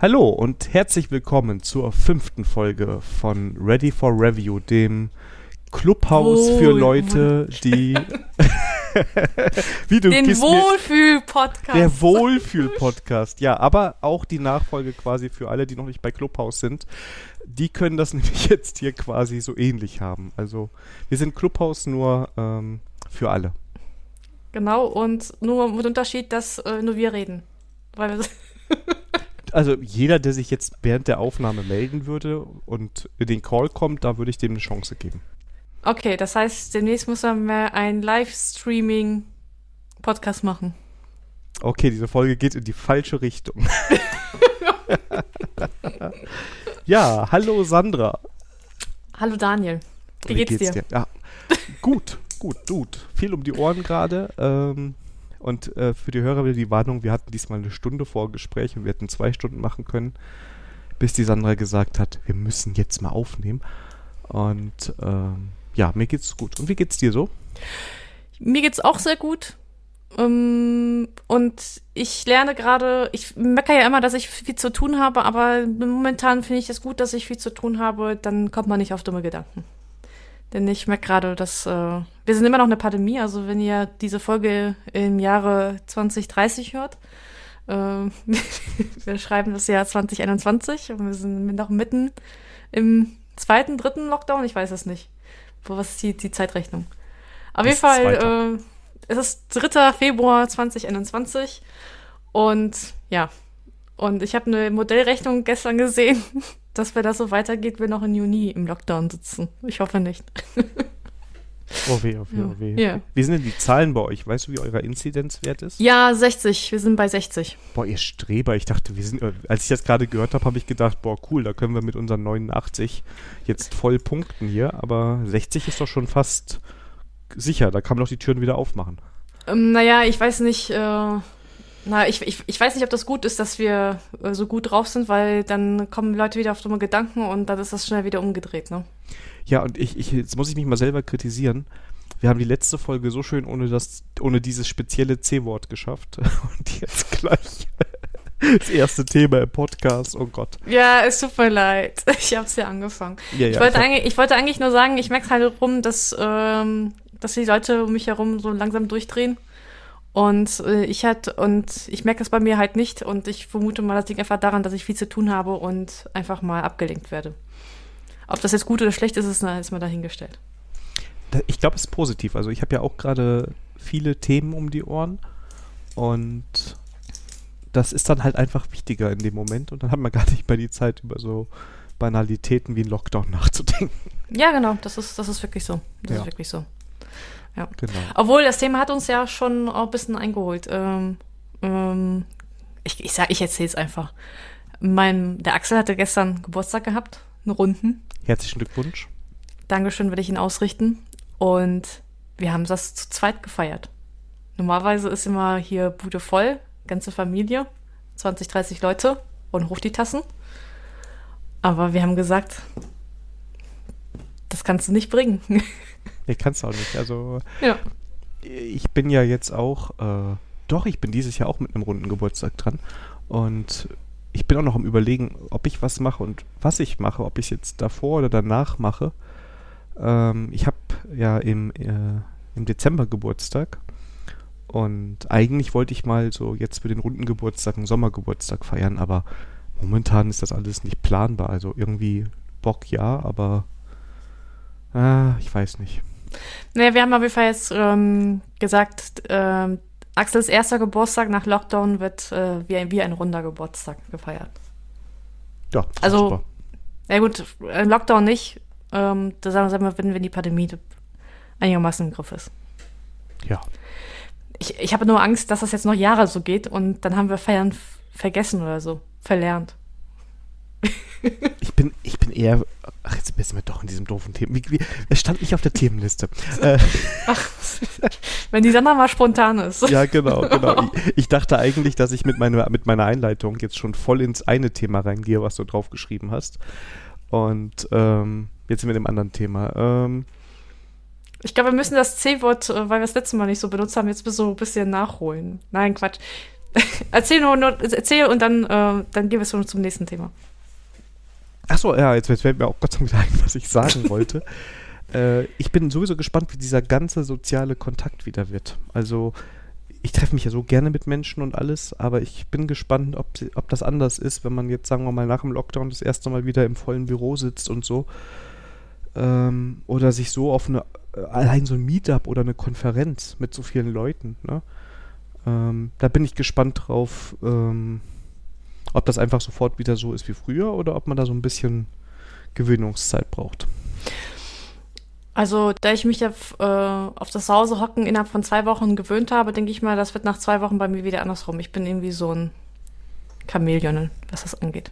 Hallo und herzlich willkommen zur fünften Folge von Ready for Review, dem Clubhaus Wohl- für Leute, die wie du Den Wohlfühl-Podcast. der Wohlfühl-Podcast, ja, aber auch die Nachfolge quasi für alle, die noch nicht bei Clubhaus sind. Die können das nämlich jetzt hier quasi so ähnlich haben. Also wir sind Clubhaus nur ähm, für alle. Genau, und nur mit Unterschied, dass äh, nur wir reden. Weil wir, Also jeder, der sich jetzt während der Aufnahme melden würde und in den Call kommt, da würde ich dem eine Chance geben. okay, das heißt, demnächst müssen wir einen Livestreaming-Podcast machen. Okay, diese Folge geht in die falsche Richtung. ja, hallo Sandra. Hallo Daniel. Wie, geht's, dir? Ja, gut, gut, gut. Viel um die Ohren gerade. Ähm, und äh, für die Hörer wieder die Warnung, wir hatten diesmal eine Stunde Vorgespräch und wir hätten zwei Stunden machen können, bis die Sandra gesagt hat, wir müssen jetzt mal aufnehmen. Und ähm, ja, mir geht's gut. Und wie geht's dir so? Mir geht's auch sehr gut. Ähm, und ich lerne gerade, ich meckere ja immer, dass ich viel zu tun habe, aber momentan finde ich es gut, dass ich viel zu tun habe, dann kommt man nicht auf dumme Gedanken. Denn ich merke gerade, dass äh, wir sind immer noch eine Pandemie, also wenn ihr diese Folge im Jahre 2030 hört, äh, wir schreiben das Jahr 2021 und wir sind noch mitten im zweiten, dritten Lockdown, ich weiß es nicht. Wo was ist die, die Zeitrechnung? Auf jeden Fall, äh, es ist 3. Februar 2021 und ja, und ich habe eine Modellrechnung gestern gesehen, dass wenn das so weitergeht, wir noch im Juni im Lockdown sitzen. Ich hoffe nicht. Oh weh, oh weh, oh weh. Ja. Wie sind denn die Zahlen bei euch? Weißt du, wie euer Inzidenzwert ist? Ja, 60. Wir sind bei 60. Boah, ihr Streber, ich dachte, wir sind, äh, als ich das gerade gehört habe, habe ich gedacht, boah, cool, da können wir mit unseren 89 jetzt voll punkten hier, aber 60 ist doch schon fast sicher, da kann man doch die Türen wieder aufmachen. Ähm, naja, ich weiß nicht, äh, na, ich, ich, ich weiß nicht, ob das gut ist, dass wir äh, so gut drauf sind, weil dann kommen Leute wieder auf dumme Gedanken und dann ist das schnell wieder umgedreht, ne? Ja, und ich, ich, jetzt muss ich mich mal selber kritisieren. Wir haben die letzte Folge so schön ohne das, ohne dieses spezielle C-Wort geschafft. Und jetzt gleich das erste Thema im Podcast. Oh Gott. Ja, es tut mir leid. Ich hab's ja angefangen. Ja, Ich, ja, wollte hab- eigentlich, ich wollte eigentlich nur sagen, ich merke halt rum, dass, ähm, dass die Leute um mich herum so langsam durchdrehen. Und äh, ich halt, und ich merke es bei mir halt nicht. Und ich vermute mal, das liegt einfach daran, dass ich viel zu tun habe und einfach mal abgelenkt werde. Ob das jetzt gut oder schlecht ist, ist, ist mal dahingestellt. Da- Ich glaube, es ist positiv. Also ich habe ja auch gerade viele Themen um die Ohren und das ist dann halt einfach wichtiger in dem Moment und dann hat man gar nicht mehr die Zeit, über so Banalitäten wie ein Lockdown nachzudenken. Ja, genau, das ist, das ist wirklich so. Das Ja. ist wirklich so. Genau. Obwohl, das Thema hat uns ja schon auch ein bisschen eingeholt. Ähm, ähm, ich ich, sag- ich erzähle es einfach. Mein, der Axel hatte gestern Geburtstag gehabt, einen Runden. Herzlichen Glückwunsch. Dankeschön werde ich ihn ausrichten. Und wir haben das zu zweit gefeiert. Normalerweise ist immer hier Bude voll, ganze Familie, 20, 30 Leute und hoch die Tassen. Aber wir haben gesagt, das kannst du nicht bringen. Nee, kannst du auch nicht. Also ja. ich bin ja jetzt auch, äh, doch, ich bin dieses Jahr auch mit einem runden Geburtstag dran. Und ich bin auch noch am überlegen, ob ich was mache und was ich mache, ob ich es jetzt davor oder danach mache. Ähm, ich habe ja im, äh, im Dezember Geburtstag. Und eigentlich wollte ich mal so jetzt für den runden Geburtstag einen Sommergeburtstag feiern, aber momentan ist das alles nicht planbar. Also irgendwie Bock ja, aber ah, ich weiß nicht. Naja, wir haben auf jeden Fall jetzt ähm, gesagt, ähm, Axels erster Geburtstag nach Lockdown wird äh, wie, ein, wie ein runder Geburtstag gefeiert. Ja, Also- super. Ja gut, äh, Lockdown nicht. Ähm, da sagen wir, wenn, wenn die Pandemie einigermaßen im Griff ist. Ja. Ich, ich habe nur Angst, dass das jetzt noch Jahre so geht und dann haben wir Feiern vergessen oder so, verlernt. Ich bin, ich bin eher. Ach, jetzt sind wir doch in diesem doofen Thema. Es stand nicht auf der Themenliste. Äh, Wenn die Sandra mal spontan ist. ja, genau, genau. Ich, ich dachte eigentlich, dass ich mit meiner, mit meiner Einleitung jetzt schon voll ins eine Thema reingehe, was du draufgeschrieben hast. Und ähm, jetzt sind wir in dem anderen Thema. Ähm, Ich glaube, wir müssen das C-Wort, äh, weil wir das letzte Mal nicht so benutzt haben, jetzt so ein bisschen nachholen. Nein, Quatsch. erzähl nur, nur erzähl und dann, äh, dann gehen wir schon zum nächsten Thema. Achso, ja, jetzt, jetzt fällt mir auch Gott sei Dank ein, was ich sagen wollte. äh, ich bin sowieso gespannt, wie dieser ganze soziale Kontakt wieder wird. Also, ich treffe mich ja so gerne mit Menschen und alles, aber ich bin gespannt, ob, ob das anders ist, wenn man jetzt, sagen wir mal, nach dem Lockdown das erste Mal wieder im vollen Büro sitzt und so. Ähm, oder sich so auf eine, äh, allein so ein Meetup oder eine Konferenz mit so vielen Leuten, ne? Ähm, da bin ich gespannt drauf, ähm, ob das einfach sofort wieder so ist wie früher oder ob man da so ein bisschen Gewöhnungszeit braucht. Also, da ich mich auf, äh, auf das Hause hocken innerhalb von zwei Wochen gewöhnt habe, denke ich mal, das wird nach zwei Wochen bei mir wieder andersrum. Ich bin irgendwie so ein Chamäleon, was das angeht.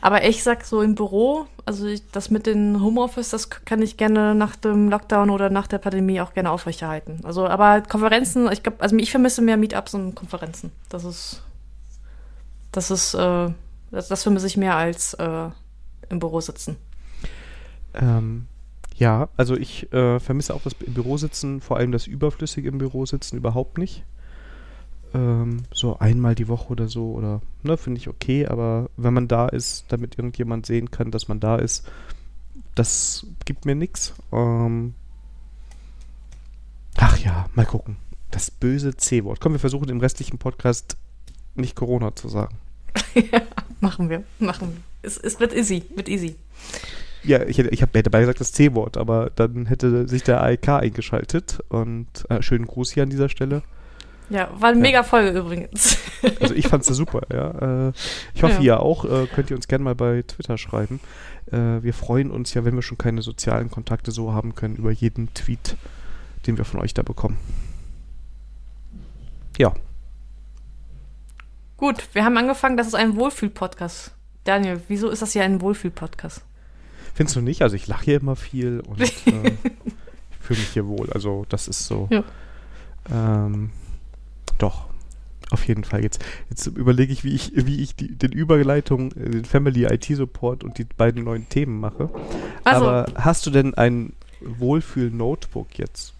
Aber ich sag so im Büro, also ich, das mit dem Homeoffice, das kann ich gerne nach dem Lockdown oder nach der Pandemie auch gerne aufrechterhalten. Also, aber Konferenzen, ich glaube, also ich vermisse mehr Meetups und Konferenzen. Das ist, das ist, äh, das, das vermisse ich mehr als äh, im Büro sitzen. Ähm, ja, also ich äh, vermisse auch das im Büro sitzen, vor allem das überflüssige im Büro sitzen überhaupt nicht ähm, so einmal die Woche oder so oder ne, finde ich okay, aber wenn man da ist, damit irgendjemand sehen kann, dass man da ist, das gibt mir nichts. Ähm, ach ja, mal gucken. Das böse C-Wort. Komm, wir versuchen im restlichen Podcast nicht Corona zu sagen. Ja, machen wir, machen wir. Es, es wird easy, wird easy. Ja, ich, hätte, ich habe dabei gesagt das C-Wort, aber dann hätte sich der AEK eingeschaltet und äh, schönen Gruß hier an dieser Stelle. Ja, war eine ja. mega Folge übrigens. Also ich fand's ja super, ja. Äh, ich hoffe, ja. ihr auch. Äh, könnt ihr uns gerne mal bei Twitter schreiben. Äh, wir freuen uns ja, wenn wir schon keine sozialen Kontakte so haben können, über jeden Tweet, den wir von euch da bekommen. Ja. Gut, wir haben angefangen, das ist ein Wohlfühl-Podcast. Daniel, wieso ist das hier ein Wohlfühl-Podcast? Findest du nicht? Also ich lache hier immer viel und äh, ich fühle mich hier wohl. Also das ist so. Ja. Ähm, doch, auf jeden Fall. Jetzt, jetzt überlege ich, wie ich, wie ich die, den Überleitung, äh, den Family IT Support und die beiden neuen Themen mache. Also, Aber hast du denn ein Wohlfühl-Notebook jetzt?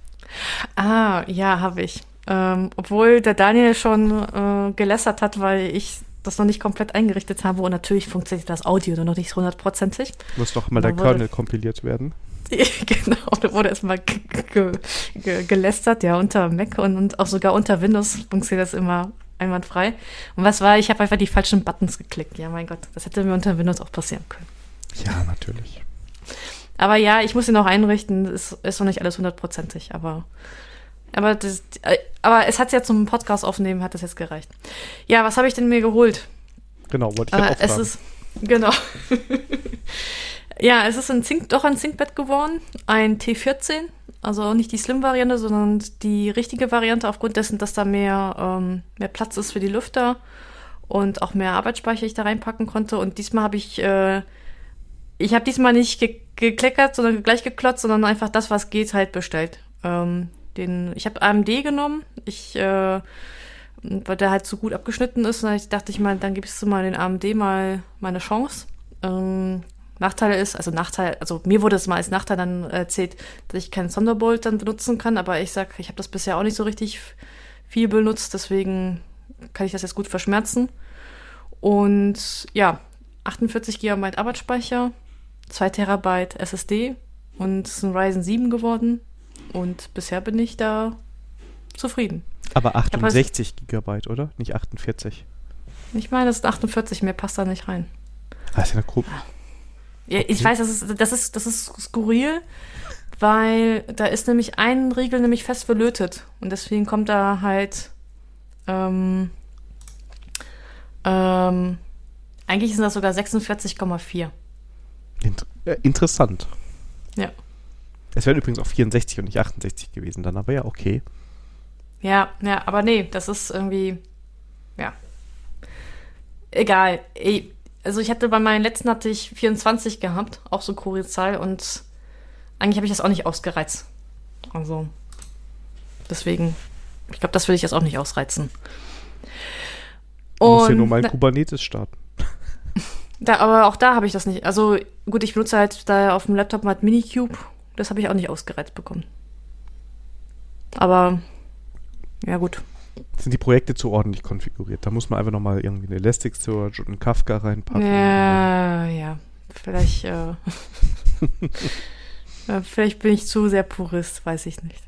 Ah, ja, habe ich. Ähm, obwohl der Daniel schon äh, gelässert hat, weil ich das noch nicht komplett eingerichtet habe und natürlich funktioniert das Audio noch nicht hundertprozentig. Muss doch mal der Kernel kompiliert werden. genau, da wurde erstmal gelästert, ja, unter Mac und, und, auch sogar unter Windows funktioniert das immer einwandfrei. Und was war, ich habe einfach die falschen Buttons geklickt. Ja, mein Gott, das hätte mir unter Windows auch passieren können. Ja, natürlich. Aber ja, ich muss ihn auch einrichten, ist, ist noch nicht alles hundertprozentig, aber aber, das, aber es hat ja zum Podcast aufnehmen, hat das jetzt gereicht. Ja, was habe ich denn mir geholt? Genau, wollte ich ja äh, auch Es ist, genau. Ja, es ist ein Zink, doch ein Zinkbett geworden, ein T14, also nicht die Slim-Variante, sondern die richtige Variante, aufgrund dessen, dass da mehr, ähm, mehr Platz ist für die Lüfter und auch mehr Arbeitsspeicher ich da reinpacken konnte. Und diesmal habe ich, äh, ich habe diesmal nicht ge gekleckert, sondern gleich geklotzt, sondern einfach das, was geht, halt bestellt. Ähm, den, ich habe AMD genommen, ich, äh, weil der halt so gut abgeschnitten ist, und ich dachte ich mal, dann gibst du mal den AMD mal meine Chance. Ähm, Nachteil ist, also Nachteil, also mir wurde es mal als Nachteil dann erzählt, dass ich keinen Thunderbolt dann benutzen kann, aber ich sag, ich habe das bisher auch nicht so richtig viel benutzt, deswegen kann ich das jetzt gut verschmerzen. Und ja, 48 GB Arbeitsspeicher, 2 Terabyte SSD und es ist ein Ryzen 7 geworden und bisher bin ich da zufrieden. Aber 68 GB, oder? Nicht 48. Ich meine, das ist 48, mehr passt da nicht rein. Das ist ja grob. Ah. Ja, ich weiß, das ist, das ist, das ist skurril, weil da ist nämlich ein Riegel nämlich fest verlötet. Und deswegen kommt da halt, ähm, ähm, eigentlich sind das sogar 46,4. Inter äh, interessant. Ja. Es wären übrigens auch 64 und nicht 68 gewesen dann, aber ja, okay. Ja, ja, aber nee, das ist irgendwie, ja. Egal. Also ich hatte bei meinen letzten hatte ich 24 gehabt, auch so Kurierzahl und eigentlich habe ich das auch nicht ausgereizt. Also deswegen, ich glaube, das will ich jetzt auch nicht ausreizen. Du musst ja nur mal Kubernetes starten. Da, aber auch da habe ich das nicht. Also gut, ich benutze halt da auf dem Laptop mal Minikube. Das habe ich auch nicht ausgereizt bekommen. Aber ja gut. sind die Projekte zu ordentlich konfiguriert. Da muss man einfach nochmal irgendwie eine Elasticsearch und einen Kafka reinpacken. Ja, ja. Vielleicht, äh, ja, vielleicht bin ich zu sehr Purist, weiß ich nicht.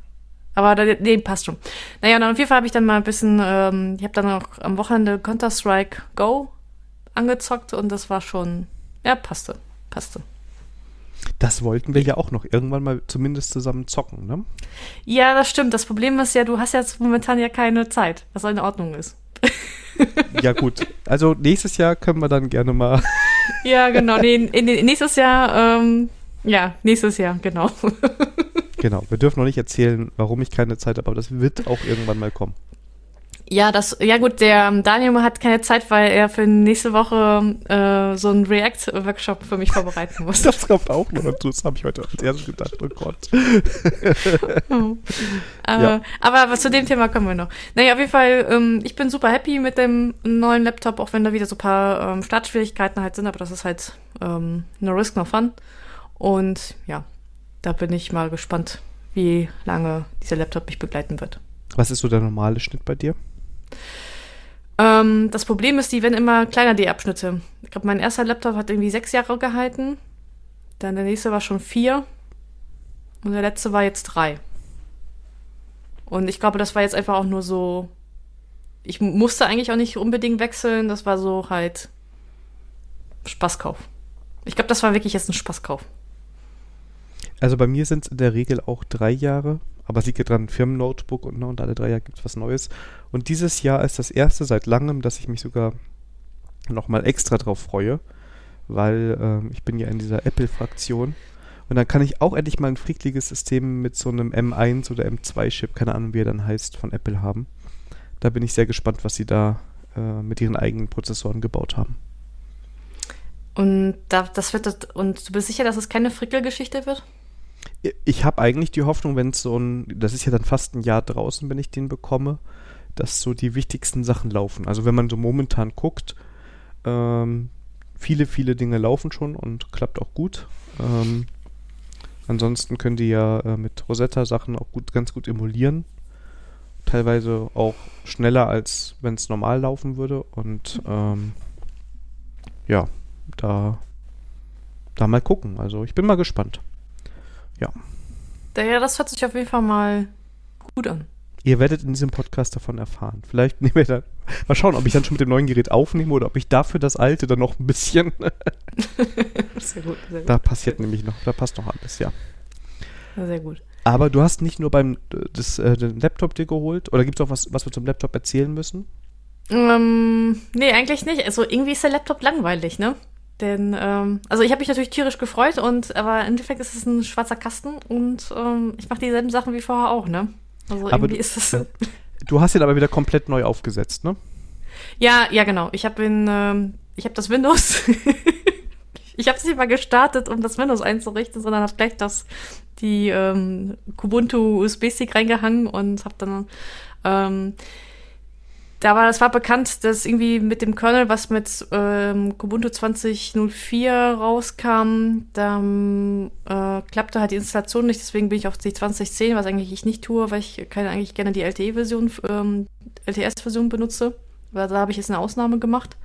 Aber da, nee, passt schon. Naja, und auf jeden Fall habe ich dann mal ein bisschen, ähm, ich habe dann auch am Wochenende Counter-Strike Go angezockt und das war schon, ja, passte, passte. Das wollten wir ja auch noch irgendwann mal zumindest zusammen zocken, ne? Ja, das stimmt. Das Problem ist ja, du hast jetzt momentan ja keine Zeit, was in Ordnung ist. ja, gut. Also nächstes Jahr können wir dann gerne mal. ja, genau. Nee, in, in, nächstes Jahr, ähm, ja, nächstes Jahr, genau. genau. Wir dürfen noch nicht erzählen, warum ich keine Zeit habe, aber das wird auch irgendwann mal kommen. Ja, das, ja gut, der Daniel hat keine Zeit, weil er für nächste Woche äh, so einen React-Workshop für mich vorbereiten muss. das kommt auch noch dazu, das habe ich heute als erstes gedacht, oh Gott. oh. Aber, ja. aber, zu dem Thema kommen wir noch. Naja, auf jeden Fall, ähm, ich bin super happy mit dem neuen Laptop, auch wenn da wieder so ein paar ähm, Startschwierigkeiten halt sind, aber das ist halt ähm, no risk, no fun. Und ja, da bin ich mal gespannt, wie lange dieser Laptop mich begleiten wird. Was ist so der normale Schnitt bei dir? Ähm, das Problem ist, die werden immer kleiner, die Abschnitte. Ich glaube, mein erster Laptop hat irgendwie sechs Jahre gehalten. Dann der nächste war schon vier. Und der letzte war jetzt drei. Und ich glaube, das war jetzt einfach auch nur so. Ich musste eigentlich auch nicht unbedingt wechseln. Das war so halt Spaßkauf. Ich glaube, das war wirklich jetzt ein Spaßkauf. Also bei mir sind es in der Regel auch drei Jahre. Aber es liegt ja dran, Firmennotebook und, ne, und alle drei Jahre gibt es was Neues. Und dieses Jahr ist das erste seit langem, dass ich mich sogar nochmal extra drauf freue, weil ähm, ich bin ja in dieser Apple-Fraktion. Und dann kann ich auch endlich mal ein friedliches System mit so einem M1 oder M2-Chip, keine Ahnung, wie er dann heißt, von Apple haben. Da bin ich sehr gespannt, was sie da äh, mit ihren eigenen Prozessoren gebaut haben. Und da, das wird und du bist sicher, dass es keine Frickelgeschichte wird? ich habe eigentlich die Hoffnung, wenn es so ein, das ist ja dann fast ein Jahr draußen, wenn ich den bekomme, dass so die wichtigsten Sachen laufen. Also wenn man so momentan guckt, ähm, viele, viele Dinge laufen schon und klappt auch gut. Ähm, ansonsten können die ja äh, mit Rosetta Sachen auch gut, ganz gut emulieren. Teilweise auch schneller, als wenn es normal laufen würde. Und ähm, ja, da, da mal gucken. Also ich bin mal gespannt. Ja. Ja, das hört sich auf jeden Fall mal gut an. Ihr werdet in diesem Podcast davon erfahren. Vielleicht nehmen wir dann. Mal schauen, ob ich dann schon mit dem neuen Gerät aufnehme oder ob ich dafür das alte dann noch ein bisschen. sehr gut, sehr gut. Da passiert nämlich noch, da passt noch alles, ja. Sehr gut. Aber du hast nicht nur beim das, äh, den Laptop dir geholt oder gibt es auch was, was wir zum Laptop erzählen müssen? Ähm, nee, eigentlich nicht. Also irgendwie ist der Laptop langweilig, ne? Denn, ähm, also ich habe mich natürlich tierisch gefreut und aber im Endeffekt ist es ein schwarzer Kasten und ähm, ich mache dieselben Sachen wie vorher auch, ne? Also aber irgendwie du, ist es. du hast ihn aber wieder komplett neu aufgesetzt, ne? Ja, ja, genau. Ich habe ihn, ähm, ich habe das Windows. ich habe es nicht mal gestartet, um das Windows einzurichten, sondern habe gleich das die ähm, Kubuntu USB-Stick reingehangen und habe dann ähm, da war, das war bekannt, dass irgendwie mit dem Kernel, was mit ähm, Kubuntu 2004 rauskam, da äh, klappte halt die Installation nicht, deswegen bin ich auf die 2010, was eigentlich ich nicht tue, weil ich keine, eigentlich gerne die LTE-Version, ähm, LTS-Version benutze. Weil da habe ich jetzt eine Ausnahme gemacht.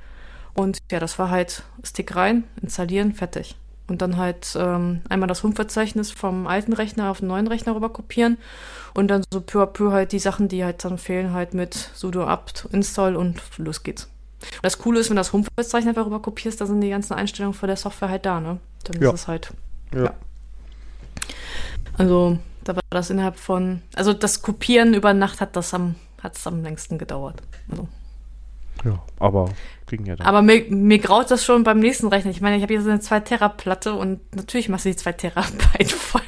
Und ja, das war halt Stick rein, installieren, fertig und dann halt ähm, einmal das Home-Verzeichnis vom alten Rechner auf den neuen Rechner rüber kopieren und dann so peu à peu halt die Sachen, die halt dann fehlen, halt mit sudo apt install und los geht's. Und das Coole ist, wenn du das Home-Verzeichnis einfach rüber kopierst, da sind die ganzen Einstellungen von der Software halt da, ne? Dann ja. ist es halt. Ja. ja. Also, da war das innerhalb von, also das Kopieren über Nacht hat das am, hat es am längsten gedauert. Also. Ja, aber kriegen ja dann. Aber mir, mir graut das schon beim nächsten Rechner. Ich meine, ich habe hier so eine 2 Terra Platte und natürlich machst du die 2 Terabyte voll.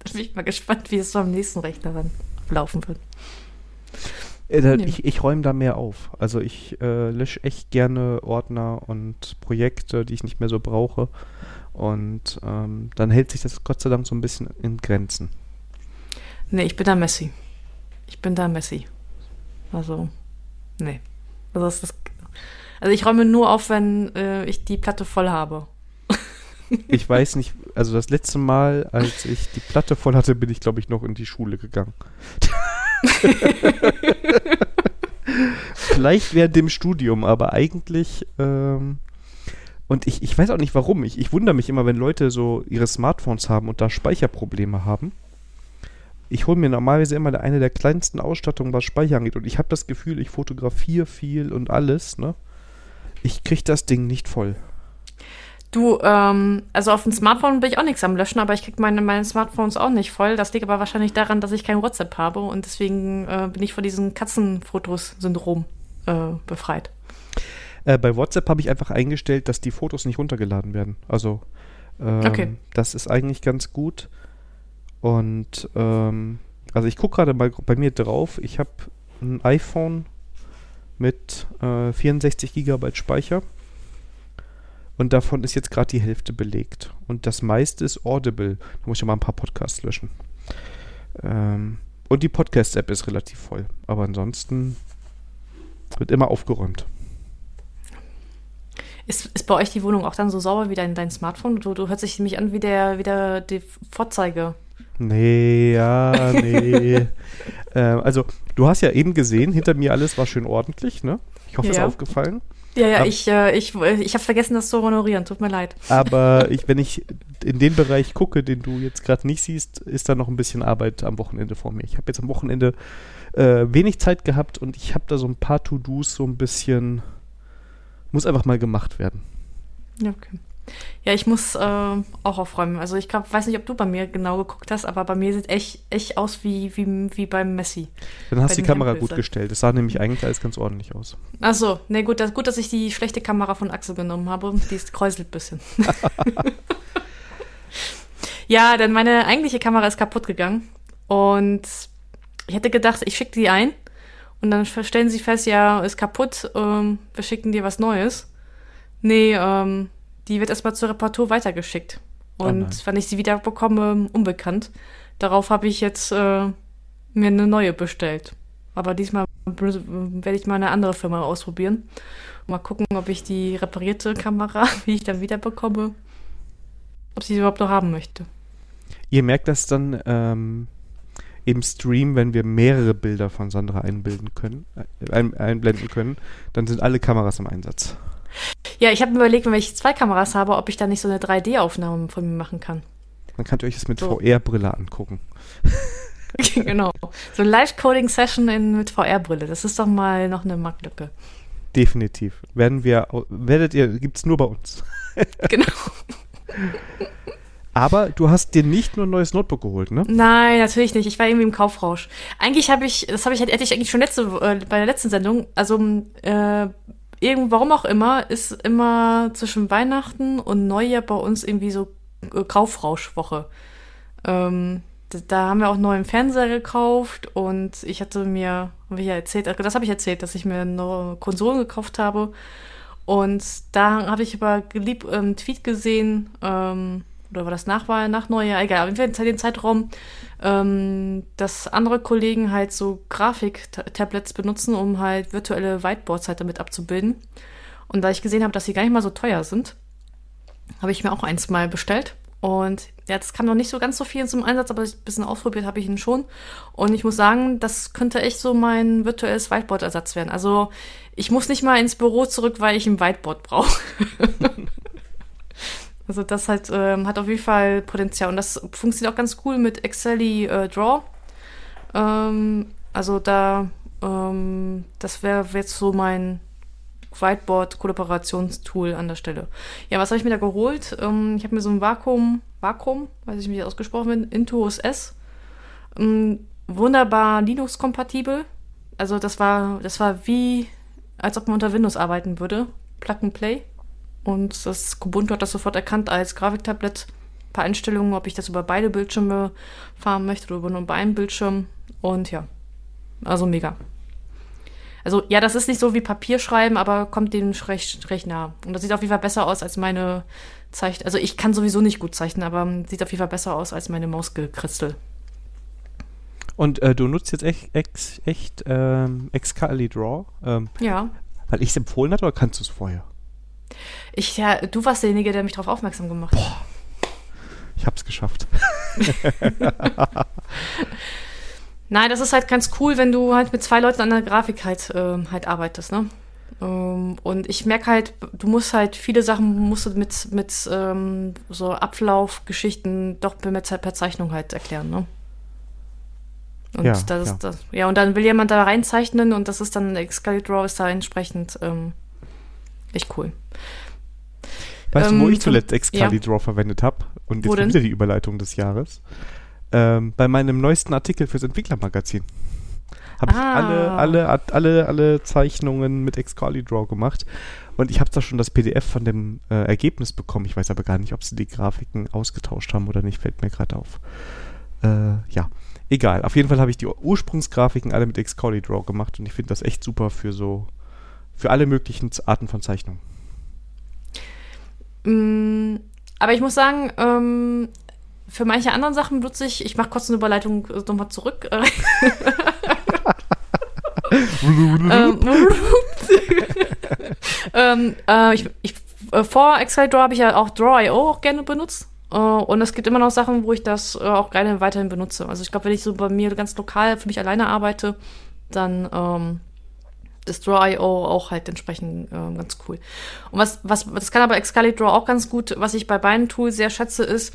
Da bin ich mal gespannt, wie es beim nächsten Rechner dann laufen wird. Äh, ich, ich räume da mehr auf. Also ich äh, lösche echt gerne Ordner und Projekte, die ich nicht mehr so brauche. Und ähm, dann hält sich das Gott sei Dank so ein bisschen in Grenzen. Nee, ich bin da Messi. Ich bin da Messi. Also, nee. Also, das, das, also ich räume nur auf, wenn äh, ich die Platte voll habe. Ich weiß nicht, also das letzte Mal, als ich die Platte voll hatte, bin ich, glaube ich, noch in die Schule gegangen. Vielleicht während dem Studium, aber eigentlich. Ähm, und ich, ich weiß auch nicht warum. Ich, ich wundere mich immer, wenn Leute so ihre Smartphones haben und da Speicherprobleme haben. Ich hole mir normalerweise immer eine der kleinsten Ausstattungen, was Speicher angeht. Und ich habe das Gefühl, ich fotografiere viel und alles, ne? Ich kriege das Ding nicht voll. Du, ähm, also auf dem Smartphone bin ich auch nichts am Löschen, aber ich krieg meine, meine Smartphones auch nicht voll. Das liegt aber wahrscheinlich daran, dass ich kein WhatsApp habe und deswegen äh, bin ich von diesem Katzenfotos-Syndrom äh, befreit. Äh, bei WhatsApp habe ich einfach eingestellt, dass die Fotos nicht runtergeladen werden. Also ähm, Okay. das ist eigentlich ganz gut. Und ähm, also ich gucke gerade mal bei mir drauf. Ich habe ein iPhone mit äh, 64 GB Speicher. Und davon ist jetzt gerade die Hälfte belegt. Und das meiste ist Audible. Da muss ich ja mal ein paar Podcasts löschen. Ähm, und die Podcast-App ist relativ voll. Aber ansonsten wird immer aufgeräumt. Ist, ist bei euch die Wohnung auch dann so sauber wie dein, dein Smartphone? Du, du hörst dich nämlich an wie der, wie der die Vorzeige. Nee, ja, nee. ähm, also, du hast ja eben gesehen, hinter mir alles war schön ordentlich, ne? Ich hoffe, es ist Ja. aufgefallen. Ja, ja, Aber- ich, äh, ich, ich habe vergessen, das zu honorieren. Tut mir leid. Aber ich, wenn ich in den Bereich gucke, den du jetzt gerade nicht siehst, ist da noch ein bisschen Arbeit am Wochenende vor mir. Ich habe jetzt am Wochenende äh, wenig Zeit gehabt und ich habe da so ein paar To-Dos so ein bisschen. Muss einfach mal gemacht werden. Ja, okay. Ja, ich muss äh, auch aufräumen. Also ich glaub, weiß nicht, ob du bei mir genau geguckt hast, aber bei mir sieht echt, echt aus wie, wie, wie beim Messi. Dann hast du die Kamera Hempels, gut gestellt. Es sah nämlich eigentlich alles ganz ordentlich aus. Ach so, ne gut, das, gut, dass ich die schlechte Kamera von Axel genommen habe. Die ist kräuselt ein bisschen. ja, denn meine eigentliche Kamera ist kaputt gegangen. Und ich hätte gedacht, ich schicke die ein. Und dann stellen sie fest, ja, ist kaputt, ähm, wir schicken dir was Neues. Nee, ähm, die wird erstmal zur Reparatur weitergeschickt. Oh Und nein. wann ich sie wieder bekomme, unbekannt. Darauf habe ich jetzt äh, mir eine neue bestellt. Aber diesmal werde ich mal eine andere Firma ausprobieren. Mal gucken, ob ich die reparierte Kamera, wie ich dann wieder bekomme, ob sie sie überhaupt noch haben möchte. Ihr merkt das dann ähm, im Stream, wenn wir mehrere Bilder von Sandra einbilden können, äh, ein, einblenden können, dann sind alle Kameras im Einsatz. Ja, ich habe mir überlegt, wenn ich zwei Kameras habe, ob ich da nicht so eine 3D-Aufnahme von mir machen kann. Dann könnt ihr euch das mit So. VR-Brille angucken. genau. So eine Live-Coding-Session in- mit VR-Brille. Das ist doch mal noch eine Marktlücke. Definitiv. Werden wir, werdet ihr, gibt's nur bei uns. genau. Aber du hast dir nicht nur ein neues Notebook geholt, ne? Nein, natürlich nicht. Ich war irgendwie im Kaufrausch. Eigentlich habe ich, das habe ich, hätte ich eigentlich schon letzte, äh, bei der letzten Sendung, also äh, irgend, warum auch immer, ist immer zwischen Weihnachten und Neujahr bei uns irgendwie so äh, Kaufrauschwoche. Ähm, da, da haben wir auch einen neuen Fernseher gekauft und ich hatte mir, ich ja erzählt, äh, das habe ich erzählt, dass ich mir neue Konsolen gekauft habe. Und da habe ich über gelieb, ähm, Tweet gesehen, ähm, oder war das nach, nach Neujahr, egal, auf jeden Fall dem Zeitraum, ähm, dass andere Kollegen halt so Grafik-Tablets benutzen, um halt virtuelle Whiteboards halt damit abzubilden. Und da ich gesehen habe, dass sie gar nicht mal so teuer sind, habe ich mir auch eins mal bestellt. Und ja, das kam noch nicht so ganz so viel zum Einsatz, aber ein bisschen ausprobiert habe ich ihn schon. Und ich muss sagen, das könnte echt so mein virtuelles Whiteboard-Ersatz werden. Also ich muss nicht mal ins Büro zurück, weil ich ein Whiteboard brauche. also das halt, ähm, hat auf jeden Fall Potenzial. Und das funktioniert auch ganz cool mit Excel äh, Draw. Ähm, also da, ähm, das wäre jetzt so mein Whiteboard-Kollaborationstool an der Stelle. Ja, was habe ich mir da geholt? Ähm, ich habe mir so ein Vakuum, Vakuum, weiß ich nicht, wie das ausgesprochen wird, Intuos S. Ähm, wunderbar Linux-kompatibel. Also das war, das war wie, als ob man unter Windows arbeiten würde. Plug and Play. Und das Ubuntu hat das sofort erkannt als Grafiktablett. Ein paar Einstellungen, ob ich das über beide Bildschirme fahren möchte oder über nur über einen Bildschirm. Und ja, also mega. Also ja, das ist nicht so wie Papierschreiben, aber kommt dem recht, recht nah. Und das sieht auf jeden Fall besser aus als meine Zeichen. Also ich kann sowieso nicht gut zeichnen, aber sieht auf jeden Fall besser aus als meine Mausgekritzel. Und äh, du nutzt jetzt echt, echt, echt ähm, Excali Draw, ähm, Ja. weil ich es empfohlen hatte oder kannst du es vorher? Ich, ja, du warst derjenige, der mich darauf aufmerksam gemacht hat. Ich hab's geschafft. Nein, das ist halt ganz cool, wenn du halt mit zwei Leuten an der Grafik halt, äh, halt arbeitest, ne? Ähm, und ich merke halt, du musst halt viele Sachen musst du mit, mit ähm, so Ablaufgeschichten doch per Zeichnung halt erklären, ne? Und Ja, das ja. ist das. Ja, und dann will jemand da reinzeichnen und das ist dann Excalibur ist da entsprechend ähm, echt cool. Weißt du, wo Ähm, ich zuletzt Excalidraw verwendet habe? Und jetzt wieder die Überleitung des Jahres. Ähm, bei meinem neuesten Artikel fürs Entwicklermagazin. Habe ich Ah. alle, alle, alle, alle Zeichnungen mit Excalidraw gemacht. Und ich habe da schon das PDF von dem äh, Ergebnis bekommen. Ich weiß aber gar nicht, ob sie die Grafiken ausgetauscht haben oder nicht. Fällt mir gerade auf. Äh, ja, egal. Auf jeden Fall habe ich die Ursprungsgrafiken alle mit Excalidraw gemacht. Und ich finde das echt super für so, für alle möglichen Arten von Zeichnungen. Mm, aber ich muss sagen, ähm, für manche anderen Sachen benutze ich, ich mache kurz eine Überleitung äh, nochmal zurück. Äh, ähm, ähm, äh, ich, ich, äh, vor Excalibur habe ich ja auch Draw.io auch gerne benutzt. Äh, und es gibt immer noch Sachen, wo ich das auch gerne weiterhin benutze. Also ich glaube, wenn ich so bei mir ganz lokal für mich alleine arbeite, dann ähm, ist Draw.io auch halt entsprechend ähm, ganz cool. Und was, was, das kann aber Excalibur auch ganz gut, was ich bei beiden Tools sehr schätze, ist,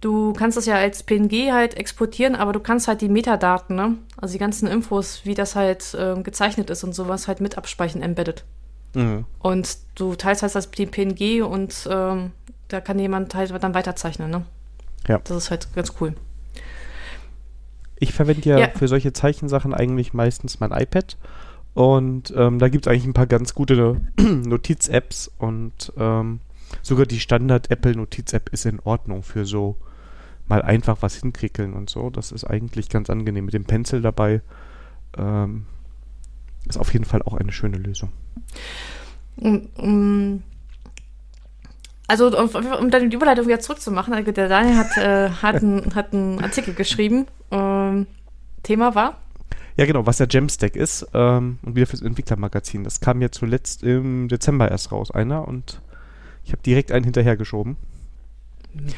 du kannst das ja als PNG halt exportieren, aber du kannst halt die Metadaten, ne? also die ganzen Infos, wie das halt ähm, gezeichnet ist und sowas halt mit abspeichern, embedded. Mhm. Und du teilst halt das PNG und ähm, da kann jemand halt dann weiterzeichnen, ne? Ja. Das ist halt ganz cool. Ich verwende ja, Ja. für solche Zeichensachen eigentlich meistens mein iPad. Und ähm, da gibt es eigentlich ein paar ganz gute Notiz-Apps und ähm, sogar die Standard-Apple-Notiz-App ist in Ordnung für so mal einfach was hinkrickeln und so. Das ist eigentlich ganz angenehm mit dem Pencil dabei. Ähm, ist auf jeden Fall auch eine schöne Lösung. Also, um, um dann die Überleitung wieder zurückzumachen, also der Daniel hat, äh, hat, einen, hat einen Artikel geschrieben. Ähm, Thema war? Ja, genau, was der Jamstack ist ähm, und wieder fürs Entwicklermagazin. Das kam ja zuletzt im Dezember erst raus, einer, und ich habe direkt einen hinterhergeschoben.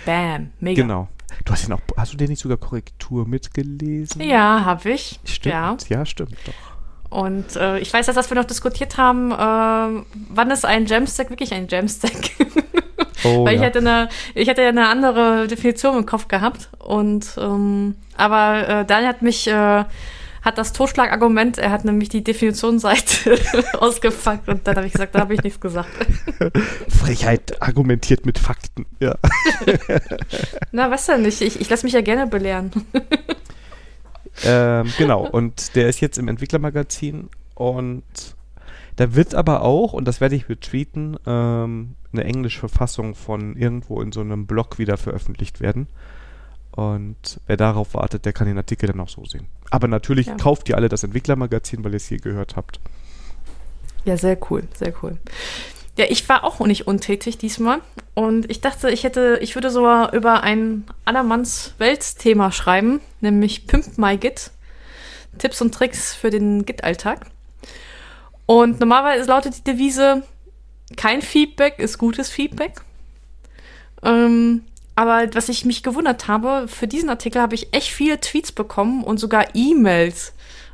Bam, mega. Genau. Du hast ihn auch, hast du den nicht sogar Korrektur mitgelesen? Ja, habe ich. Stimmt. Ja. Ja, stimmt. Doch. Und äh, ich weiß, dass wir noch diskutiert haben, äh, wann ist ein Jamstack wirklich ein Jamstack? Oh, Weil ich ja. hätte eine, ich hätte ja eine andere Definition im Kopf gehabt. Und ähm, aber äh, Daniel hat mich, äh, hat das Totschlagargument, er hat nämlich die Definitionsseite ausgepackt und dann habe ich gesagt, da habe ich nichts gesagt. Frechheit argumentiert mit Fakten. Ja. Na, weißt du nicht, ich, ich lasse mich ja gerne belehren. ähm, genau. Und der ist jetzt im Entwicklermagazin und da wird aber auch, und das werde ich retweeten, ähm, eine englische Fassung von irgendwo in so einem Blog wieder veröffentlicht werden. Und wer darauf wartet, der kann den Artikel dann auch so sehen. Aber natürlich Ja. kauft ihr alle das Entwicklermagazin, weil ihr es hier gehört habt. Ja, sehr cool, sehr cool. Ja, ich war auch nicht untätig diesmal und ich dachte, ich hätte, ich würde sogar über ein allermanns Weltthema schreiben, nämlich Pimp My Git. Tipps und Tricks für den Git-Alltag. Und normalerweise lautet die Devise, kein Feedback ist gutes Feedback. Ähm, aber was ich mich gewundert habe, für diesen Artikel habe ich echt viele Tweets bekommen und sogar E-Mails,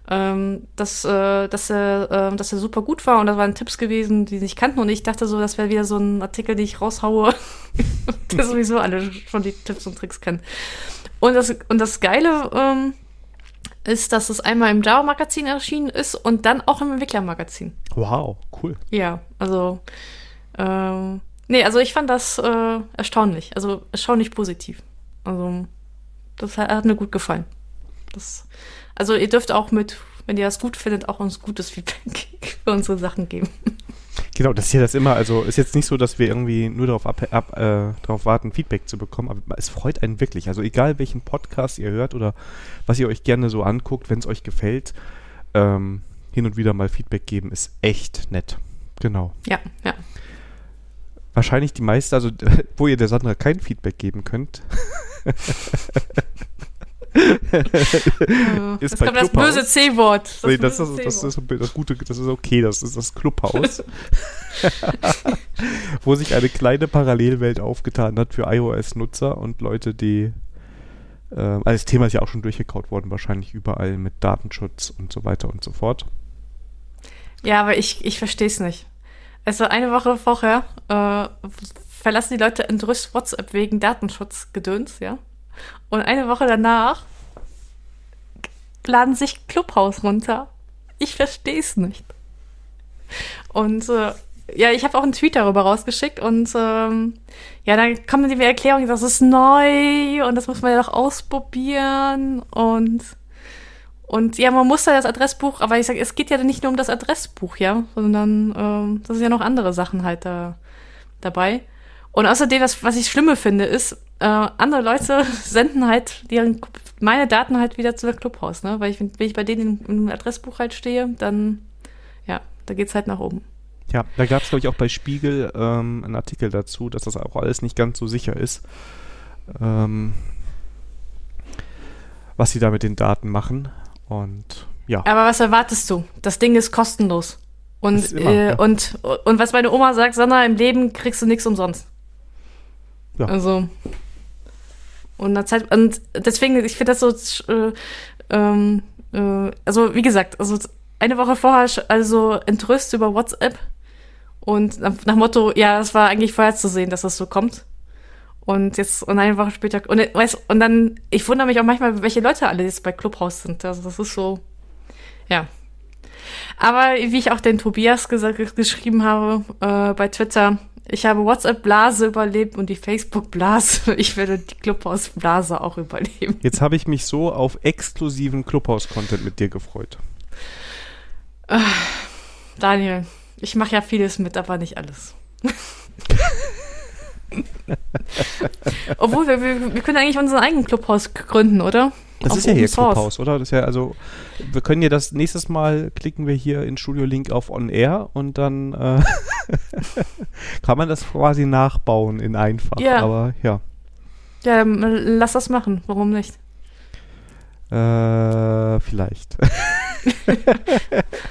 ähm, dass, äh, dass, er, äh, dass er super gut war und das waren Tipps gewesen, die sie nicht kannten und ich dachte so, das wäre wieder so ein Artikel, den ich raushaue, der sowieso alle schon die Tipps und Tricks kennen. Und das, und das Geile ähm, ist, dass es einmal im Java-Magazin erschienen ist und dann auch im Entwickler-Magazin. Wow, cool. Ja, also ähm, nee, also ich fand das äh, erstaunlich, also erstaunlich positiv. Also das hat, hat mir gut gefallen. Das, also ihr dürft auch mit, wenn ihr das gut findet, auch uns gutes Feedback für unsere Sachen geben. Genau, das ist ja das immer. Also ist jetzt nicht so, dass wir irgendwie nur darauf, ab, ab, äh, darauf warten, Feedback zu bekommen, aber es freut einen wirklich. Also egal welchen Podcast ihr hört oder was ihr euch gerne so anguckt, wenn es euch gefällt, ähm, hin und wieder mal Feedback geben, ist echt nett. Genau. Ja, ja. Wahrscheinlich die meiste, also wo ihr der Sandra kein Feedback geben könnt, Ist bei kommt das böse C-Wort. nee, das, böse ist, das, C-Wort. ist das Gute, das ist okay, das ist das Clubhaus, wo sich eine kleine Parallelwelt aufgetan hat für iOS-Nutzer und Leute, die Äh, also das Thema ist ja auch schon durchgekaut worden, wahrscheinlich überall mit Datenschutz und so weiter und so fort. Ja, aber ich, ich verstehe es nicht. Also eine Woche vorher äh, verlassen die Leute entrüstet WhatsApp wegen Datenschutzgedöns, ja. Und eine Woche danach laden sich Clubhouse runter. Ich verstehe es nicht. Und äh, ja, ich habe auch einen Tweet darüber rausgeschickt und ähm, ja, dann kommen die Erklärung, das ist neu und das muss man ja doch ausprobieren und und ja, man muss da das Adressbuch, aber ich sage, es geht ja nicht nur um das Adressbuch, ja, sondern ähm, das sind ja noch andere Sachen halt da dabei. Und außerdem, was, was ich schlimme finde, ist, äh, andere Leute senden halt deren, meine Daten halt wieder zu der Clubhaus, ne? Weil ich, wenn ich bei denen im, im Adressbuch halt stehe, dann, ja, da geht's halt nach oben. Ja, da gab es, glaube ich, auch bei Spiegel ähm, einen Artikel dazu, dass das auch alles nicht ganz so sicher ist. Ähm, was sie da mit den Daten machen. Und ja. Aber was erwartest du? Das Ding ist kostenlos. Und, ist immer, äh, ja. und, und was meine Oma sagt, Sandra, im Leben kriegst du nichts umsonst. Ja. Also. Und, Zeit, und deswegen, ich finde das so, äh, ähm, äh, also wie gesagt, also eine Woche vorher, also entrüstet über WhatsApp und nach, nach Motto, ja, es war eigentlich vorher zu sehen, dass das so kommt. Und jetzt, und eine Woche später, und, weißt, und dann, ich wundere mich auch manchmal, welche Leute alle jetzt bei Clubhouse sind. Also das ist so, ja. Aber wie ich auch den Tobias gesagt, geschrieben habe äh, bei Twitter, ich habe WhatsApp-Blase überlebt und die Facebook-Blase. Ich werde die Clubhouse-Blase auch überleben. Jetzt habe ich mich so auf exklusiven Clubhouse-Content mit dir gefreut. Daniel, ich mache ja vieles mit, aber nicht alles. Obwohl, wir, wir, wir, können eigentlich unseren eigenen Clubhaus gründen, oder? Das Auf ist ja hier Source. Clubhaus, oder? Das ist ja, also, wir können ja das nächstes Mal klicken wir hier in Studio Link auf On Air und dann äh, kann man das quasi nachbauen in einfach. Ja. Aber ja. Ja, lass das machen. Warum nicht? Äh, vielleicht.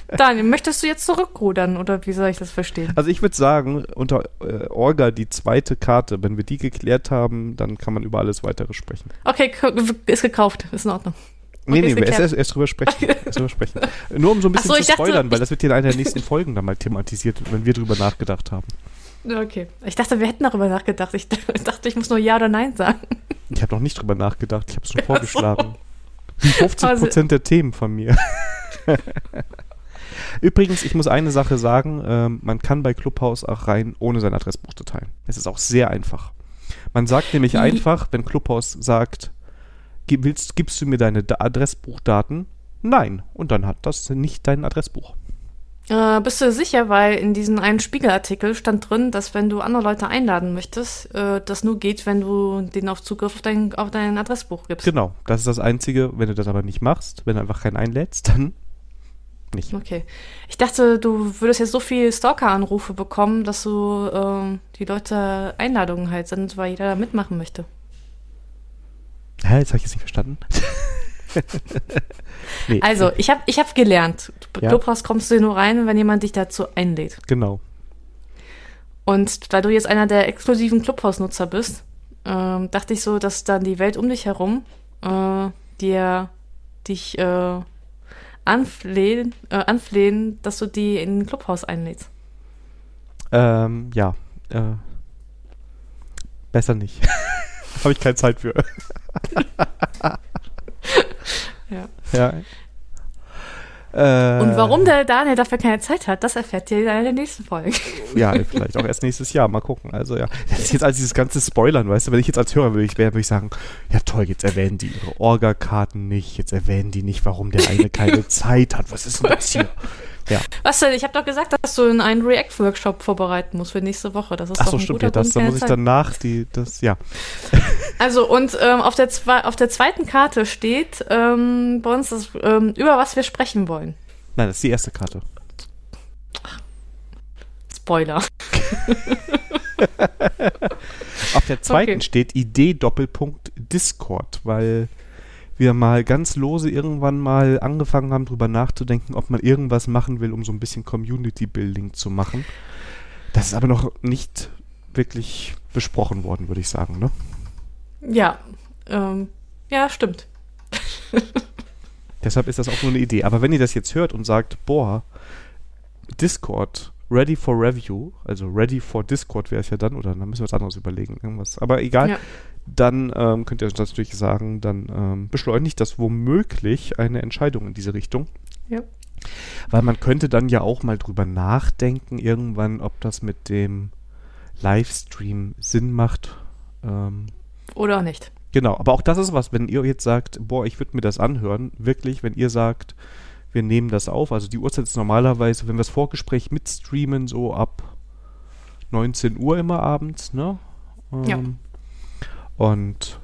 Daniel, möchtest du jetzt zurückrudern oder wie soll ich das verstehen? Also ich würde sagen, unter äh, Orga die zweite Karte, wenn wir die geklärt haben, dann kann man über alles weitere sprechen. Okay, ist gekauft, ist in Ordnung. Okay, nee, nee, erst, erst, erst drüber sprechen. erst drüber sprechen. Nur um so ein bisschen so, zu spoilern, dachte, weil das wird in einer der nächsten Folgen dann mal thematisiert, wenn wir drüber nachgedacht haben. Okay. Ich dachte, wir hätten darüber nachgedacht. Ich dachte, ich muss nur Ja oder Nein sagen. Ich habe noch nicht drüber nachgedacht. Ich habe es nur vorgeschlagen. Wie 50 Prozent der Themen von mir. Übrigens, ich muss eine Sache sagen, ähm, man kann bei Clubhouse auch rein, ohne sein Adressbuch zu teilen. Es ist auch sehr einfach. Man sagt nämlich einfach, wenn Clubhouse sagt, willst, gibst du mir deine Adressbuchdaten? Nein. Und dann hat das nicht dein Adressbuch. Äh, bist du sicher, weil in diesem einen Spiegelartikel stand drin, dass wenn du andere Leute einladen möchtest, äh, das nur geht, wenn du denen auf Zugriff auf dein, auf dein Adressbuch gibst. Genau, das ist das Einzige. Wenn du das aber nicht machst, wenn du einfach keinen einlädst, dann nicht. Okay. Ich dachte, du würdest jetzt so viele Stalker-Anrufe bekommen, dass du äh, die Leute Einladungen halt sind, weil jeder da mitmachen möchte. Hä, jetzt habe ich jetzt nicht verstanden. nee. Also, ich habe ich hab gelernt, ja. Clubhouse kommst du nur rein, wenn jemand dich dazu einlädt. Genau. Und da du jetzt einer der exklusiven Clubhouse-Nutzer bist, ähm, dachte ich so, dass dann die Welt um dich herum äh, dir dich äh, anflehen, äh, anflehen, dass du die in ein Clubhaus einlädst. Ähm, ja. Äh, besser nicht. Habe ich keine Zeit für. ja. Ja. Äh, und warum der Daniel dafür keine Zeit hat, das erfährt ihr in einer der nächsten Folgen. Ja, vielleicht auch erst nächstes Jahr. Mal gucken. Also ja, das ist jetzt als dieses ganze Spoilern, weißt du, wenn ich jetzt als Hörer würde ich, würde ich sagen, ja toll, jetzt erwähnen die ihre Orga-Karten nicht, jetzt erwähnen die nicht, warum der eine keine Zeit hat. Was ist denn das hier? Ja. Was denn? Ich habe doch gesagt, dass du einen React-Workshop vorbereiten musst für nächste Woche. Das ist Ach so, doch ein stimmt. Ja, das, da muss ich danach die, das, ja. Also und ähm, auf, der auf der zweiten Karte steht ähm, bei uns, das, ähm, über was wir sprechen wollen. Nein, das ist die erste Karte. Spoiler. auf der zweiten okay. steht Idee Doppelpunkt Discord, weil wir mal ganz lose irgendwann mal angefangen haben, darüber nachzudenken, ob man irgendwas machen will, um so ein bisschen Community Building zu machen. Das ist aber noch nicht wirklich besprochen worden, würde ich sagen, ne? Ja, ähm, Ja, stimmt. Deshalb ist das auch nur eine Idee. Aber wenn ihr das jetzt hört und sagt, boah, Discord, ready for review, also ready for Discord wäre es ja dann, oder dann müssen wir was anderes überlegen, irgendwas. Aber egal, ja. Dann ähm, könnt ihr das natürlich sagen, dann ähm, beschleunigt das womöglich eine Entscheidung in diese Richtung. Ja. Weil man könnte dann ja auch mal drüber nachdenken, irgendwann, ob das mit dem Livestream Sinn macht. Ähm, Oder nicht. Genau, aber auch das ist was, wenn ihr jetzt sagt, boah, ich würde mir das anhören, wirklich, wenn ihr sagt, wir nehmen das auf, also die Uhrzeit ist normalerweise, wenn wir das Vorgespräch mitstreamen, so ab 19 Uhr immer abends, ne? Ähm, ja. Und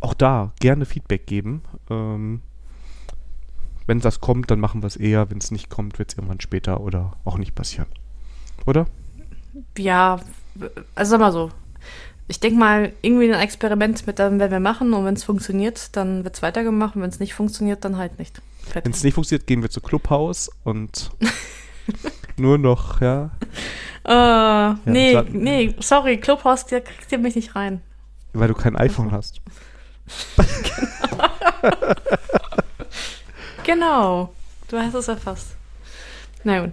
auch da gerne Feedback geben. Ähm, wenn das kommt, dann machen wir es eher. Wenn es nicht kommt, wird es irgendwann später oder auch nicht passieren. Oder? Ja, also sag mal so. Ich denke mal, irgendwie ein Experiment mit dem werden wir machen und wenn es funktioniert, dann wird es weitergemacht und wenn es nicht funktioniert, dann halt nicht. Wenn es nicht funktioniert, gehen wir zu Clubhouse und nur noch, ja. Uh, ja nee, nee, sorry, Clubhouse, da kriegt ihr mich nicht rein. Weil du kein iPhone hast. genau. Du hast es erfasst. Na gut.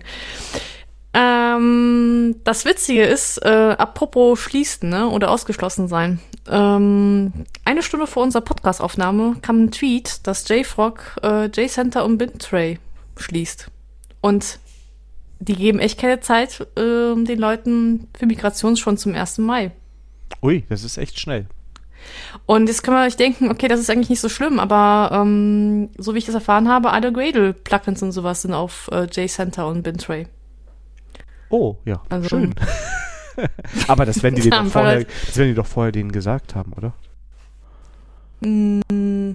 Ähm, das Witzige ist, äh, apropos schließen ne, oder ausgeschlossen sein. Ähm, eine Stunde vor unserer Podcastaufnahme kam ein Tweet, dass JFrog, äh, JCenter und Bintray schließt. Und die geben echt keine Zeit äh, den Leuten für Migration schon zum 1. Mai. Ui, das ist echt schnell. Und jetzt kann man sich denken, okay, das ist eigentlich nicht so schlimm, aber ähm, so wie ich das erfahren habe, alle Gradle-Plugins und sowas sind auf äh, JCenter und Bintray. Oh, ja, also, schön. Aber das werden, die doch vorher, das werden die doch vorher denen gesagt haben, oder? Mm,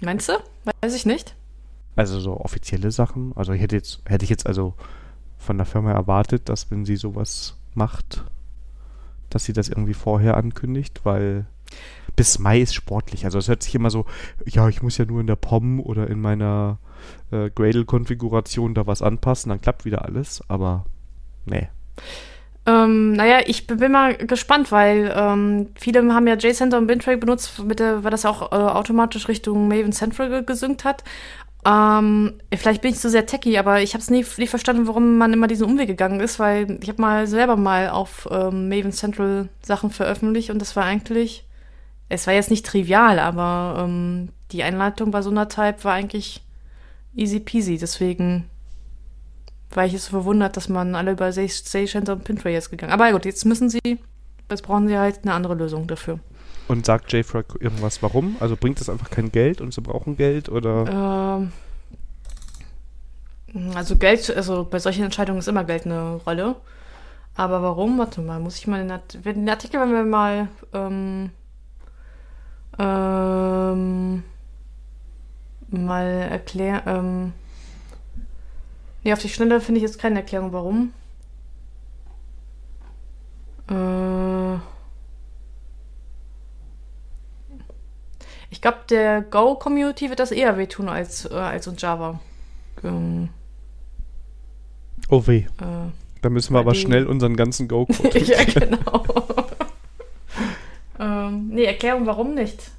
meinst du? Weiß ich nicht. Also so offizielle Sachen. Also ich hätte jetzt, hätte ich jetzt also von der Firma erwartet, dass wenn sie sowas macht, dass sie das irgendwie vorher ankündigt, weil bis Mai ist sportlich. Also es hört sich immer so, ja, ich muss ja nur in der POM oder in meiner äh, Gradle-Konfiguration da was anpassen, dann klappt wieder alles, aber Nee. Ähm, naja, ich bin mal gespannt, weil ähm, viele haben ja JCenter und Bintray benutzt, mit der, weil das auch äh, automatisch Richtung Maven Central gesynkt hat. Ähm, vielleicht bin ich zu sehr techy, aber ich habe es nie, nie verstanden, warum man immer diesen Umweg gegangen ist, weil ich habe mal selber mal auf ähm, Maven Central Sachen veröffentlicht und das war eigentlich, es war jetzt nicht trivial, aber ähm, die Einleitung bei so einer Type war eigentlich easy peasy. Deswegen war ich es so verwundert, dass man alle über Sage und Pinterest jetzt gegangen. Aber gut, jetzt müssen sie, jetzt brauchen sie halt eine andere Lösung dafür. Und sagt JFrog irgendwas warum? Also bringt es einfach kein Geld und sie brauchen Geld oder? Ähm, also Geld, also bei solchen Entscheidungen ist immer Geld eine Rolle. Aber warum? Warte mal, muss ich mal den, Art den Artikel, wenn wir mal ähm, ähm, mal erklären, ähm, Nee, auf die Schnelle finde ich jetzt keine Erklärung, warum. Äh ich glaube, der Go-Community wird das eher wehtun als, äh, als uns Java. Ähm oh weh. Äh, da müssen wir aber schnell unseren ganzen Go-Code. ja, genau. ähm, nee, Erklärung, warum nicht?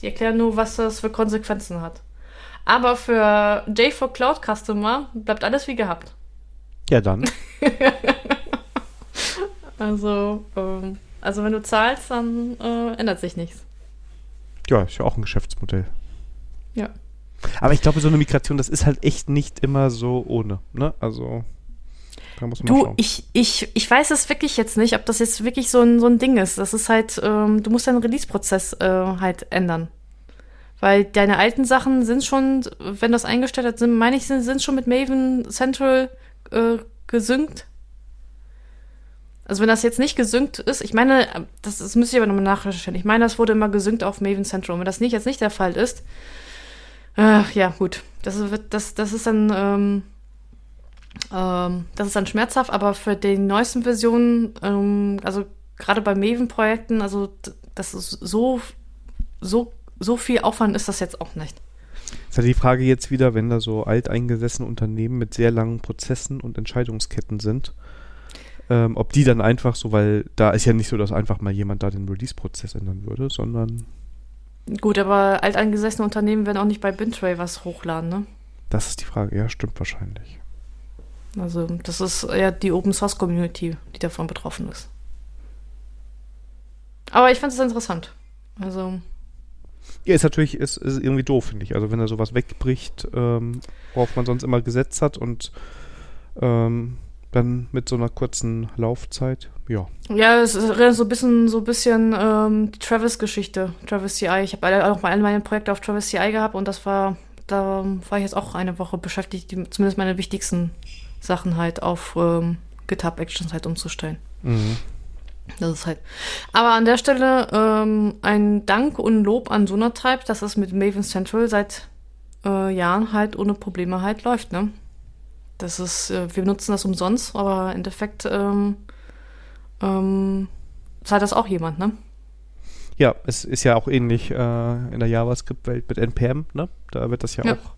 Die erklären nur, was das für Konsequenzen hat. Aber für J4 Cloud Customer bleibt alles wie gehabt. Ja, dann. also, ähm, also wenn du zahlst, dann äh, ändert sich nichts. Ja, ist ja auch ein Geschäftsmodell. Ja. Aber ich glaube, so eine Migration, das ist halt echt nicht immer so ohne. Ne? Also. Da muss man du, schauen. ich, ich, ich weiß es wirklich jetzt nicht, ob das jetzt wirklich so ein, so ein Ding ist. Das ist halt, ähm, du musst deinen Release-Prozess äh, halt ändern. Weil deine alten Sachen sind schon, wenn das eingestellt hat, sind, meine ich, sind, sind schon mit Maven Central äh, gesynkt. Also wenn das jetzt nicht gesynkt ist, ich meine, das, das müsste ich aber nochmal nachrecherchieren. Ich meine, das wurde immer gesynkt auf Maven Central. Und wenn das nicht, jetzt nicht der Fall ist, äh, ja, gut. Das, wird, das, das ist dann, ähm, ähm, das ist dann schmerzhaft, aber für die neuesten Versionen, ähm, also gerade bei Maven-Projekten, also das ist so, so so viel Aufwand ist das jetzt auch nicht. Ist ja die Frage jetzt wieder, wenn da so alteingesessene Unternehmen mit sehr langen Prozessen und Entscheidungsketten sind, ähm, ob die dann einfach so, weil da ist ja nicht so, dass einfach mal jemand da den Release-Prozess ändern würde, sondern Gut, aber alteingesessene Unternehmen werden auch nicht bei Bintray was hochladen, ne? Das ist die Frage. Ja, stimmt wahrscheinlich. Also, das ist eher die Open Source Community, die davon betroffen ist. Aber ich fand es interessant. Also. Ja, ist natürlich ist, ist irgendwie doof, finde ich. Also, wenn da sowas wegbricht, ähm, worauf man sonst immer gesetzt hat und ähm, dann mit so einer kurzen Laufzeit, ja. Ja, es ist so ein bisschen, so ein bisschen ähm, die Travis-Geschichte, Travis CI. Ich habe auch mal alle meine Projekte auf Travis CI gehabt und das war, da war ich jetzt auch eine Woche beschäftigt, die, zumindest meine wichtigsten Sachen halt auf ähm, GitHub Actions halt umzustellen. Mhm. Das ist halt. Aber an der Stelle ähm, ein Dank und Lob an Sonatype, dass es mit Maven Central seit äh, Jahren halt ohne Probleme halt läuft, ne? Das ist, äh, wir nutzen das umsonst, aber im Endeffekt ähm, ähm, zahlt das auch jemand, ne? Ja, es ist ja auch ähnlich äh, in der JavaScript-Welt mit NPM, ne? Da wird das ja, ja, auch,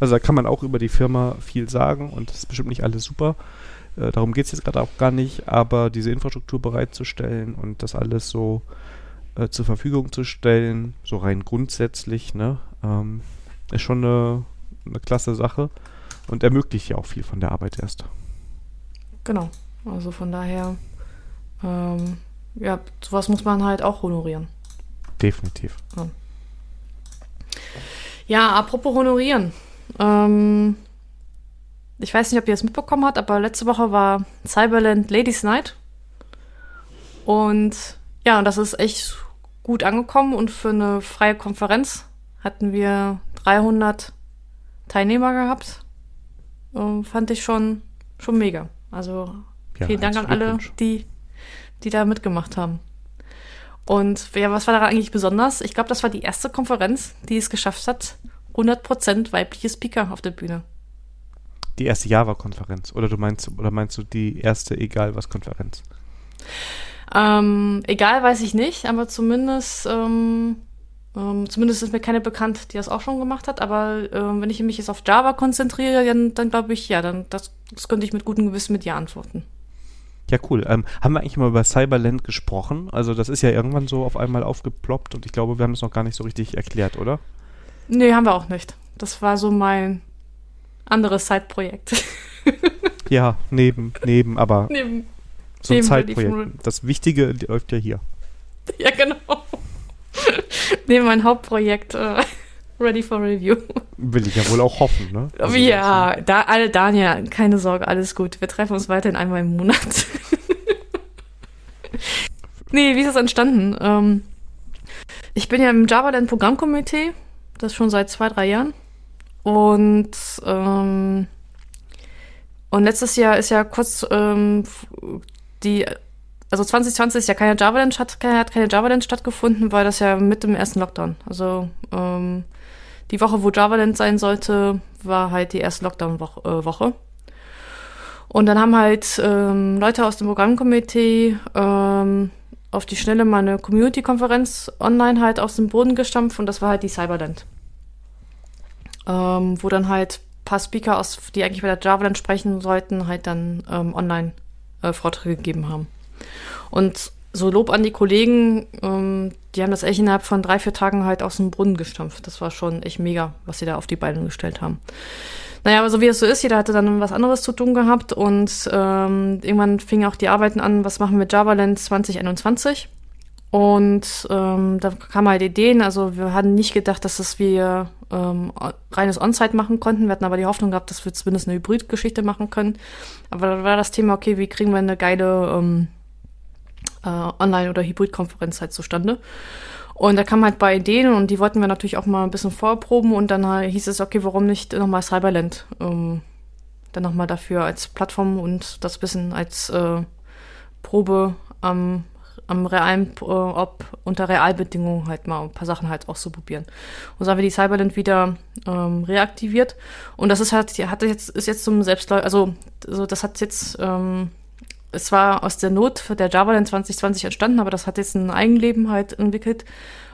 also da kann man auch über die Firma viel sagen und das ist bestimmt nicht alles super. Äh, darum geht es jetzt gerade auch gar nicht, aber diese Infrastruktur bereitzustellen und das alles so äh, zur Verfügung zu stellen, so rein grundsätzlich, ne, ähm, ist schon eine, eine klasse Sache und ermöglicht ja auch viel von der Arbeit erst. Genau, also von daher, ähm, ja, sowas muss man halt auch honorieren. Definitiv. Ja, ja apropos honorieren. Ähm, ich weiß nicht, ob ihr es mitbekommen habt, aber letzte Woche war Cyberland Ladies Night. Und ja, das ist echt gut angekommen und für eine freie Konferenz hatten wir 300 Teilnehmer gehabt. Ähm, fand ich schon, schon mega. Also ja, vielen Dank an alle, die, die da mitgemacht haben. Und ja, was war da eigentlich besonders? Ich glaube, das war die erste Konferenz, die es geschafft hat, 100% weibliche Speaker auf der Bühne die erste Java-Konferenz? Oder du meinst, oder meinst du die erste egal was Konferenz? Ähm, egal weiß ich nicht, aber zumindest, ähm, ähm, zumindest ist mir keine bekannt, die das auch schon gemacht hat. Aber ähm, wenn ich mich jetzt auf Java konzentriere, dann, dann glaube ich, ja, dann das, das könnte ich mit gutem Gewissen mit Ja antworten. Ja, cool. Ähm, haben wir eigentlich mal über Cyberland gesprochen? Also das ist ja irgendwann so auf einmal aufgeploppt und ich glaube, wir haben es noch gar nicht so richtig erklärt, oder? Nee, haben wir auch nicht. Das war so mein anderes Zeitprojekt. ja, neben, neben, aber neben, so ein Zeitprojekt. Das Wichtige läuft ja hier. Ja, genau. neben mein Hauptprojekt äh, Ready for Review. Will ich ja wohl auch hoffen, ne? Also ja, da, alle, Daniel, keine Sorge, alles gut. Wir treffen uns weiterhin einmal im Monat. nee, wie ist das entstanden? Ähm, ich bin ja im JavaLand Programmkomitee, das schon seit zwei, drei Jahren. Und, ähm, und letztes Jahr ist ja kurz ähm, die, also 2020 ist ja keine JavaLand, hat, hat keine JavaLand stattgefunden, weil das ja mit dem ersten Lockdown. Also ähm, die Woche, wo JavaLand sein sollte, war halt die erste Lockdown-Woche. Äh, und dann haben halt ähm, Leute aus dem Programmkomitee ähm, auf die Schnelle mal eine Community-Konferenz online halt aus dem Boden gestampft und das war halt die Cyberland ähm, wo dann halt paar Speaker aus, die eigentlich bei der JavaLand sprechen sollten, halt dann ähm, online äh, Vorträge gegeben haben. Und so Lob an die Kollegen, ähm, die haben das echt innerhalb von drei, vier Tagen halt aus dem Brunnen gestampft. Das war schon echt mega, was sie da auf die Beine gestellt haben. Naja, aber so wie es so ist, jeder hatte dann was anderes zu tun gehabt und ähm, irgendwann fingen auch die Arbeiten an, was machen wir mit JavaLand 2021. Und ähm, da kamen halt Ideen. Also wir hatten nicht gedacht, dass das wir ähm, reines On-Site machen konnten. Wir hatten aber die Hoffnung gehabt, dass wir zumindest eine Hybrid-Geschichte machen können. Aber da war das Thema, okay, wie kriegen wir eine geile ähm, äh, Online- oder Hybrid-Konferenz halt zustande? Und da kamen halt bei Ideen und die wollten wir natürlich auch mal ein bisschen vorproben und dann hieß es, okay, warum nicht nochmal Cyberland ähm, dann nochmal dafür als Plattform und das bisschen als äh, Probe am am realen, äh, ob unter Realbedingungen halt mal ein paar Sachen halt auszuprobieren. Und so haben wir die Cyberland wieder ähm, reaktiviert. Und das ist halt, hat jetzt, ist jetzt zum Selbstläufer, also, also das hat jetzt, ähm, es war aus der Not der JavaLand 2020 entstanden, aber das hat jetzt ein Eigenleben halt entwickelt.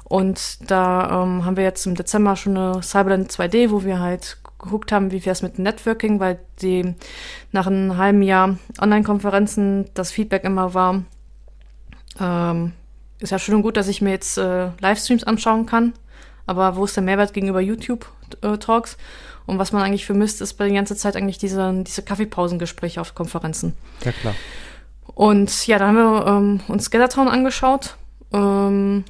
Und da ähm, haben wir jetzt im Dezember schon eine Cyberland 2D, wo wir halt geguckt haben, wie wäre es mit Networking, weil die nach einem halben Jahr Online-Konferenzen das Feedback immer war, ähm, ist ja schön und gut, dass ich mir jetzt äh, Livestreams anschauen kann. aber wo ist der Mehrwert gegenüber YouTube-Talks? Und was man eigentlich vermisst, ist bei der ganzen Zeit eigentlich diese, diese Kaffeepausengespräche auf Konferenzen. Ja, klar. Und ja, da haben wir ähm, uns Gathertown angeschaut. Ähm,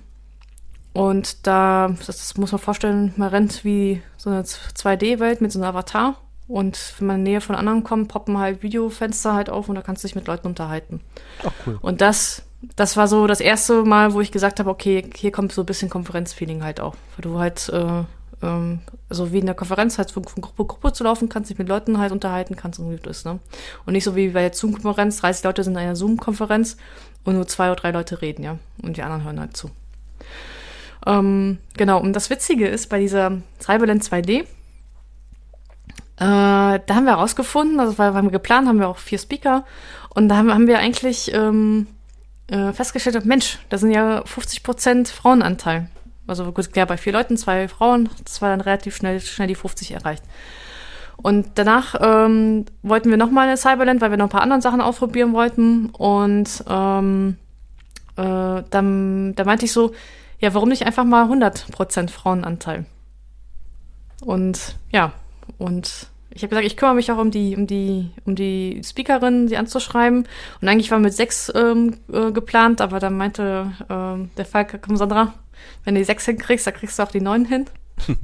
und da, das, das, muss man vorstellen, man rennt wie so eine 2D-Welt mit so einem Avatar. Und wenn man in die Nähe von anderen kommt, poppen halt Videofenster halt auf und da kannst du dich mit Leuten unterhalten. Ach, cool. Und das, das war so das erste Mal, wo ich gesagt habe, okay, hier kommt so ein bisschen Konferenzfeeling halt auch. Weil du halt äh, ähm, so wie in der Konferenz halt von, von Gruppe, Gruppe zu laufen kannst, dich mit Leuten halt unterhalten kannst und wie das ist, ne? Und nicht so wie bei der Zoom-Konferenz, 30 Leute sind in einer Zoom-Konferenz und nur zwei oder drei Leute reden, ja. Und die anderen hören halt zu. Ähm, genau, und das Witzige ist bei dieser Cyberland 2D, äh, da haben wir herausgefunden, also weil wir geplant, haben wir auch vier Speaker und da haben, haben wir eigentlich ähm, äh, festgestellt, Mensch, da sind ja 50% Frauenanteil. Also gut, klar, bei vier Leuten, zwei Frauen, das war dann relativ schnell, schnell die 50 erreicht. Und danach ähm, wollten wir nochmal eine Cyberland, weil wir noch ein paar andere Sachen ausprobieren wollten. Und ähm, äh, dann, da meinte ich so, ja, warum nicht einfach mal 100% Frauenanteil? Und ja, und ich habe gesagt, ich kümmere mich auch um die, um die, um die Speakerin, sie anzuschreiben. Und eigentlich war mit sechs ähm, äh, geplant, aber dann meinte ähm, der Falk, komm Sandra, wenn du die sechs hinkriegst, dann kriegst du auch die neun hin.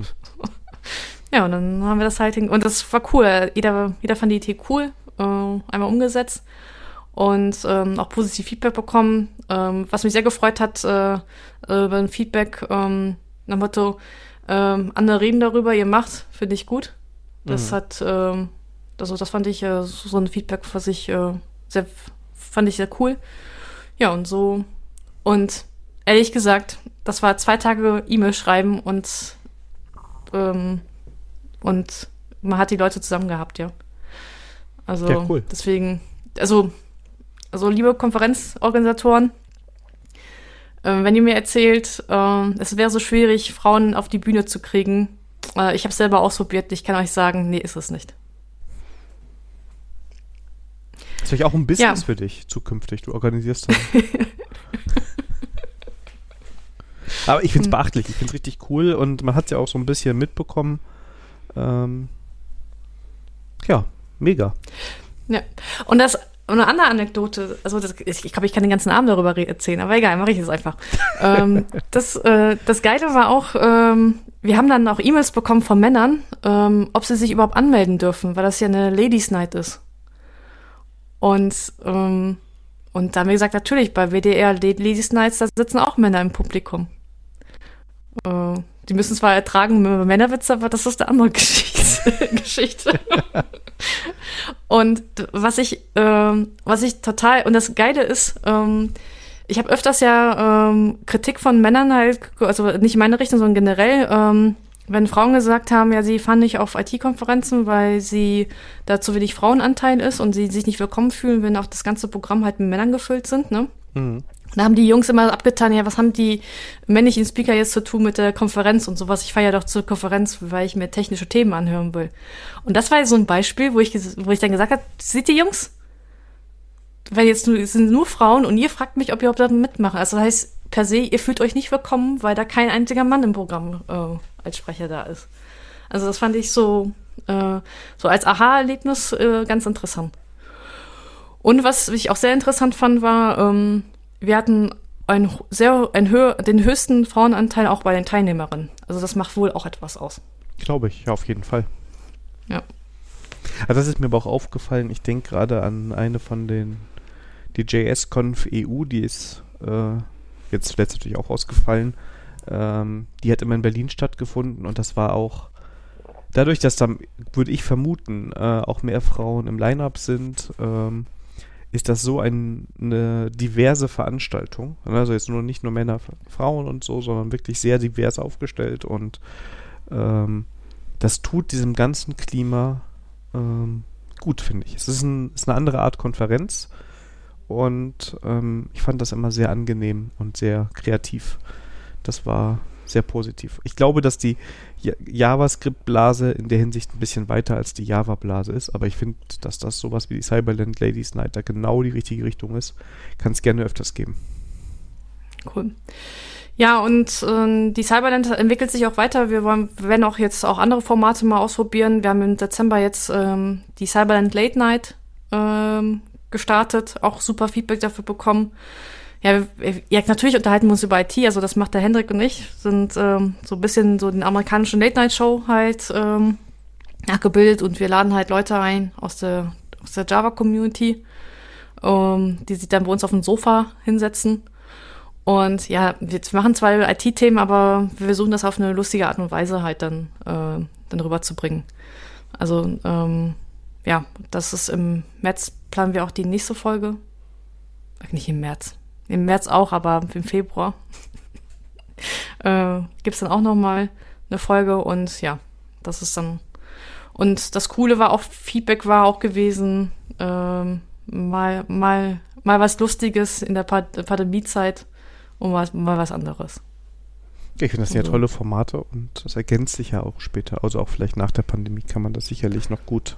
ja, und dann haben wir das halt hin. Und das war cool. Jeder, jeder fand die Idee cool. Äh, einmal umgesetzt. Und ähm, auch positiv Feedback bekommen. Ähm, was mich sehr gefreut hat, äh, äh, beim Feedback ähm, nach dem Motto, ähm, andere reden darüber, ihr macht, finde ich gut. Das mhm. hat, ähm, also das fand ich äh, so ein Feedback, was ich äh, sehr, fand ich sehr cool. Ja, und so. Und ehrlich gesagt, das war zwei Tage E-Mail schreiben und, ähm, und man hat die Leute zusammen gehabt, ja. Also ja, cool. deswegen, also, also liebe Konferenzorganisatoren, äh, wenn ihr mir erzählt, äh, es wäre so schwierig, Frauen auf die Bühne zu kriegen, äh, ich habe es selber ausprobiert, ich kann euch sagen, nee, ist es nicht. Das ist vielleicht auch ein Business ja. für dich zukünftig. Du organisierst dann. Aber ich finde es hm. beachtlich. Ich finde es richtig cool und man hat es ja auch so ein bisschen mitbekommen. Ähm, ja, mega. Ja. Und das eine andere Anekdote, also das, ich glaube, ich kann den ganzen Abend darüber erzählen, aber egal, mache ich es einfach. ähm, das, äh, das Geile war auch, ähm, wir haben dann auch E-Mails bekommen von Männern, ähm, ob sie sich überhaupt anmelden dürfen, weil das ja eine Ladies Night ist. Und ähm, und da haben wir gesagt, natürlich, bei WDR Ladies Nights, da sitzen auch Männer im Publikum. Äh, die müssen zwar ertragen Männerwitze, aber das ist eine andere Geschichte. Geschichte. und was ich, ähm, was ich total, und das Geile ist, ähm, ich habe öfters ja ähm, Kritik von Männern halt, also nicht in meine Richtung, sondern generell, ähm, wenn Frauen gesagt haben, ja, sie fahren nicht auf IT-Konferenzen, weil sie da zu wenig Frauenanteil ist und sie sich nicht willkommen fühlen, wenn auch das ganze Programm halt mit Männern gefüllt sind, ne? Mhm. Da haben die Jungs immer abgetan, ja, was haben die männlichen Speaker jetzt zu tun mit der Konferenz und sowas? Ich fahre ja doch zur Konferenz, weil ich mir technische Themen anhören will. Und das war so ein Beispiel, wo ich, wo ich dann gesagt habe, seht ihr Jungs? Weil jetzt nur, sind nur Frauen und ihr fragt mich, ob ihr überhaupt mitmachen. Also das heißt, per se, ihr fühlt euch nicht willkommen, weil da kein einziger Mann im Programm äh, als Sprecher da ist. Also das fand ich so, äh, so als Aha-Erlebnis äh, ganz interessant. Und was ich auch sehr interessant fand, war, ähm, wir hatten ein sehr, ein höher, den höchsten Frauenanteil auch bei den Teilnehmerinnen. Also das macht wohl auch etwas aus. Glaube ich, ja, auf jeden Fall. Ja. Also das ist mir aber auch aufgefallen. Ich denke gerade an eine von den, die JS-Conf EU, die ist äh, jetzt letztendlich auch ausgefallen. Ähm, die hat immer in Berlin stattgefunden und das war auch dadurch, dass da, würde ich vermuten, äh, auch mehr Frauen im Line-Up sind, ähm, ist das so ein, eine diverse Veranstaltung. Also jetzt nur nicht nur Männer, Frauen und so, sondern wirklich sehr divers aufgestellt und ähm, das tut diesem ganzen Klima ähm, gut, finde ich. Es ist, ein, ist, eine andere Art Konferenz und ähm, ich fand das immer sehr angenehm und sehr kreativ. Das war sehr positiv. Ich glaube, dass die JavaScript-Blase in der Hinsicht ein bisschen weiter als die Java-Blase ist, aber ich finde, dass das sowas wie die Cyberland Ladies Night da genau die richtige Richtung ist. Kann es gerne öfters geben. Cool. Ja, und äh, die Cyberland entwickelt sich auch weiter. Wir wollen, werden auch jetzt auch andere Formate mal ausprobieren. Wir haben im Dezember jetzt ähm, die Cyberland Late Night ähm, gestartet, auch super Feedback dafür bekommen. Ja, ja, natürlich unterhalten wir uns über IT, also das macht der Hendrik und ich, sind ähm, so ein bisschen so den amerikanischen Late-Night-Show halt ähm, nachgebildet und wir laden halt Leute ein aus der, aus der Java-Community, ähm, die sich dann bei uns auf dem Sofa hinsetzen. Und ja, wir machen zwei IT-Themen, aber wir versuchen das auf eine lustige Art und Weise halt dann, äh, dann rüberzubringen. Also ähm, ja, das ist im März planen wir auch die nächste Folge. Nicht im März. Im März auch, aber im Februar äh, gibt es dann auch noch mal eine Folge und ja, das ist dann und das Coole war auch Feedback war auch gewesen ähm, mal mal mal was Lustiges in der Pandemiezeit und mal, mal was anderes. Ich finde das ja tolle Formate und das ergänzt sich ja auch später. Also auch vielleicht nach der Pandemie kann man das sicherlich noch gut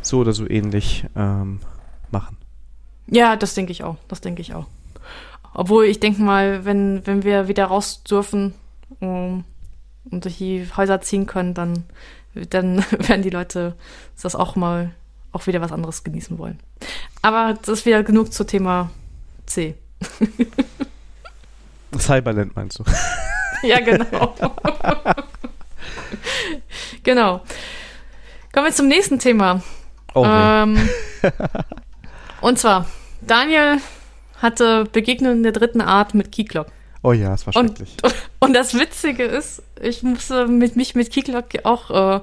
so oder so ähnlich ähm, machen. Ja, das denke ich auch. Das denke ich auch. Obwohl ich denke mal, wenn, wenn wir wieder raus dürfen um, ähm, und durch die Häuser ziehen können, dann, dann werden die Leute das auch mal auch wieder was anderes genießen wollen. Aber das ist wieder genug zu Thema C. Cyberland meinst du? ja, genau. genau. Kommen wir zum nächsten Thema. Oh, ähm, und zwar, Daniel hatte Begegnungen der dritten Art mit Keyclock. Oh ja, es war schrecklich. Und, und, das Witzige ist, ich musste mit, mich mit Keyclock auch äh,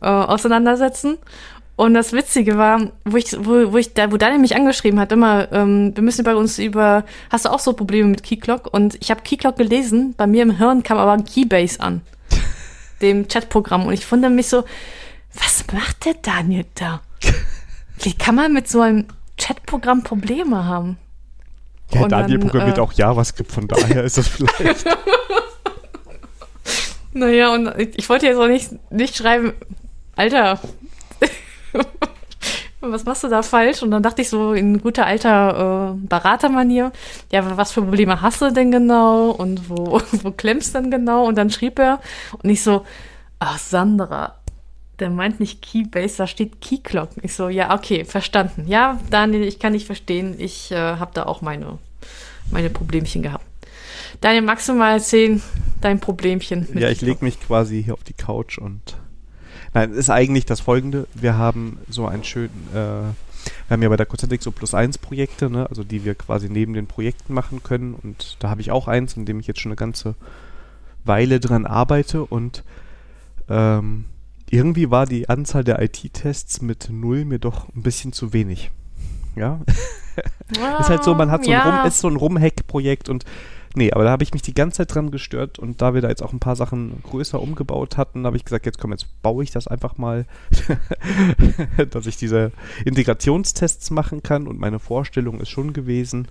äh, auseinandersetzen. Und das Witzige war, wo ich, wo, wo ich da, wo Daniel mich angeschrieben hat, immer, ähm, wir müssen bei uns über, hast du auch so Probleme mit Keyclock? Und ich habe Keyclock gelesen, bei mir im Hirn kam aber Keybase an, dem Chatprogramm. Und ich wundere mich so, was macht der Daniel da? Wie kann man mit so einem Chatprogramm Probleme haben? Ja, und Daniel dann, programmiert äh, auch JavaScript, von daher ist das vielleicht. naja, und ich wollte jetzt auch nicht, nicht schreiben, Alter, was machst du da falsch? Und dann dachte ich so in guter alter äh, Beratermanier, ja, was für Probleme hast du denn genau? Und wo, wo klemmst du denn genau? Und dann schrieb er und ich so, ach Sandra, der meint nicht Keybase, da steht Keyclock. Ich so, ja, okay, verstanden. Ja, Daniel, ich kann nicht verstehen. Ich äh, habe da auch meine, meine Problemchen gehabt. Daniel, magst du mal erzählen, dein Problemchen? ja, ich lege mich quasi hier auf die Couch und. Nein, ist eigentlich das folgende. Wir haben so einen schönen. Äh, wir haben ja bei der Concentric so plus eins Projekte, ne? also die wir quasi neben den Projekten machen können. Und da habe ich auch eins, in dem ich jetzt schon eine ganze Weile dran arbeite und ähm, irgendwie war die Anzahl der IT-Tests mit null mir doch ein bisschen zu wenig. Ja. Ah, ist halt so, man hat so ja. ein Rum, ist so ein Rumhack-Projekt und nee, aber da habe ich mich die ganze Zeit dran gestört und da wir da jetzt auch ein paar Sachen größer umgebaut hatten, habe ich gesagt, jetzt komm, jetzt baue ich das einfach mal, dass ich diese Integrationstests machen kann und meine Vorstellung ist schon gewesen,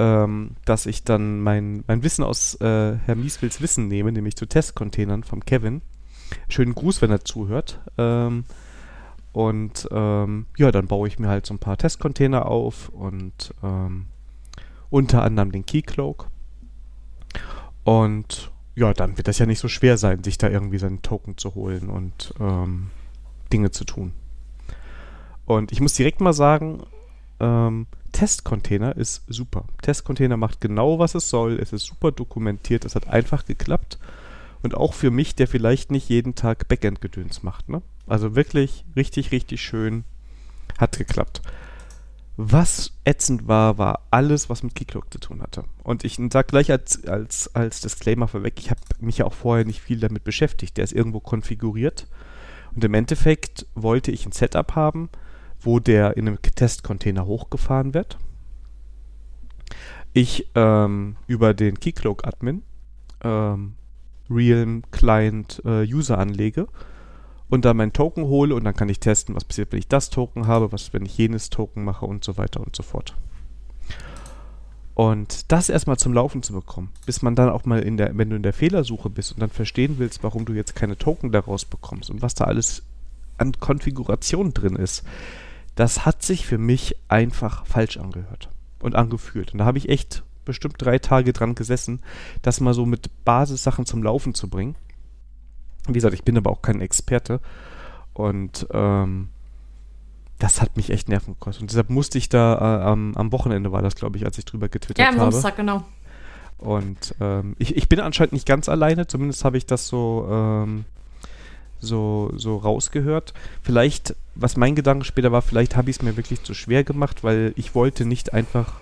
ähm, dass ich dann mein, mein Wissen aus äh, Herr Mieswils Wissen nehme, nämlich zu Testcontainern vom Kevin Schönen Gruß, wenn er zuhört. Ähm, und ähm, ja, dann baue ich mir halt so ein paar Testcontainer auf und ähm, unter anderem den Keycloak. Und ja, dann wird das ja nicht so schwer sein, sich da irgendwie seinen Token zu holen und ähm, Dinge zu tun. Und ich muss direkt mal sagen, ähm, Testcontainer ist super. Testcontainer macht genau, was es soll. Es ist super dokumentiert. Es hat einfach geklappt. Und auch für mich, der vielleicht nicht jeden Tag Backend-Gedöns macht. Ne? Also wirklich richtig, richtig schön. Hat geklappt. Was ätzend war, war alles, was mit Keycloak zu tun hatte. Und ich sage gleich als, als, als Disclaimer vorweg, ich habe mich ja auch vorher nicht viel damit beschäftigt. Der ist irgendwo konfiguriert. Und im Endeffekt wollte ich ein Setup haben, wo der in einem Testcontainer hochgefahren wird. Ich ähm, über den Keycloak-Admin ähm, Realm Client äh, User anlege und dann meinen Token hole und dann kann ich testen, was passiert, wenn ich das Token habe, was, wenn ich jenes Token mache und so weiter und so fort. Und das erstmal zum Laufen zu bekommen, bis man dann auch mal in der, wenn du in der Fehlersuche bist und dann verstehen willst, warum du jetzt keine Token daraus bekommst und was da alles an Konfiguration drin ist, das hat sich für mich einfach falsch angehört und angefühlt. Und da habe ich echt bestimmt drei Tage dran gesessen, das mal so mit Basissachen zum Laufen zu bringen. Wie gesagt, ich bin aber auch kein Experte. Und ähm, das hat mich echt Nerven gekostet. Und deshalb musste ich da äh, am, am, Wochenende war das, glaube ich, als ich drüber getwittert habe. Ja, am Samstag, genau. Und ähm, ich, ich bin anscheinend nicht ganz alleine, zumindest habe ich das so, ähm, so, so rausgehört. Vielleicht, was mein Gedanke später war, vielleicht habe ich es mir wirklich zu schwer gemacht, weil ich wollte nicht einfach,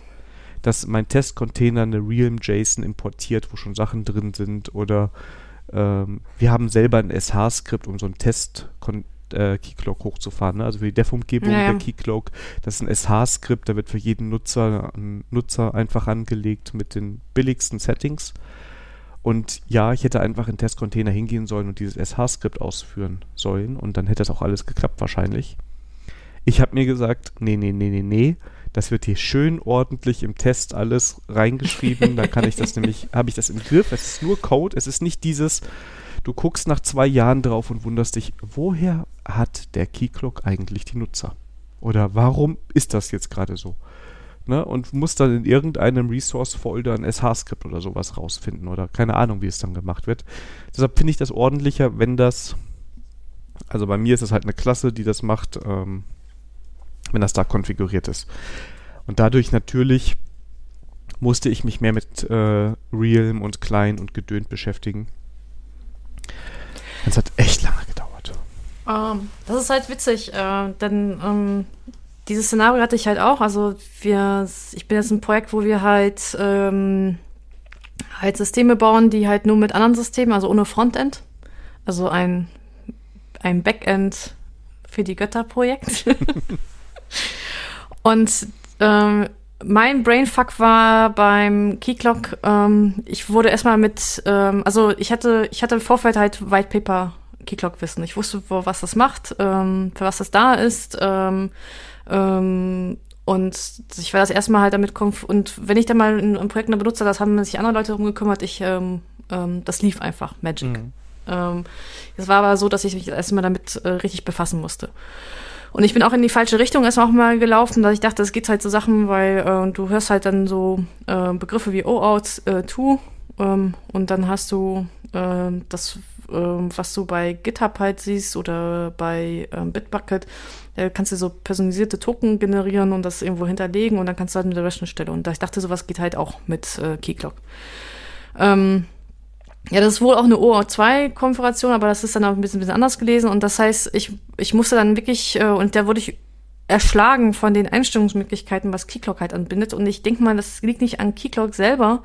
dass mein Testcontainer eine Realm JSON importiert, wo schon Sachen drin sind oder ähm, wir haben selber ein SH-Skript, um so ein Test äh, Keycloak hochzufahren. Ne? Also für die Dev-Umgebung ja, ja. der Keycloak, das ist ein SH-Skript, da wird für jeden Nutzer ein Nutzer einfach angelegt mit den billigsten Settings. Und ja, ich hätte einfach in Testcontainer hingehen sollen und dieses SH-Skript ausführen sollen und dann hätte das auch alles geklappt wahrscheinlich. Ich habe mir gesagt, nee, nee, nee, nee, nee, das wird hier schön ordentlich im Test alles reingeschrieben, dann kann ich das nämlich, habe ich das im Griff, es ist nur Code, es ist nicht dieses, du guckst nach zwei Jahren drauf und wunderst dich, woher hat der Keyclock eigentlich die Nutzer? Oder warum ist das jetzt gerade so? Ne? Und musst dann in irgendeinem Resource-Folder ein SH-Skript oder sowas rausfinden oder keine Ahnung, wie es dann gemacht wird. Deshalb finde ich das ordentlicher, wenn das, also bei mir ist es halt eine Klasse, die das macht, ähm, wenn das da konfiguriert ist. Und dadurch natürlich musste ich mich mehr mit äh, Realm und Klein und Gedönt beschäftigen. Es hat echt lange gedauert. Um, ähm, das ist halt witzig, äh, denn ähm, dieses Szenario hatte ich halt auch. Also wir, ich bin jetzt ein Projekt, wo wir halt ähm, halt Systeme bauen, die halt nur mit anderen Systemen, also ohne Frontend, also ein ein Backend für die Götterprojekt. Und ähm, mein Brainfuck war beim Keyclock, ähm, ich wurde erstmal mit, ähm, also ich hatte, ich hatte im Vorfeld halt White Paper Keyclock wissen. Ich wusste, wo, was das macht, ähm, für was das da ist. Ähm, ähm, und ich war das erstmal halt damit konf und wenn ich dann mal ein, ein Projekt benutze, das haben sich andere Leute darum gekümmert, ich, ähm, ähm, das lief einfach, Magic. Mhm. Ähm, es war aber so, dass ich mich erstmal damit äh, richtig befassen musste. Und ich bin auch in die falsche Richtung erstmal auch mal gelaufen, dass ich dachte, es geht halt so Sachen, weil äh, du hörst halt dann so äh, Begriffe wie OAuth äh, to ähm, und dann hast du äh, das, äh, was du bei GitHub halt siehst oder bei äh, Bitbucket, äh, kannst du so personalisierte Token generieren und das irgendwo hinterlegen und dann kannst du halt mit der Rechenstelle. Und da ich dachte, sowas geht halt auch mit äh, Keyclock. Ähm, ja, das ist wohl auch eine OO2-Konfiguration, aber das ist dann auch ein bisschen, ein bisschen anders gelesen. Und das heißt, ich, ich musste dann wirklich, äh, und da wurde ich erschlagen von den Einstellungsmöglichkeiten, was Keyclock halt anbindet. Und ich denke mal, das liegt nicht an Keyclock selber,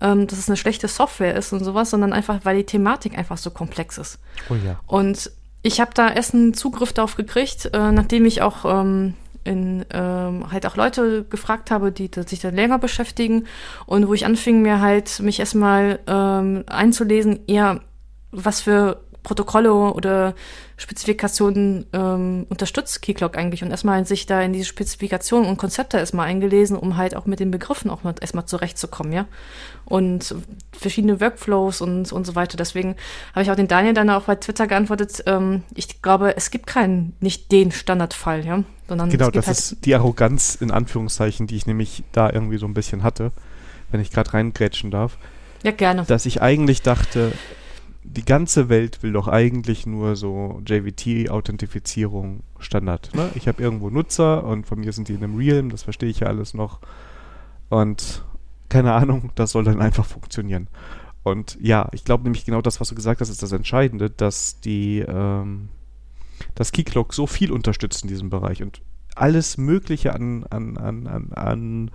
ähm, dass es eine schlechte Software ist und sowas, sondern einfach, weil die Thematik einfach so komplex ist. Oh ja. Und ich habe da erst einen Zugriff darauf gekriegt, äh, nachdem ich auch ähm, in, ähm, halt auch Leute gefragt habe, die, die sich da länger beschäftigen und wo ich anfing, mir halt mich erstmal ähm, einzulesen, eher was für Protokolle oder Spezifikationen ähm, unterstützt Keyclock eigentlich und erstmal sich da in diese Spezifikationen und Konzepte erstmal eingelesen, um halt auch mit den Begriffen auch mal erstmal zurechtzukommen, ja. Und verschiedene Workflows und, und so weiter. Deswegen habe ich auch den Daniel dann auch bei Twitter geantwortet, ähm, ich glaube, es gibt keinen, nicht den Standardfall, ja. Sondern genau, das halt ist die Arroganz in Anführungszeichen, die ich nämlich da irgendwie so ein bisschen hatte, wenn ich gerade reingrätschen darf. Ja, gerne. Dass ich eigentlich dachte, die ganze Welt will doch eigentlich nur so JVT-Authentifizierung Standard. Ne? Ich habe irgendwo Nutzer und von mir sind die in einem Realm, das verstehe ich ja alles noch. Und keine Ahnung, das soll dann einfach funktionieren. Und ja, ich glaube nämlich genau das, was du gesagt hast, ist das Entscheidende, dass die ähm, das Keycloak so viel unterstützt in diesem Bereich und alles Mögliche an, an, an, an, an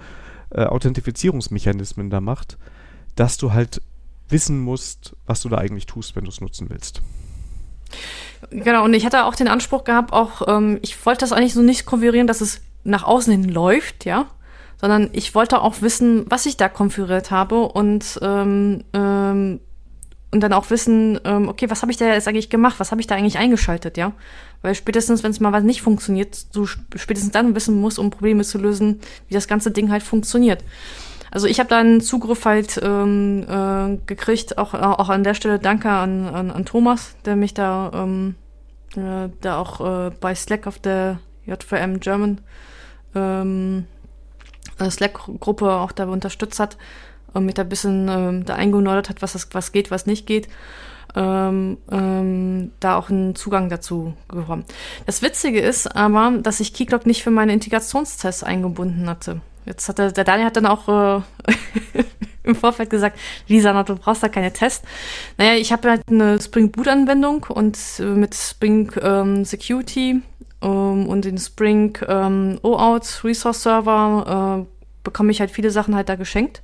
äh, Authentifizierungsmechanismen da macht, dass du halt wissen musst, was du da eigentlich tust, wenn du es nutzen willst. Genau, und ich hatte auch den Anspruch gehabt, auch, ähm, ich wollte das eigentlich so nicht konfigurieren, dass es nach außen hin läuft, ja, sondern ich wollte auch wissen, was ich da konfiguriert habe und, ähm, ähm, und dann auch wissen, ähm, okay, was habe ich da jetzt eigentlich gemacht, was habe ich da eigentlich eingeschaltet, ja, weil spätestens, wenn es mal was nicht funktioniert, du spätestens dann wissen musst, um Probleme zu lösen, wie das ganze Ding halt funktioniert. Also ich habe da einen Zugriff halt ähm, äh, gekriegt, auch, auch an der Stelle danke an, an, an Thomas, der mich da, ähm, äh, da auch äh, bei Slack auf der JVM German ähm, äh, Slack-Gruppe auch da unterstützt hat und mich da ein bisschen ähm, da eingenordet hat, was, das, was geht, was nicht geht. Ähm, ähm, da auch einen Zugang dazu bekommen. Das Witzige ist aber, dass ich Keyclock nicht für meine Integrationstests eingebunden hatte. Jetzt hat der, der Daniel hat dann auch äh, im Vorfeld gesagt, Lisa, du brauchst da keine Tests. Naja, ich habe halt eine Spring Boot Anwendung und äh, mit Spring ähm, Security ähm, und den Spring ähm, OAuth Resource Server äh, bekomme ich halt viele Sachen halt da geschenkt.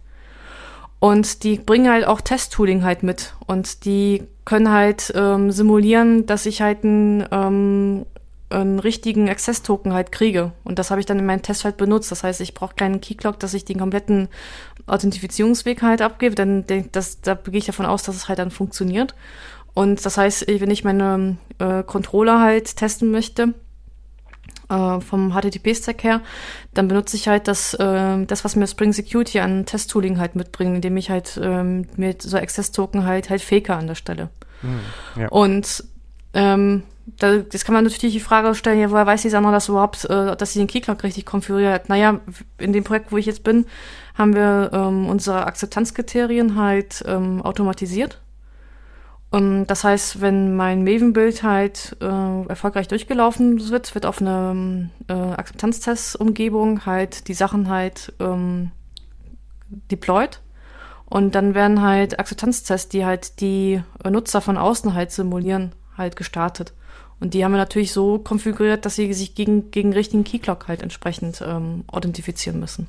Und die bringen halt auch Test-Tooling halt mit. Und die können halt ähm, simulieren, dass ich halt einen, ähm, einen richtigen Access-Token halt kriege. Und das habe ich dann in meinem Test halt benutzt. Das heißt, ich brauche keinen Keyclock, dass ich den kompletten Authentifizierungsweg halt abgebe. Dann das, da gehe ich davon aus, dass es halt dann funktioniert. Und das heißt, wenn ich meine äh, Controller halt testen möchte, äh, vom HTTP-Stack her, dann benutze ich halt das, äh, das, was mir Spring Security an Test-Tooling halt mitbringt, indem ich halt ähm, mit so Access-Token halt halt faker an der Stelle. Mhm, ja. Und ähm, da, das kann man natürlich die Frage stellen, ja, woher weiß die Sandra das überhaupt, äh, dass sie den Keyclock richtig konfiguriert? Naja, in dem Projekt, wo ich jetzt bin, haben wir ähm, unsere Akzeptanzkriterien halt ähm, automatisiert. Das heißt, wenn mein Maven-Bild halt äh, erfolgreich durchgelaufen wird, wird auf eine äh, Akzeptanztest-Umgebung halt die Sachen halt ähm, deployed. Und dann werden halt Akzeptanztests, die halt die Nutzer von außen halt simulieren, halt gestartet. Und die haben wir natürlich so konfiguriert, dass sie sich gegen, gegen richtigen Keyclock halt entsprechend ähm, authentifizieren müssen.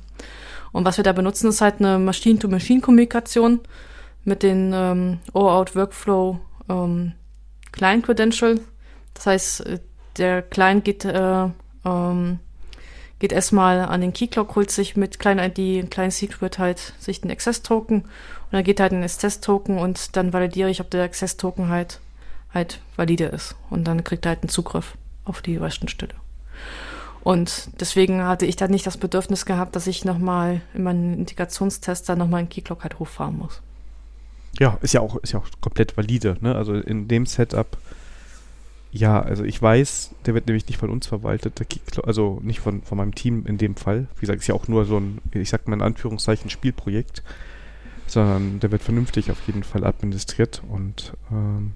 Und was wir da benutzen, ist halt eine Machine-to-Machine-Kommunikation mit den ähm, OAuth Workflow ähm, Client Credential. Das heißt, äh, der Client geht, äh, ähm, geht erstmal an den Keyclock, holt sich mit kleinen ID, kleinen Secret halt sich den Access Token und dann geht halt ein Access Token und dann validiere ich, ob der Access Token halt halt valide ist und dann kriegt er halt einen Zugriff auf die Stelle. Und deswegen hatte ich da nicht das Bedürfnis gehabt, dass ich nochmal in meinen Integrationstest dann nochmal einen Keyclock halt hochfahren muss. Ja, ist ja auch, ist ja auch komplett valide, ne? Also in dem Setup, ja, also ich weiß, der wird nämlich nicht von uns verwaltet, also nicht von, von meinem Team in dem Fall. Wie gesagt, ist ja auch nur so ein, ich sag mal in Anführungszeichen, Spielprojekt, sondern der wird vernünftig auf jeden Fall administriert und ähm,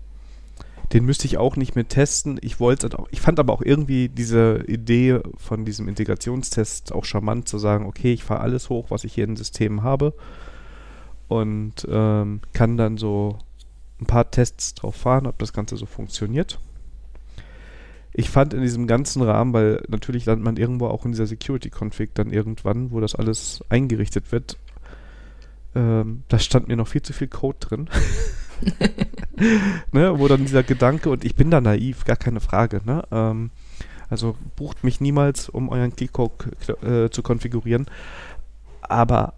den müsste ich auch nicht mit testen. Ich wollte ich fand aber auch irgendwie diese Idee von diesem Integrationstest auch charmant zu sagen, okay, ich fahre alles hoch, was ich hier in Systemen habe und ähm, kann dann so ein paar Tests drauf fahren, ob das Ganze so funktioniert. Ich fand in diesem ganzen Rahmen, weil natürlich landet man irgendwo auch in dieser Security-Config dann irgendwann, wo das alles eingerichtet wird, ähm, da stand mir noch viel zu viel Code drin. ne, wo dann dieser Gedanke, und ich bin da naiv, gar keine Frage, ne? Ähm, also bucht mich niemals, um euren Keycode äh, zu konfigurieren. Aber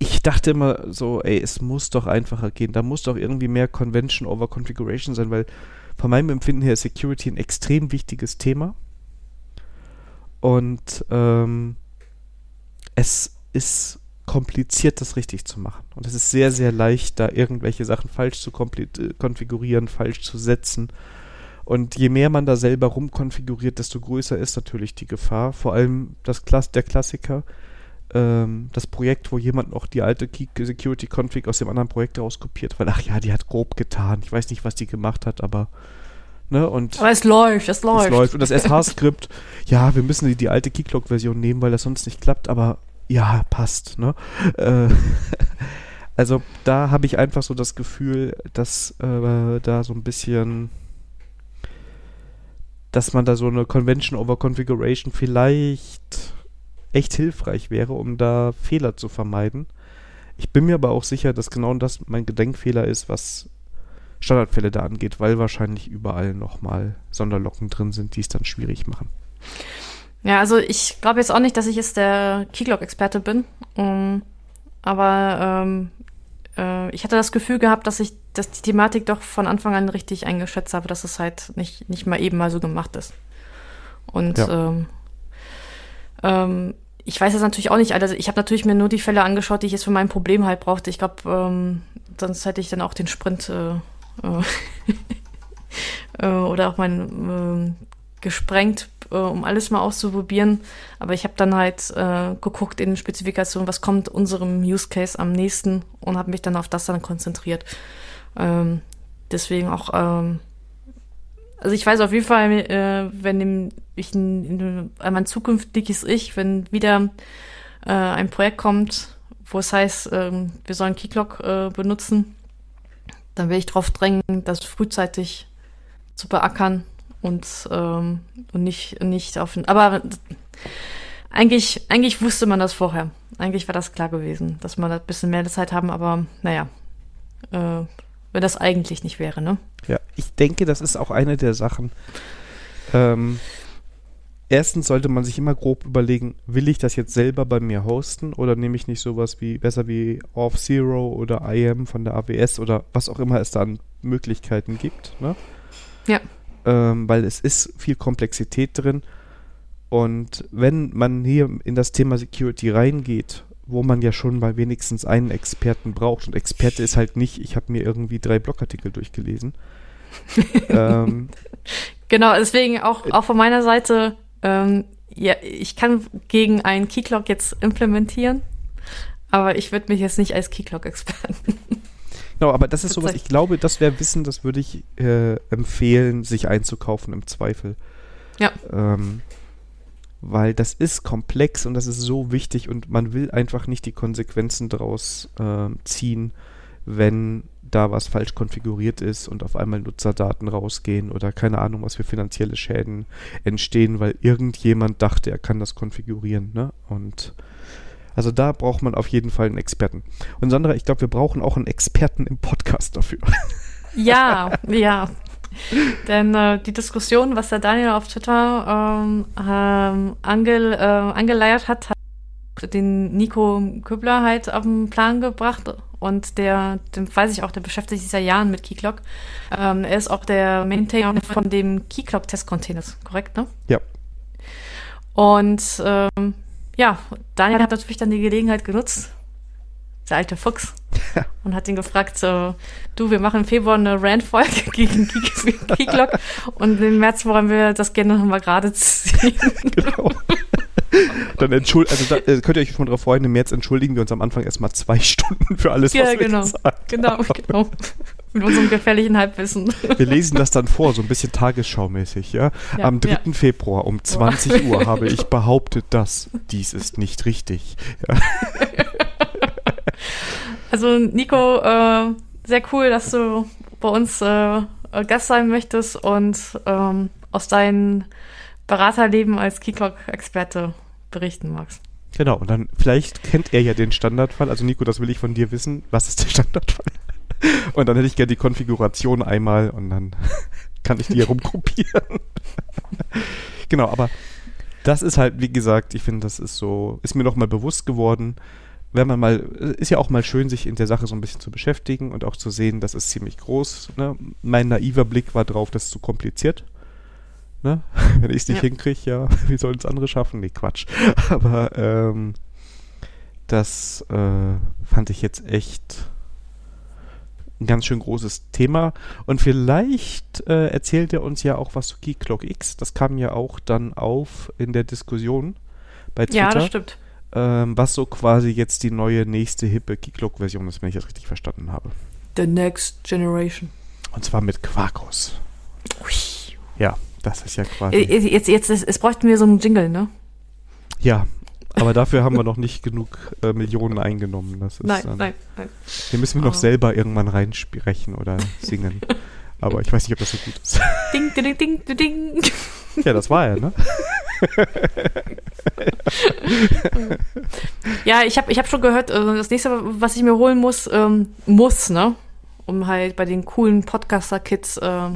ich dachte immer so, ey, es muss doch einfacher gehen. Da muss doch irgendwie mehr Convention over Configuration sein, weil von meinem Empfinden her ist Security ein extrem wichtiges Thema. Und ähm, es ist kompliziert, das richtig zu machen. Und es ist sehr, sehr leicht, da irgendwelche Sachen falsch zu äh, konfigurieren, falsch zu setzen. Und je mehr man da selber rumkonfiguriert, desto größer ist natürlich die Gefahr. Vor allem das Klass der Klassiker, ähm, das Projekt, wo jemand noch die alte Security Config aus dem anderen Projekt rauskopiert, weil ach ja, die hat grob getan. Ich weiß nicht, was die gemacht hat, aber Ne, und Aber es läuft, es läuft. Es läuft. Und das SH-Skript, ja, wir müssen die, die alte Keyclock-Version nehmen, weil das sonst nicht klappt, aber ja, passt. Ne? Äh, also da habe ich einfach so das Gefühl, dass äh, da so ein bisschen, dass man da so eine Convention over Configuration vielleicht echt hilfreich wäre, um da Fehler zu vermeiden. Ich bin mir aber auch sicher, dass genau das mein Gedenkfehler ist, was Standardfälle da angeht, weil wahrscheinlich überall nochmal Sonderlocken drin sind, die es dann schwierig machen. Ja, also ich glaube jetzt auch nicht, dass ich jetzt der Keyclock-Experte bin. Um, ähm, aber ähm, äh, ich hatte das Gefühl gehabt, dass ich dass die Thematik doch von Anfang an richtig eingeschätzt habe, dass es halt nicht, nicht mal eben mal so gemacht ist. Und ja. ähm, ähm, ich weiß jetzt natürlich auch nicht, also ich habe natürlich mir nur die Fälle angeschaut, die ich jetzt für mein Problem halt brauchte. Ich glaube, ähm, sonst hätte ich dann auch den Sprint äh, äh, äh oder auch mein äh, gesprengt, um alles mal auszuprobieren. Aber ich habe dann halt äh, geguckt in Spezifikationen, was kommt unserem Use Case am nächsten und habe mich dann auf das dann konzentriert. Ähm, deswegen auch, ähm, also ich weiß auf jeden Fall, äh, wenn ich in, in, mein zukünftiges Ich, wenn wieder äh, ein Projekt kommt, wo es heißt, äh, wir sollen Keyclock äh, benutzen, dann werde ich darauf drängen, das frühzeitig zu beackern und, ähm, und nicht, nicht auf den. Aber eigentlich, eigentlich wusste man das vorher. Eigentlich war das klar gewesen, dass wir ein bisschen mehr Zeit haben, aber naja, äh, wenn das eigentlich nicht wäre, ne? Ja, ich denke, das ist auch eine der Sachen. Ähm, erstens sollte man sich immer grob überlegen, will ich das jetzt selber bei mir hosten oder nehme ich nicht sowas wie besser wie Off Zero oder IM von der AWS oder was auch immer es da an Möglichkeiten gibt, ne? Ja. Ähm, weil es ist viel Komplexität drin und wenn man hier in das Thema Security reingeht, wo man ja schon mal wenigstens einen Experten braucht und Experte ist halt nicht, ich habe mir irgendwie drei Blogartikel durchgelesen. ähm, genau, deswegen auch, auch von meiner Seite ähm, ja, ich kann gegen einen Keyclock jetzt implementieren, aber ich würde mich jetzt nicht als Keyclock-Experten. Genau, aber das ist sowas, ich glaube, das wäre Wissen, das würde ich äh, empfehlen, sich einzukaufen im Zweifel. Ja. Ähm, weil das ist komplex und das ist so wichtig und man will einfach nicht die Konsequenzen daraus äh, ziehen, wenn da was falsch konfiguriert ist und auf einmal Nutzerdaten rausgehen oder keine Ahnung, was für finanzielle Schäden entstehen, weil irgendjemand dachte, er kann das konfigurieren. Ne? Und also da braucht man auf jeden Fall einen Experten. Und Sandra, ich glaube, wir brauchen auch einen Experten im Podcast dafür. Ja, ja. Denn äh, die Diskussion, was der Daniel auf Twitter ähm, ähm, angel, äh, angeleiert hat, hat den Nico Kübler halt auf den Plan gebracht und der, den weiß ich auch, der beschäftigt sich seit Jahren mit Keyclock. Ähm, er ist auch der Maintainer von dem Keyclock-Test-Containers, korrekt, ne? Ja. Und ähm, ja, Daniel hat natürlich dann die Gelegenheit genutzt, der alte Fuchs, ja. und hat ihn gefragt, äh, du, wir machen im Februar eine Rand-Folge gegen Keyclock und im März wollen wir das gerne nochmal gerade ziehen. genau. Dann entschuldigt, also da, äh, könnt ihr euch schon darauf freuen, im März entschuldigen wir uns am Anfang erstmal zwei Stunden für alles, ja, was genau, wir gesagt genau, haben. genau. Mit unserem gefährlichen Halbwissen. Wir lesen das dann vor, so ein bisschen tagesschaumäßig, ja. ja am 3. Ja. Februar um 20 Uhr habe ich behauptet, dass dies ist nicht richtig. Ja. Also Nico, äh, sehr cool, dass du bei uns äh, Gast sein möchtest und ähm, aus deinen Beraterleben als Keyclock-Experte berichten magst. Genau, und dann vielleicht kennt er ja den Standardfall. Also Nico, das will ich von dir wissen. Was ist der Standardfall? Und dann hätte ich gerne die Konfiguration einmal und dann kann ich die herumgruppieren. genau, aber das ist halt, wie gesagt, ich finde, das ist so, ist mir nochmal bewusst geworden, wenn man mal, ist ja auch mal schön, sich in der Sache so ein bisschen zu beschäftigen und auch zu sehen, das ist ziemlich groß. Ne? Mein naiver Blick war drauf, das ist zu kompliziert. Ne? Wenn ich es nicht ja. hinkriege, ja, wie sollen es andere schaffen? Nee, Quatsch. Aber ähm, das äh, fand ich jetzt echt ein ganz schön großes Thema. Und vielleicht äh, erzählt er uns ja auch was zu Keyclock X. Das kam ja auch dann auf in der Diskussion bei Twitter. Ja, das stimmt. Ähm, was so quasi jetzt die neue nächste hippe Keycloak-Version ist, wenn ich das richtig verstanden habe. The Next Generation. Und zwar mit Quarkus. Ui. Ja, das ist ja quasi. Äh, jetzt, jetzt, jetzt, es bräuchten wir so einen Jingle, ne? Ja, aber dafür haben wir noch nicht genug äh, Millionen eingenommen. Das ist, nein, ähm, nein, nein. Den müssen wir noch oh. selber irgendwann reinsprechen oder singen. aber ich weiß nicht, ob das so gut ist. Ding, ding, ding, ding, ding. Ja, das war er, ne? ja, ich habe ich hab schon gehört, also das nächste, was ich mir holen muss, ähm, muss, ne? Um halt bei den coolen Podcaster-Kids äh,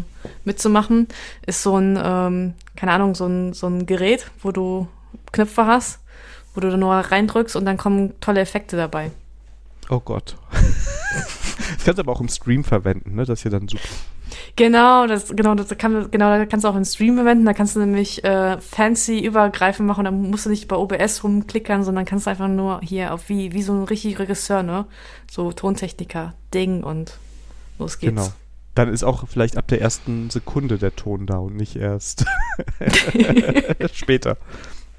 mitzumachen, ist so ein, ähm, keine Ahnung, so ein, so ein Gerät, wo du Knöpfe hast, wo du dann nur reindrückst und dann kommen tolle Effekte dabei. Oh Gott. das kannst du aber auch im Stream verwenden, ne? Das ist ja dann super. Genau, das, genau, das kann, genau, da kannst du auch im Stream verwenden. Da kannst du nämlich äh, fancy übergreifen machen. Da musst du nicht bei OBS rumklickern, sondern kannst einfach nur hier auf wie, wie so ein richtig Regisseur, ne? So Tontechniker, Ding und Los geht's. Genau. Dann ist auch vielleicht ab der ersten Sekunde der Ton da und nicht erst später.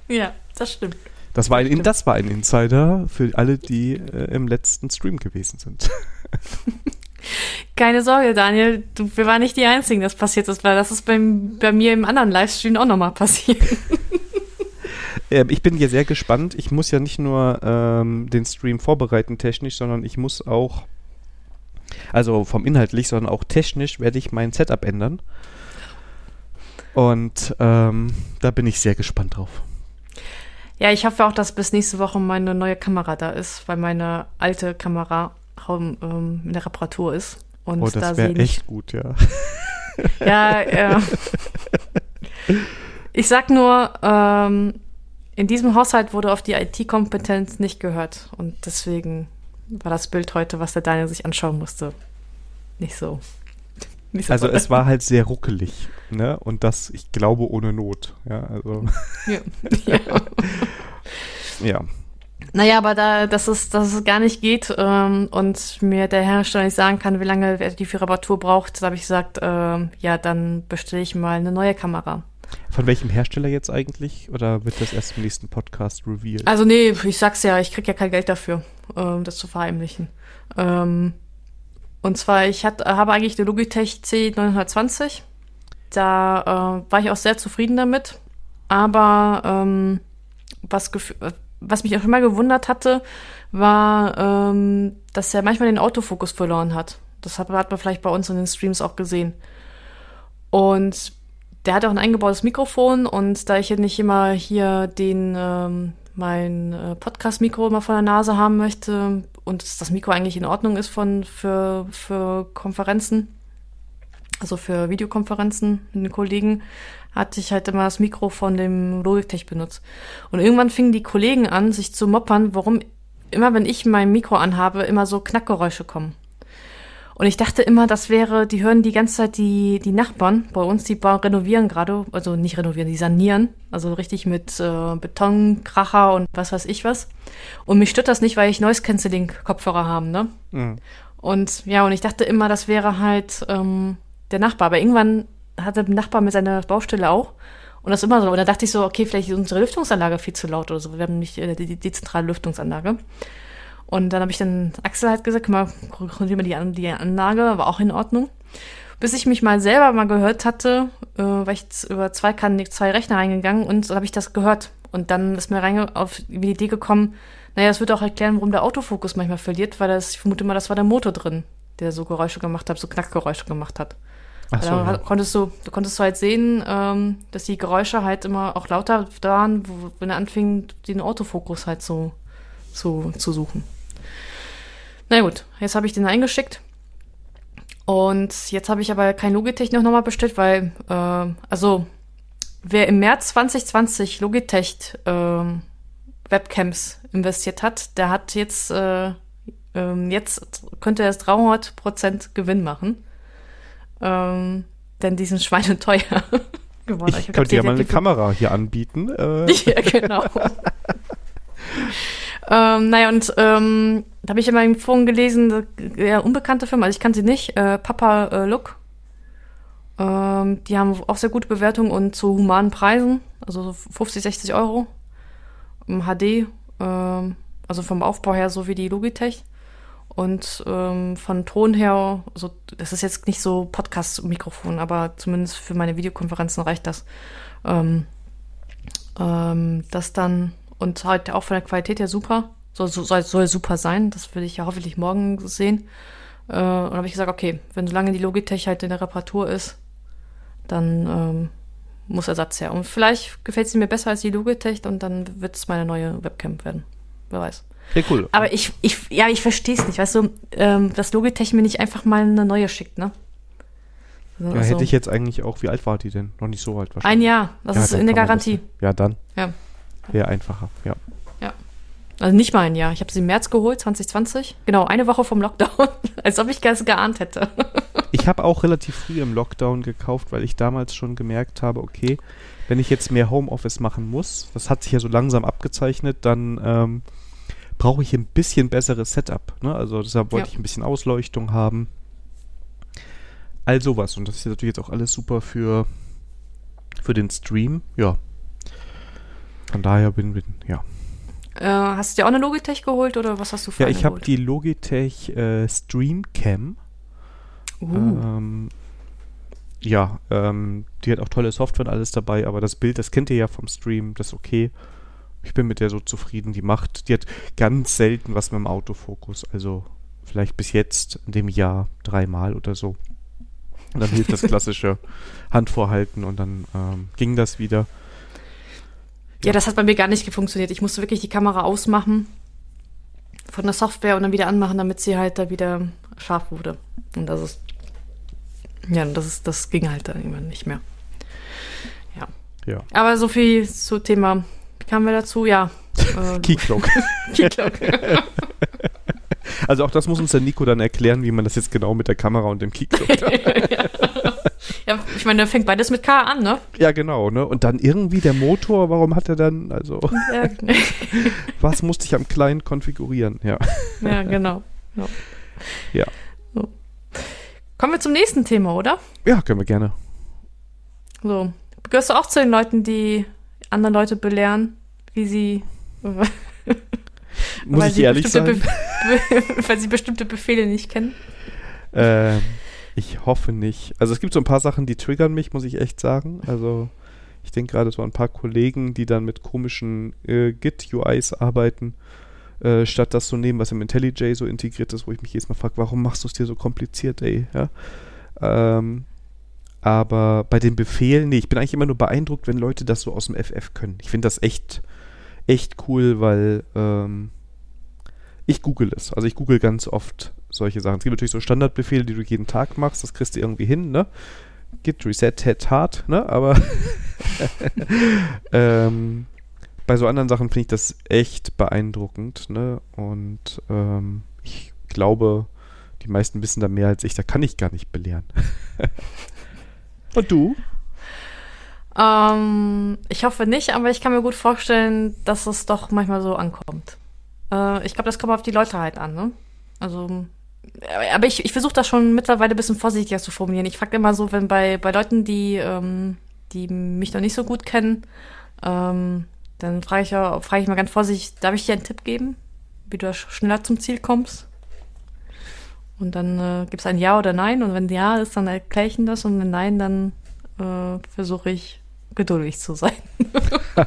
Ja, das stimmt. Das war, ein, das war ein Insider für alle, die äh, im letzten Stream gewesen sind. Keine Sorge, Daniel, du, wir waren nicht die Einzigen, das passiert ist, weil das ist bei, bei mir im anderen Livestream auch nochmal passiert. ähm, ich bin hier sehr gespannt. Ich muss ja nicht nur ähm, den Stream vorbereiten technisch, sondern ich muss auch, also vom inhaltlich, sondern auch technisch werde ich mein Setup ändern. Und ähm, da bin ich sehr gespannt drauf. Ja, ich hoffe auch, dass bis nächste Woche meine neue Kamera da ist, weil meine alte Kamera ähm, in der Reparatur ist. Und oh, das da wäre echt gut, ja. Ja, äh, ich sag nur, ähm, in diesem Haushalt wurde auf die IT-Kompetenz nicht gehört. Und deswegen war das Bild heute, was der Daniel sich anschauen musste, nicht so. Nicht so also toll. es war halt sehr ruckelig, ne? Und das, ich glaube, ohne Not. Ja, also. Ja. ja. ja. Naja, aber da, dass es, dass es gar nicht geht ähm, und mir der Hersteller nicht sagen kann, wie lange die für Reparatur braucht, da habe ich gesagt, ähm, ja, dann bestelle ich mal eine neue Kamera. Von welchem Hersteller jetzt eigentlich? Oder wird das erst im nächsten Podcast revealed? Also nee, ich sag's ja, ich krieg ja kein Geld dafür, ähm, das zu verheimlichen. Ähm, und zwar, ich hat, habe eigentlich eine Logitech C920. Da äh, war ich auch sehr zufrieden damit. Aber ähm, was, was mich auch schon mal gewundert hatte, war, ähm, dass er manchmal den Autofokus verloren hat. Das hat, hat man vielleicht bei uns in den Streams auch gesehen. Und der hat auch ein eingebautes Mikrofon und da ich ja nicht immer hier den ähm, mein äh, Podcast-Mikro immer vor der Nase haben möchte und das Mikro eigentlich in Ordnung ist von für, für Konferenzen, also für Videokonferenzen mit den Kollegen, hatte ich halt immer das Mikro von dem Logitech benutzt. Und irgendwann fingen die Kollegen an, sich zu moppern, warum immer, wenn ich mein Mikro anhabe, immer so Knackgeräusche kommen. Und ich dachte immer, das wäre, die hören die ganze Zeit die, die Nachbarn bei uns, die renovieren gerade, also nicht renovieren, die sanieren, also richtig mit äh, Betonkracher und was weiß ich was. Und mich stört das nicht, weil ich Noise Cancelling Kopfhörer haben, ne? Mhm. Und ja, und ich dachte immer, das wäre halt ähm, der Nachbar. Aber irgendwann hatte der Nachbar mit seiner Baustelle auch. Und das immer so. Und da dachte ich so, okay, vielleicht ist unsere Lüftungsanlage viel zu laut oder so. Wir haben nicht äh, die, die, die zentrale Lüftungsanlage. Und dann habe ich dann Axel halt gesagt, mal, kontrollieren wir die, die Anlage, war auch in Ordnung. Bis ich mich mal selber mal gehört hatte, äh, war ich über zwei, zwei Rechner reingegangen und so habe ich das gehört. Und dann ist mir reinge auf die Idee gekommen, naja, das wird auch erklären, warum der Autofokus manchmal verliert, weil das, ich vermute mal, das war der Motor drin, der so Geräusche gemacht hat, so Knackgeräusche gemacht hat. Ach so, ja. konntest du, du konntest du halt sehen, ähm, dass die Geräusche halt immer auch lauter waren, wo, wenn er anfing, den Autofokus halt so zu, zu suchen. Na gut, jetzt habe ich den eingeschickt. Und jetzt habe ich aber kein Logitech noch nochmal bestellt, weil, äh, also, wer im März 2020 Logitech äh, Webcams investiert hat, der hat jetzt, äh, ähm, jetzt könnte er es 300% Gewinn machen. Ähm, denn die sind schweineteuer geworden. Ich, ich könnte ja mal eine Kamera hier anbieten. Äh. ja, genau. Ähm, naja, und ähm, da habe ich immer im Forum gelesen, eher unbekannte Firma, also ich kann sie nicht, äh, Papa äh, Look. Ähm, die haben auch sehr gute Bewertungen und zu humanen Preisen, also so 50, 60 Euro im HD, ähm, also vom Aufbau her so wie die Logitech. Und ähm, von Ton her, also das ist jetzt nicht so Podcast-Mikrofon, aber zumindest für meine Videokonferenzen reicht das. Ähm, ähm, das dann und halt auch von der Qualität her super. Soll, soll, soll super sein. Das will ich ja hoffentlich morgen sehen. Äh, und habe ich gesagt, okay, wenn solange die Logitech halt in der Reparatur ist, dann ähm, muss Ersatz her. Und vielleicht gefällt sie mir besser als die Logitech und dann wird es meine neue Webcam werden. Wer weiß. Sehr cool. Aber ich, ich, ja, ich verstehe es nicht. Weißt du, ähm, dass Logitech mir nicht einfach mal eine neue schickt, ne? Also, ja, hätte ich jetzt eigentlich auch, wie alt war die denn? Noch nicht so alt wahrscheinlich. Ein Jahr, das ja, ist in der Garantie. Das, ja, dann. Ja. Wäre einfacher, ja. Also nicht mal ein Jahr. Ich habe sie im März geholt, 2020. Genau, eine Woche vom Lockdown. Als ob ich das geahnt hätte. ich habe auch relativ früh im Lockdown gekauft, weil ich damals schon gemerkt habe, okay, wenn ich jetzt mehr Homeoffice machen muss, das hat sich ja so langsam abgezeichnet, dann ähm, brauche ich ein bisschen besseres Setup. Ne? Also deshalb wollte ja. ich ein bisschen Ausleuchtung haben. all sowas. Und das ist natürlich jetzt auch alles super für, für den Stream. Ja. Von daher bin, bin ja. Äh, hast du dir auch eine Logitech geholt oder was hast du für Ja, ich habe die Logitech äh, Streamcam. Uh, Ähm, ja, ähm, die hat auch tolle Software und alles dabei, aber das Bild, das kennt ihr ja vom Stream, das ist okay. Ich bin mit der so zufrieden, die macht, die hat ganz selten was mit dem Autofokus, also vielleicht bis jetzt in dem Jahr dreimal oder so. Und dann hilft das klassische Handvorhalten und dann ähm, ging das wieder. Ja, das hat bei mir gar nicht funktioniert. Ich musste wirklich die Kamera ausmachen von der Software und dann wieder anmachen, damit sie halt da wieder scharf wurde. Und das ist, ja, das ist, das ging halt dann irgendwann nicht mehr. Ja. Ja. Aber so viel zu Thema, wie kamen wir dazu? Ja. Äh, Keycloak. Keycloak. Also auch das muss uns der Nico dann erklären, wie man das jetzt genau mit der Kamera und dem Keycloak ja, ich meine, fängt beides mit K an, ne? Ja, genau, ne? Und dann irgendwie der Motor, warum hat er dann, also, Ja, was musste ich am Client konfigurieren? Ja. ja genau. Ja. Ja. So. Kommen wir zum nächsten Thema, oder? Ja, können wir gerne. So. Gehörst du auch zu den Leuten, die andere Leute belehren, wie sie. Muss weil ich sie ehrlich sein? Be weil sie bestimmte Befehle nicht kennen? Ähm, ich hoffe nicht. Also es gibt so ein paar Sachen, die triggern mich, muss ich echt sagen. Also ich denke gerade so an ein paar Kollegen, die dann mit komischen äh, Git-UIs arbeiten, äh, statt das zu nehmen, was im IntelliJ so integriert ist, wo ich mich jedes Mal frage, warum machst du es dir so kompliziert, ey? Ja? Ähm, aber bei den Befehlen, nee, ich bin eigentlich immer nur beeindruckt, wenn Leute das so aus dem FF können. Ich finde das echt, echt cool, weil ähm, ich google es. Also ich google ganz oft solche Sachen. Es gibt natürlich so Standardbefehle, die du jeden Tag machst, das kriegst du irgendwie hin, ne? Git, Reset, Head, Hard, ne? Aber ähm, bei so anderen Sachen finde ich das echt beeindruckend, ne? Und ähm, ich glaube, die meisten wissen da mehr als ich, da kann ich gar nicht belehren. Und du? Ähm, ich hoffe nicht, aber ich kann mir gut vorstellen, dass es doch manchmal so ankommt. Äh, ich glaube, das kommt auf die Leute halt an, ne? Also, aber ich, ich versuche das schon mittlerweile ein bisschen vorsichtiger zu formulieren. Ich frage immer so, wenn bei, bei Leuten, die, ähm, die mich noch nicht so gut kennen, ähm, dann frage ich ja, frage ich mal ganz vorsichtig, darf ich dir einen Tipp geben, wie du sch- schneller zum Ziel kommst? Und dann äh, gibt es ein Ja oder Nein. Und wenn Ja ist, dann erkläre ich ihnen das. Und wenn Nein, dann äh, versuche ich geduldig zu sein.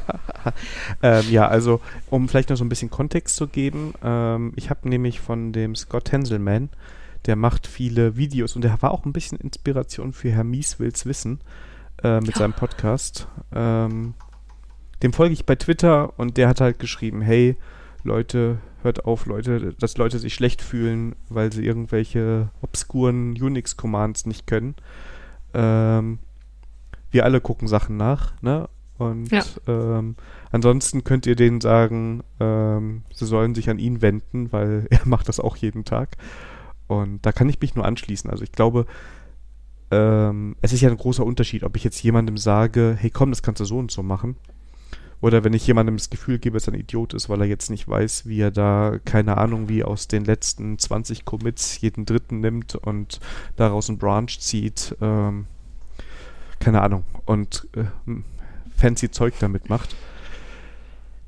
Ähm, ja, also um vielleicht noch so ein bisschen Kontext zu geben, ähm, ich habe nämlich von dem Scott Henselman, der macht viele Videos und der war auch ein bisschen Inspiration für Herr Mies will's wissen äh, mit seinem Podcast. Ähm, dem folge ich bei Twitter und der hat halt geschrieben, hey Leute, hört auf, Leute, dass Leute sich schlecht fühlen, weil sie irgendwelche obskuren Unix-Commands nicht können. Ähm, wir alle gucken Sachen nach, ne? Und Ja. ähm, ansonsten könnt ihr denen sagen, ähm, sie sollen sich an ihn wenden, weil er macht das auch jeden Tag. Und da kann ich mich nur anschließen. Also ich glaube, ähm, es ist ja ein großer Unterschied, ob ich jetzt jemandem sage, hey komm, das kannst du so und so machen. Oder wenn ich jemandem das Gefühl gebe, dass er ein Idiot ist, weil er jetzt nicht weiß, wie er da, keine Ahnung, wie aus den letzten 20 Commits jeden dritten nimmt und daraus einen Branch zieht. Ähm, keine Ahnung. Und äh, fancy Zeug damit macht.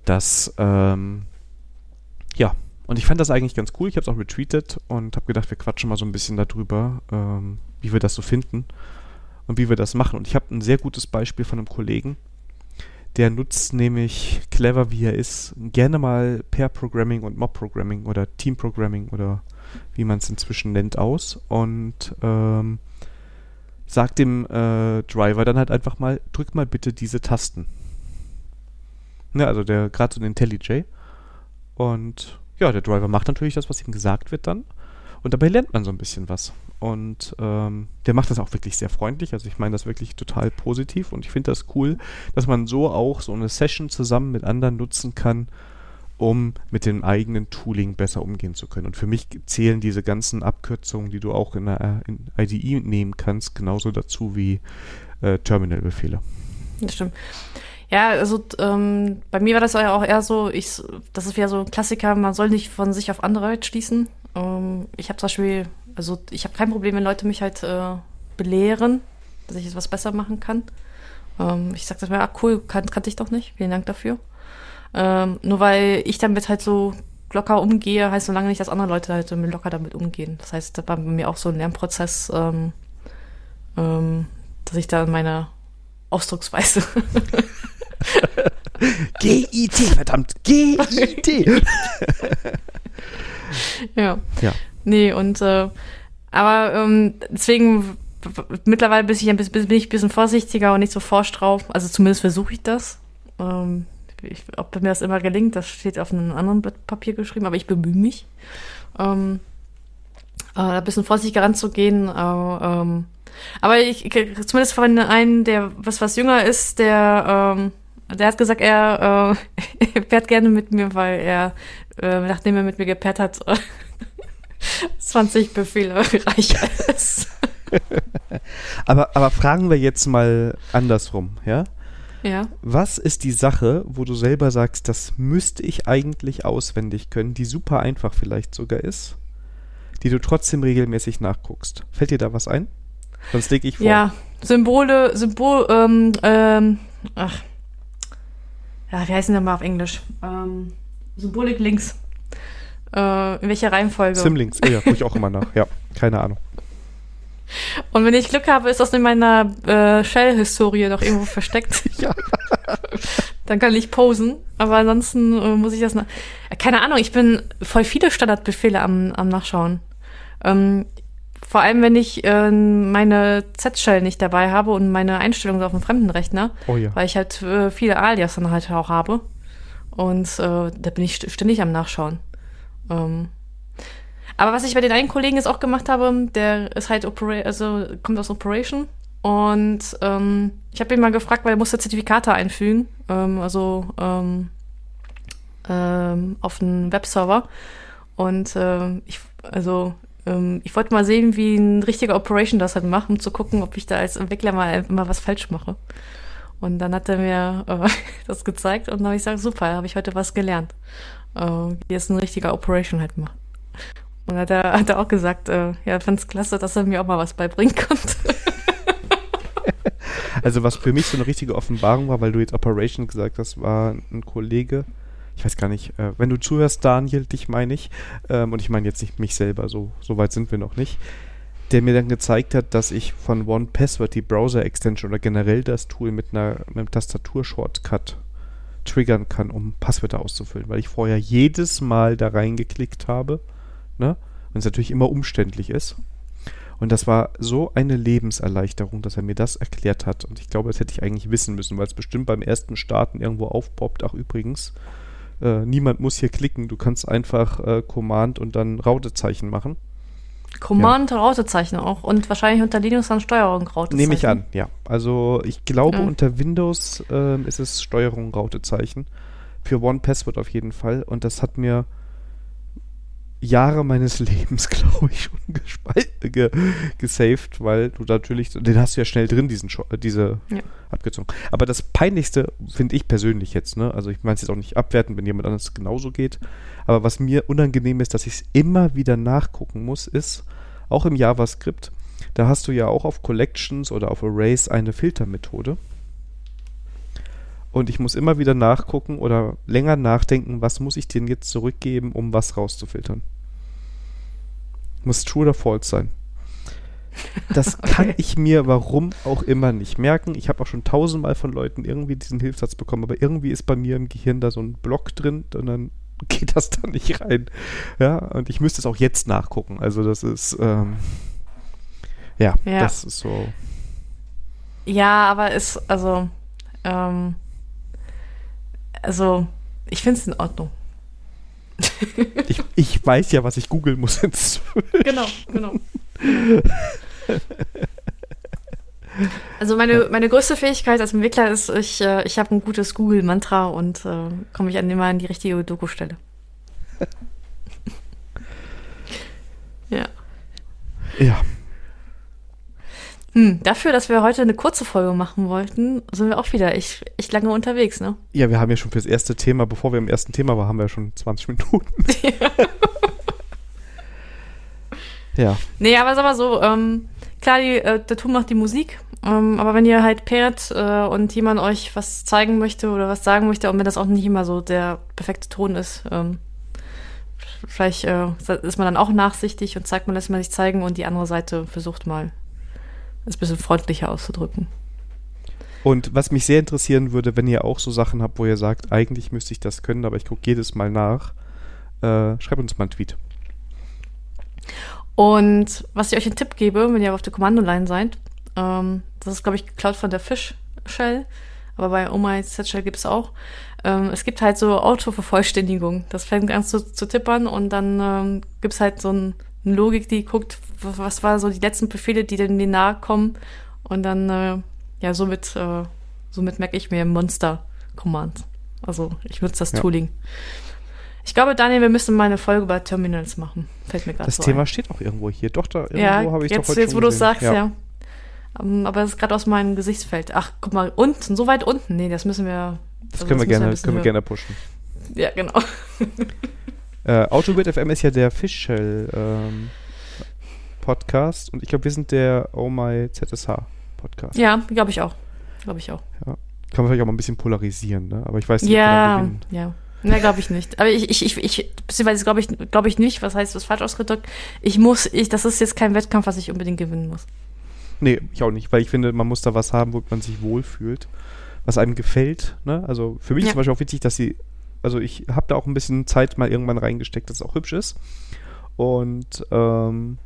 Das, ähm, ja. Und ich fand das eigentlich ganz cool. Ich habe es auch retweetet und habe gedacht, wir quatschen mal so ein bisschen darüber, ähm, wie wir das so finden und wie wir das machen. Und ich habe ein sehr gutes Beispiel von einem Kollegen, der nutzt nämlich, clever wie er ist, gerne mal Pair-Programming und Mob-Programming oder Team-Programming oder wie man es inzwischen nennt, aus und ähm, sagt dem äh, Driver dann halt einfach mal, drück mal bitte diese Tasten. Ne, also der gerade so ein IntelliJ. Und ja, der Driver macht natürlich das, was ihm gesagt wird dann. Und dabei lernt man so ein bisschen was. Und ähm, der macht das auch wirklich sehr freundlich. Also ich meine das wirklich total positiv. Und ich finde das cool, dass man so auch so eine Session zusammen mit anderen nutzen kann, um mit dem eigenen Tooling besser umgehen zu können. Und für mich zählen diese ganzen Abkürzungen, die du auch in der in IDE nehmen kannst, genauso dazu wie äh, Terminal-Befehle. Das stimmt. Ja, also ähm, bei mir war das ja auch eher so, ich, das ist wieder so ein Klassiker, man soll nicht von sich auf andere schließen. Ähm, ich habe zum Beispiel, also ich habe kein Problem, wenn Leute mich halt äh, belehren, dass ich etwas besser machen kann. Ähm, ich sagte mir, ah, cool, kan kannte ich doch nicht. Vielen Dank dafür. Ähm, nur weil ich damit halt so locker umgehe, heißt so lange nicht, dass andere Leute halt locker damit umgehen. Das heißt, da war bei mir auch so ein Lernprozess, ähm, ähm, dass ich da meine Ausdrucksweise. GIT, verdammt, GIT. ja. Ja. Nee, und äh, aber ähm, deswegen mittlerweile bin ich, ein bisschen, bin ich ein bisschen vorsichtiger und nicht so forsch drauf. Also zumindest versuche ich das. Ähm, ich, ob mir das immer gelingt, das steht auf einem anderen Blatt Papier geschrieben, aber ich bemühe mich. Ähm, äh, ein bisschen vorsichtiger ranzugehen. Äh, ähm, aber ich, zumindest von einem, der was was jünger ist, der ähm, der hat gesagt, er äh, fährt gerne mit mir, weil er, äh, nachdem er mit mir gepaart hat, 20 Befehle reicher ist. aber, aber fragen wir jetzt mal andersrum, ja? Ja. Was ist die Sache, wo du selber sagst, das müsste ich eigentlich auswendig können, die super einfach vielleicht sogar ist, die du trotzdem regelmäßig nachguckst? Fällt dir da was ein? Sonst lege ich vor. Ja, Symbole, Symbol, ähm, ähm, ach, ja, wie heißen die mal auf Englisch? Ähm, Symbolik links. Äh, in welcher Reihenfolge? Simlinks, oh ja, gucke ich auch immer nach. Ja, keine Ahnung. Und wenn ich Glück habe, ist das in meiner äh, Shell-Historie noch irgendwo versteckt. ja. Dann kann ich posen. Aber ansonsten äh, muss ich das nach. Keine Ahnung, ich bin voll viele Standardbefehle am, am Nachschauen. Ähm, vor allem, wenn ich äh, meine Z-Shell nicht dabei habe und meine Einstellungen auf dem fremden Rechner. Oh ja. Weil ich halt äh, viele Alias dann halt auch habe. Und äh, da bin ich ständig am Nachschauen. Ähm, aber was ich bei den einen Kollegen jetzt auch gemacht habe, der ist halt Opera also kommt aus Operation. Und ähm, ich habe ihn mal gefragt, weil er musste Zertifikate einfügen, ähm, also ähm, ähm, auf einen Webserver. Und ähm, ich, also ähm, ich wollte mal sehen, wie ein richtiger Operation das halt macht, um zu gucken, ob ich da als Entwickler mal, mal was falsch mache. Und dann hat er mir äh, das gezeigt und dann habe ich gesagt, super, habe ich heute was gelernt, äh, wie es ein richtiger Operation halt macht. Und hat er, hat er auch gesagt, äh, ja, es klasse, dass er mir auch mal was beibringen konnte. also was für mich so eine richtige Offenbarung war, weil du jetzt Operation gesagt hast, war ein Kollege, ich weiß gar nicht, äh, wenn du zuhörst, Daniel, dich meine ich, ähm, und ich meine jetzt nicht mich selber, so, so weit sind wir noch nicht, der mir dann gezeigt hat, dass ich von One Password die Browser-Extension oder generell das Tool mit, einer, mit einem Tastatur-Shortcut triggern kann, um Passwörter auszufüllen, weil ich vorher jedes Mal da reingeklickt habe, ne? Und es natürlich immer umständlich ist. Und das war so eine Lebenserleichterung, dass er mir das erklärt hat. Und ich glaube, das hätte ich eigentlich wissen müssen, weil es bestimmt beim ersten Starten irgendwo aufpoppt. Ach, übrigens, äh, niemand muss hier klicken. Du kannst einfach äh, Command und dann Rautezeichen machen. Command, ja. Rautezeichen auch. Und wahrscheinlich unter Linux dann Steuerung Rautezeichen. Nehme ich an, ja. Also ich glaube, ja. unter Windows äh, ist es Steuerung Rautezeichen. Für One Password auf jeden Fall. Und das hat mir Jahre meines Lebens, glaube ich, schon ge gesaved, weil du natürlich, den hast du ja schnell drin, diesen Scho diese ja. abgezogen. Aber das Peinlichste finde ich persönlich jetzt, ne? Also ich meine es jetzt auch nicht abwerten, wenn jemand anders genauso geht. Aber was mir unangenehm ist, dass ich es immer wieder nachgucken muss, ist, auch im JavaScript, da hast du ja auch auf Collections oder auf Arrays eine Filtermethode. Und ich muss immer wieder nachgucken oder länger nachdenken, was muss ich denn jetzt zurückgeben, um was rauszufiltern. Muss true oder false sein. Das okay. kann ich mir warum auch immer nicht merken. Ich habe auch schon tausendmal von Leuten irgendwie diesen Hilfssatz bekommen, aber irgendwie ist bei mir im Gehirn da so ein Block drin und dann geht das da nicht rein. Ja, und ich müsste es auch jetzt nachgucken. Also das ist, ähm, ja, ja, das ist so. Ja, aber ist, also, ähm, also, ich finde es in Ordnung. ich, ich weiß ja, was ich googeln muss jetzt. genau, genau. Also meine, meine größte Fähigkeit als Entwickler ist, ich, äh, ich habe ein gutes Google-Mantra und äh, komme ich an immer an die richtige Doku-Stelle. ja. Ja. Hm, dafür, dass wir heute eine kurze Folge machen wollten, sind wir auch wieder echt, echt lange unterwegs, ne? Ja, wir haben ja schon fürs erste Thema, bevor wir im ersten Thema waren, haben wir ja schon 20 Minuten. ja. ja. Nee, aber sag mal so, ähm, klar, die, äh, der Tool macht die Musik, ähm, aber wenn ihr halt pairt äh, und jemand euch was zeigen möchte oder was sagen möchte, und wenn das auch nicht immer so der perfekte Ton ist, ähm, vielleicht äh, ist man dann auch nachsichtig und zeigt man, lässt man sich zeigen und die andere Seite versucht mal, es ein bisschen freundlicher auszudrücken. Und was mich sehr interessieren würde, wenn ihr auch so Sachen habt, wo ihr sagt, eigentlich müsste ich das können, aber ich gucke jedes Mal nach, äh, schreibt uns mal einen Tweet. Und was ich euch einen Tipp gebe, wenn ihr auf der Kommandoline seid, ähm, das ist, glaube ich, geklaut von der Fish Shell, aber bei Oh My Set Shell gibt es auch. Ähm, es gibt halt so Autovervollständigung. Das fängt an zu, zu tippern und dann ähm, gibt es halt so ein, eine Logik, die guckt, was war so die letzten Befehle, die denn mir nahe kommen und dann äh, ja, somit, äh, somit merke ich mir Monster-Commands. Also ich nutze das ja. Tooling. Ich glaube, Daniel, wir müssen mal eine Folge über Terminals machen. Fällt mir gerade Das so Thema ein. steht auch irgendwo hier. Doch, da irgendwo ja, habe ich jetzt, doch heute jetzt, wo du es sagst, ja. Um, ähm, aber das ist gerade aus meinem Gesichtsfeld. Ach, guck mal, unten, so weit unten. Nee, das müssen wir. Das also können, wir gerne, wir können wir gerne pushen. Ja, genau. äh, Autobit FM ist ja der Fishshell ähm, Podcast und ich glaube, wir sind der Oh My ZSH Podcast. Ja, glaube ich auch. Glaube ich auch. Ja. Kann man vielleicht auch mal ein bisschen polarisieren, ne? Aber ich weiß nicht, ja, ja. Ne, glaube ich nicht. Aber ich, ich, ich, ich beziehungsweise glaube ich, glaube ich nicht, was heißt das falsch ausgedrückt? Ich muss, ich, das ist jetzt kein Wettkampf, was ich unbedingt gewinnen muss. Nee, ich auch nicht, weil ich finde, man muss da was haben, wo man sich wohlfühlt, was einem gefällt. Ne? Also für mich ja. ist zum Beispiel auch wichtig, dass sie, also ich habe da auch ein bisschen Zeit mal irgendwann reingesteckt, dass es auch hübsch ist. Und ähm,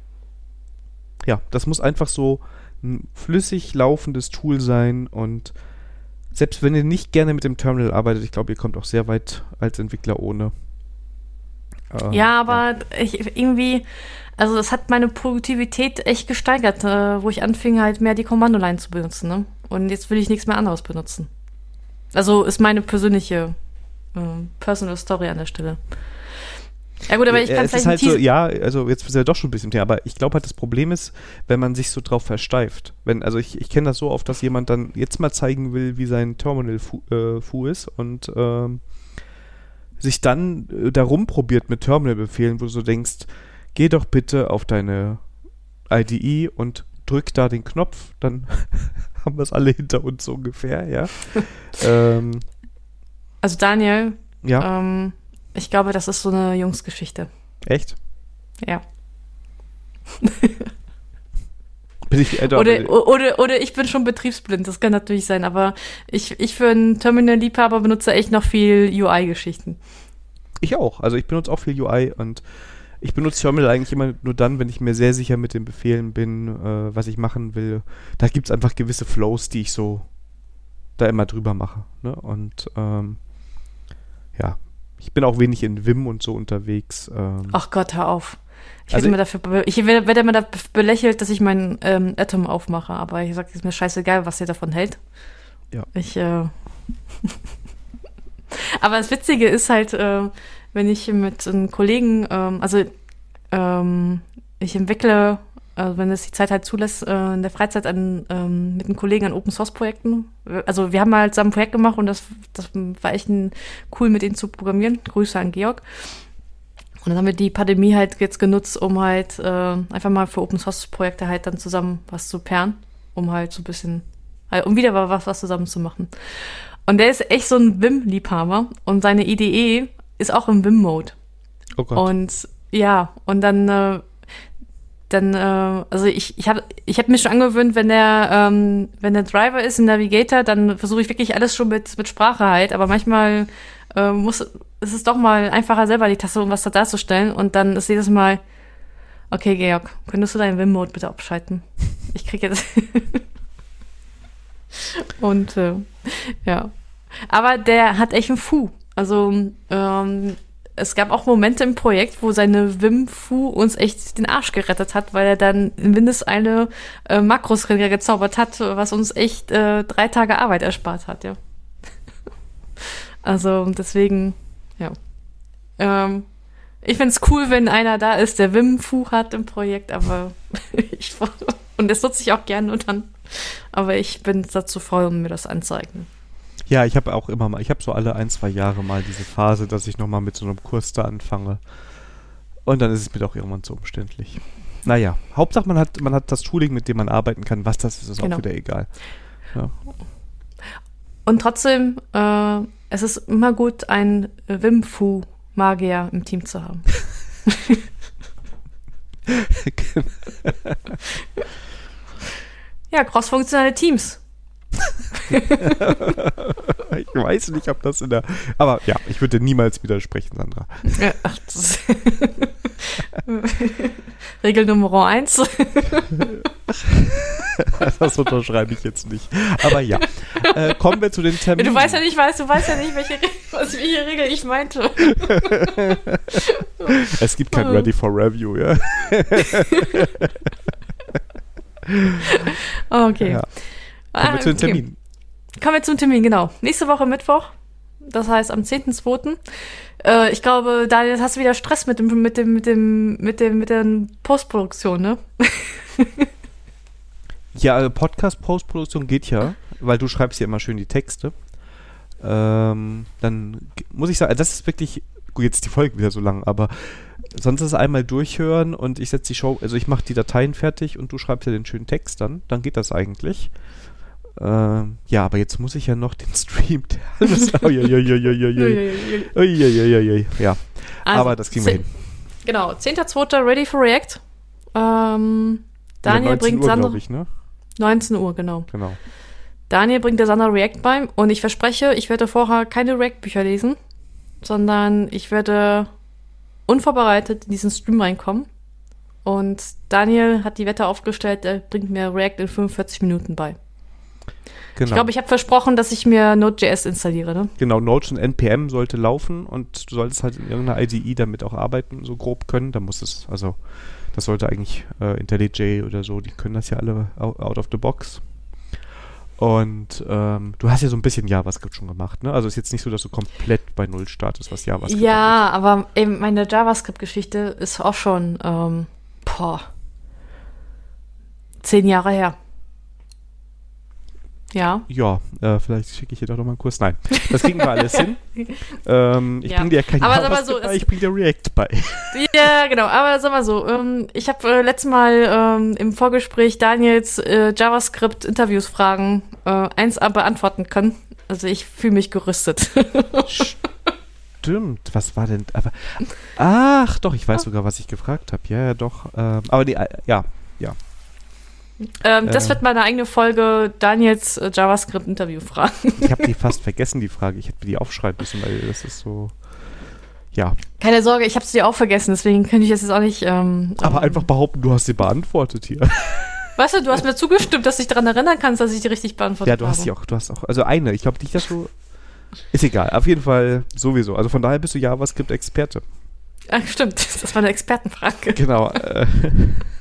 ja, das muss einfach so ein flüssig laufendes Tool sein und selbst wenn ihr nicht gerne mit dem Terminal arbeitet, ich glaube, ihr kommt auch sehr weit als Entwickler ohne. Äh, ja, aber ja. Ich, irgendwie, also es hat meine Produktivität echt gesteigert, äh, wo ich anfing halt mehr die Kommandoline zu benutzen. Ne? Und jetzt will ich nichts mehr anderes benutzen. Also ist meine persönliche äh, Personal Story an der Stelle. Ja gut, aber ich kann es ist halt so, ja, also jetzt ist ja doch schon ein bisschen Thema, aber ich glaube halt, das Problem ist, wenn man sich so drauf versteift. Wenn, also ich, ich kenne das so oft, dass jemand dann jetzt mal zeigen will, wie sein Terminal fu, äh, fu ist und ähm, sich dann äh, darum probiert mit Terminal-Befehlen, wo du so denkst, geh doch bitte auf deine IDE und drück da den Knopf, dann haben wir es alle hinter uns so ungefähr, ja. ähm, also Daniel, ja. Ähm, ich glaube, das ist so eine Jungsgeschichte. Echt? Ja. bin ich, äh, oder, oder, oder ich bin schon betriebsblind, das kann natürlich sein, aber ich, ich für einen Terminal-Liebhaber benutze echt noch viel UI-Geschichten. Ich auch. Also ich benutze auch viel UI und ich benutze Terminal eigentlich immer nur dann, wenn ich mir sehr sicher mit den Befehlen bin, äh, was ich machen will. Da gibt es einfach gewisse Flows, die ich so da immer drüber mache. Ne? Und ähm, ja, ich bin auch wenig in Vim und so unterwegs. Ähm. Ach Gott, hör auf. Ich also werde, dafür, ich werde immer da belächelt, dass ich meinen ähm, Atom aufmache, aber ich sage, ist mir scheißegal, was ihr davon hält. Ja. Ich, äh aber das Witzige ist halt, äh, wenn ich mit einem Kollegen, ähm, also ähm, ich entwickle also wenn es die Zeit halt zulässt, äh, in der Freizeit an, ähm, mit einem Kollegen an Open Source Projekten. Also wir haben mal zusammen ein Projekt gemacht und das, das war echt ein, cool, mit ihnen zu programmieren. Grüße an Georg. Und dann haben wir die Pandemie halt jetzt genutzt, um halt äh, einfach mal für Open Source Projekte halt dann zusammen was zu pairen, um halt so ein bisschen, halt, um wieder was, was zusammen zu machen. Und der ist echt so ein Vim-Liebhaber und seine IDE ist auch im Vim-Mode. Oh Gott. Und ja, und dann äh, dann, äh, also ich, ich habe ich hab mir schon angewöhnt, wenn der, ähm, wenn der Driver ist, ein Navigator, dann versuche ich wirklich alles schon mit, mit Sprache halt, aber manchmal äh, muss, ist es doch mal einfacher, selber die Taste um was da darzustellen und dann ist jedes Mal, okay, Georg, könntest du deinen Wim-Mode bitte abschalten? Ich krieg jetzt. und äh, ja. Aber der hat echt einen Fu. Also, ähm, es gab auch Momente im Projekt, wo seine Wim-Fu uns echt den Arsch gerettet hat, weil er dann in Windeseile äh, Makros gezaubert hat, was uns echt äh, drei Tage Arbeit erspart hat, ja. also deswegen, ja. Ähm, ich find's cool, wenn einer da ist, der Wim-Fu hat im Projekt, aber ich und das nutze ich auch gerne und dann, aber ich bin dazu faul, um mir das anzeigen. Ja, ich habe auch immer mal, ich habe so alle ein, zwei Jahre mal diese Phase, dass ich nochmal mit so einem Kurs da anfange. Und dann ist es mir doch irgendwann zu umständlich. naja, Hauptsache man hat, man hat das Tooling, mit dem man arbeiten kann. Was das ist, ist Genau. auch wieder egal. Ja. Und trotzdem, äh, es ist immer gut, einen Wim Fu Magier im Team zu haben. ja, crossfunktionale Teams. ich weiß nicht, ob das in der. Aber ja, ich würde niemals widersprechen, Sandra. Ach, das Regel Nummer eins. Das unterschreibe ich jetzt nicht. Aber ja. Äh, kommen wir zu den Terminen. Du weißt ja nicht, weißt, du weißt ja nicht, welche, was, welche Regel ich meinte. Es gibt kein. Ready for Review, ja. Okay. ja. Kommen wir Ah, zu den okay. Kommen wir zum Termin, genau. Nächste Woche Mittwoch, das heißt am 10.2. Äh, ich glaube, Daniel, hast du wieder Stress mit dem, mit dem, mit dem, mit dem, mit der Postproduktion, ne? Ja, also Podcast-Postproduktion geht ja, weil du schreibst ja immer schön die Texte. Ähm, dann muss ich sagen, das ist wirklich, gut, jetzt ist die Folge wieder so lang, aber sonst ist es einmal durchhören und ich setze die Show, also ich mache die Dateien fertig und du schreibst ja den schönen Text dann, dann geht das eigentlich. Ähm, ja, aber jetzt muss ich ja noch den Stream. Ja. Also, aber das kriegen wir hin. Genau, 10.2. Ready for React. Ähm, Daniel Ja, 19 bringt Uhr, Sandra. ich, ne? 19 Uhr, genau. Genau. Daniel bringt der Sandra React bei und ich verspreche, ich werde vorher keine React-Bücher lesen, sondern ich werde unvorbereitet in diesen Stream reinkommen. Und Daniel hat die Wette aufgestellt, er bringt mir React in 45 Minuten bei. Genau. Ich glaube, ich habe versprochen, dass ich mir Node.js installiere, ne? Genau, Node und NPM sollte laufen und du solltest halt in irgendeiner IDE damit auch arbeiten, so grob können. Da muss es, also das sollte eigentlich äh, IntelliJ oder so, die können das ja alle out, of the box. Und ähm, du hast ja so ein bisschen JavaScript schon gemacht, ne? Also ist jetzt nicht so, dass du komplett bei Null startest, was JavaScript Ja, aber eben meine JavaScript-Geschichte ist auch schon, ähm, boah, zehn Jahre her. Ja. Ja, äh, vielleicht schicke ich dir doch noch mal einen Kurs. Nein, das kriegen wir alles hin. Ähm, ich Ja. bringe dir ja kein Aber sag mal so, bei, ich bringe dir React bei. Ja, genau. Aber sag mal so, ähm, ich habe äh, letztes Mal ähm, im Vorgespräch Daniels äh, JavaScript-Interviews-Fragen äh, 1a beantworten können. Also ich fühle mich gerüstet. Stimmt, was war denn? Aber, ach, doch, ich weiß sogar, was ich gefragt habe. Ja, ja, doch. Ähm, aber die, äh, ja, ähm, das Äh. wird meine eigene Folge Daniels äh, JavaScript-Interview-Fragen. ich habe die fast vergessen, die Frage. Ich hätte mir die aufschreiben müssen, weil das ist so. Ja, Keine Sorge, ich habe sie auch vergessen, deswegen könnte ich das jetzt auch nicht. Ähm, aber ähm, einfach behaupten, du hast sie beantwortet hier. Weißt du, du hast mir zugestimmt, dass du dich daran erinnern kannst, dass ich die richtig beantwortet ja, du hast habe. sie auch, du hast auch, also eine. Ich glaube nicht, dass du. Ist egal, auf jeden Fall sowieso. Also von daher bist du JavaScript-Experte. Ach, stimmt, das war eine Expertenfrage. Genau. Äh,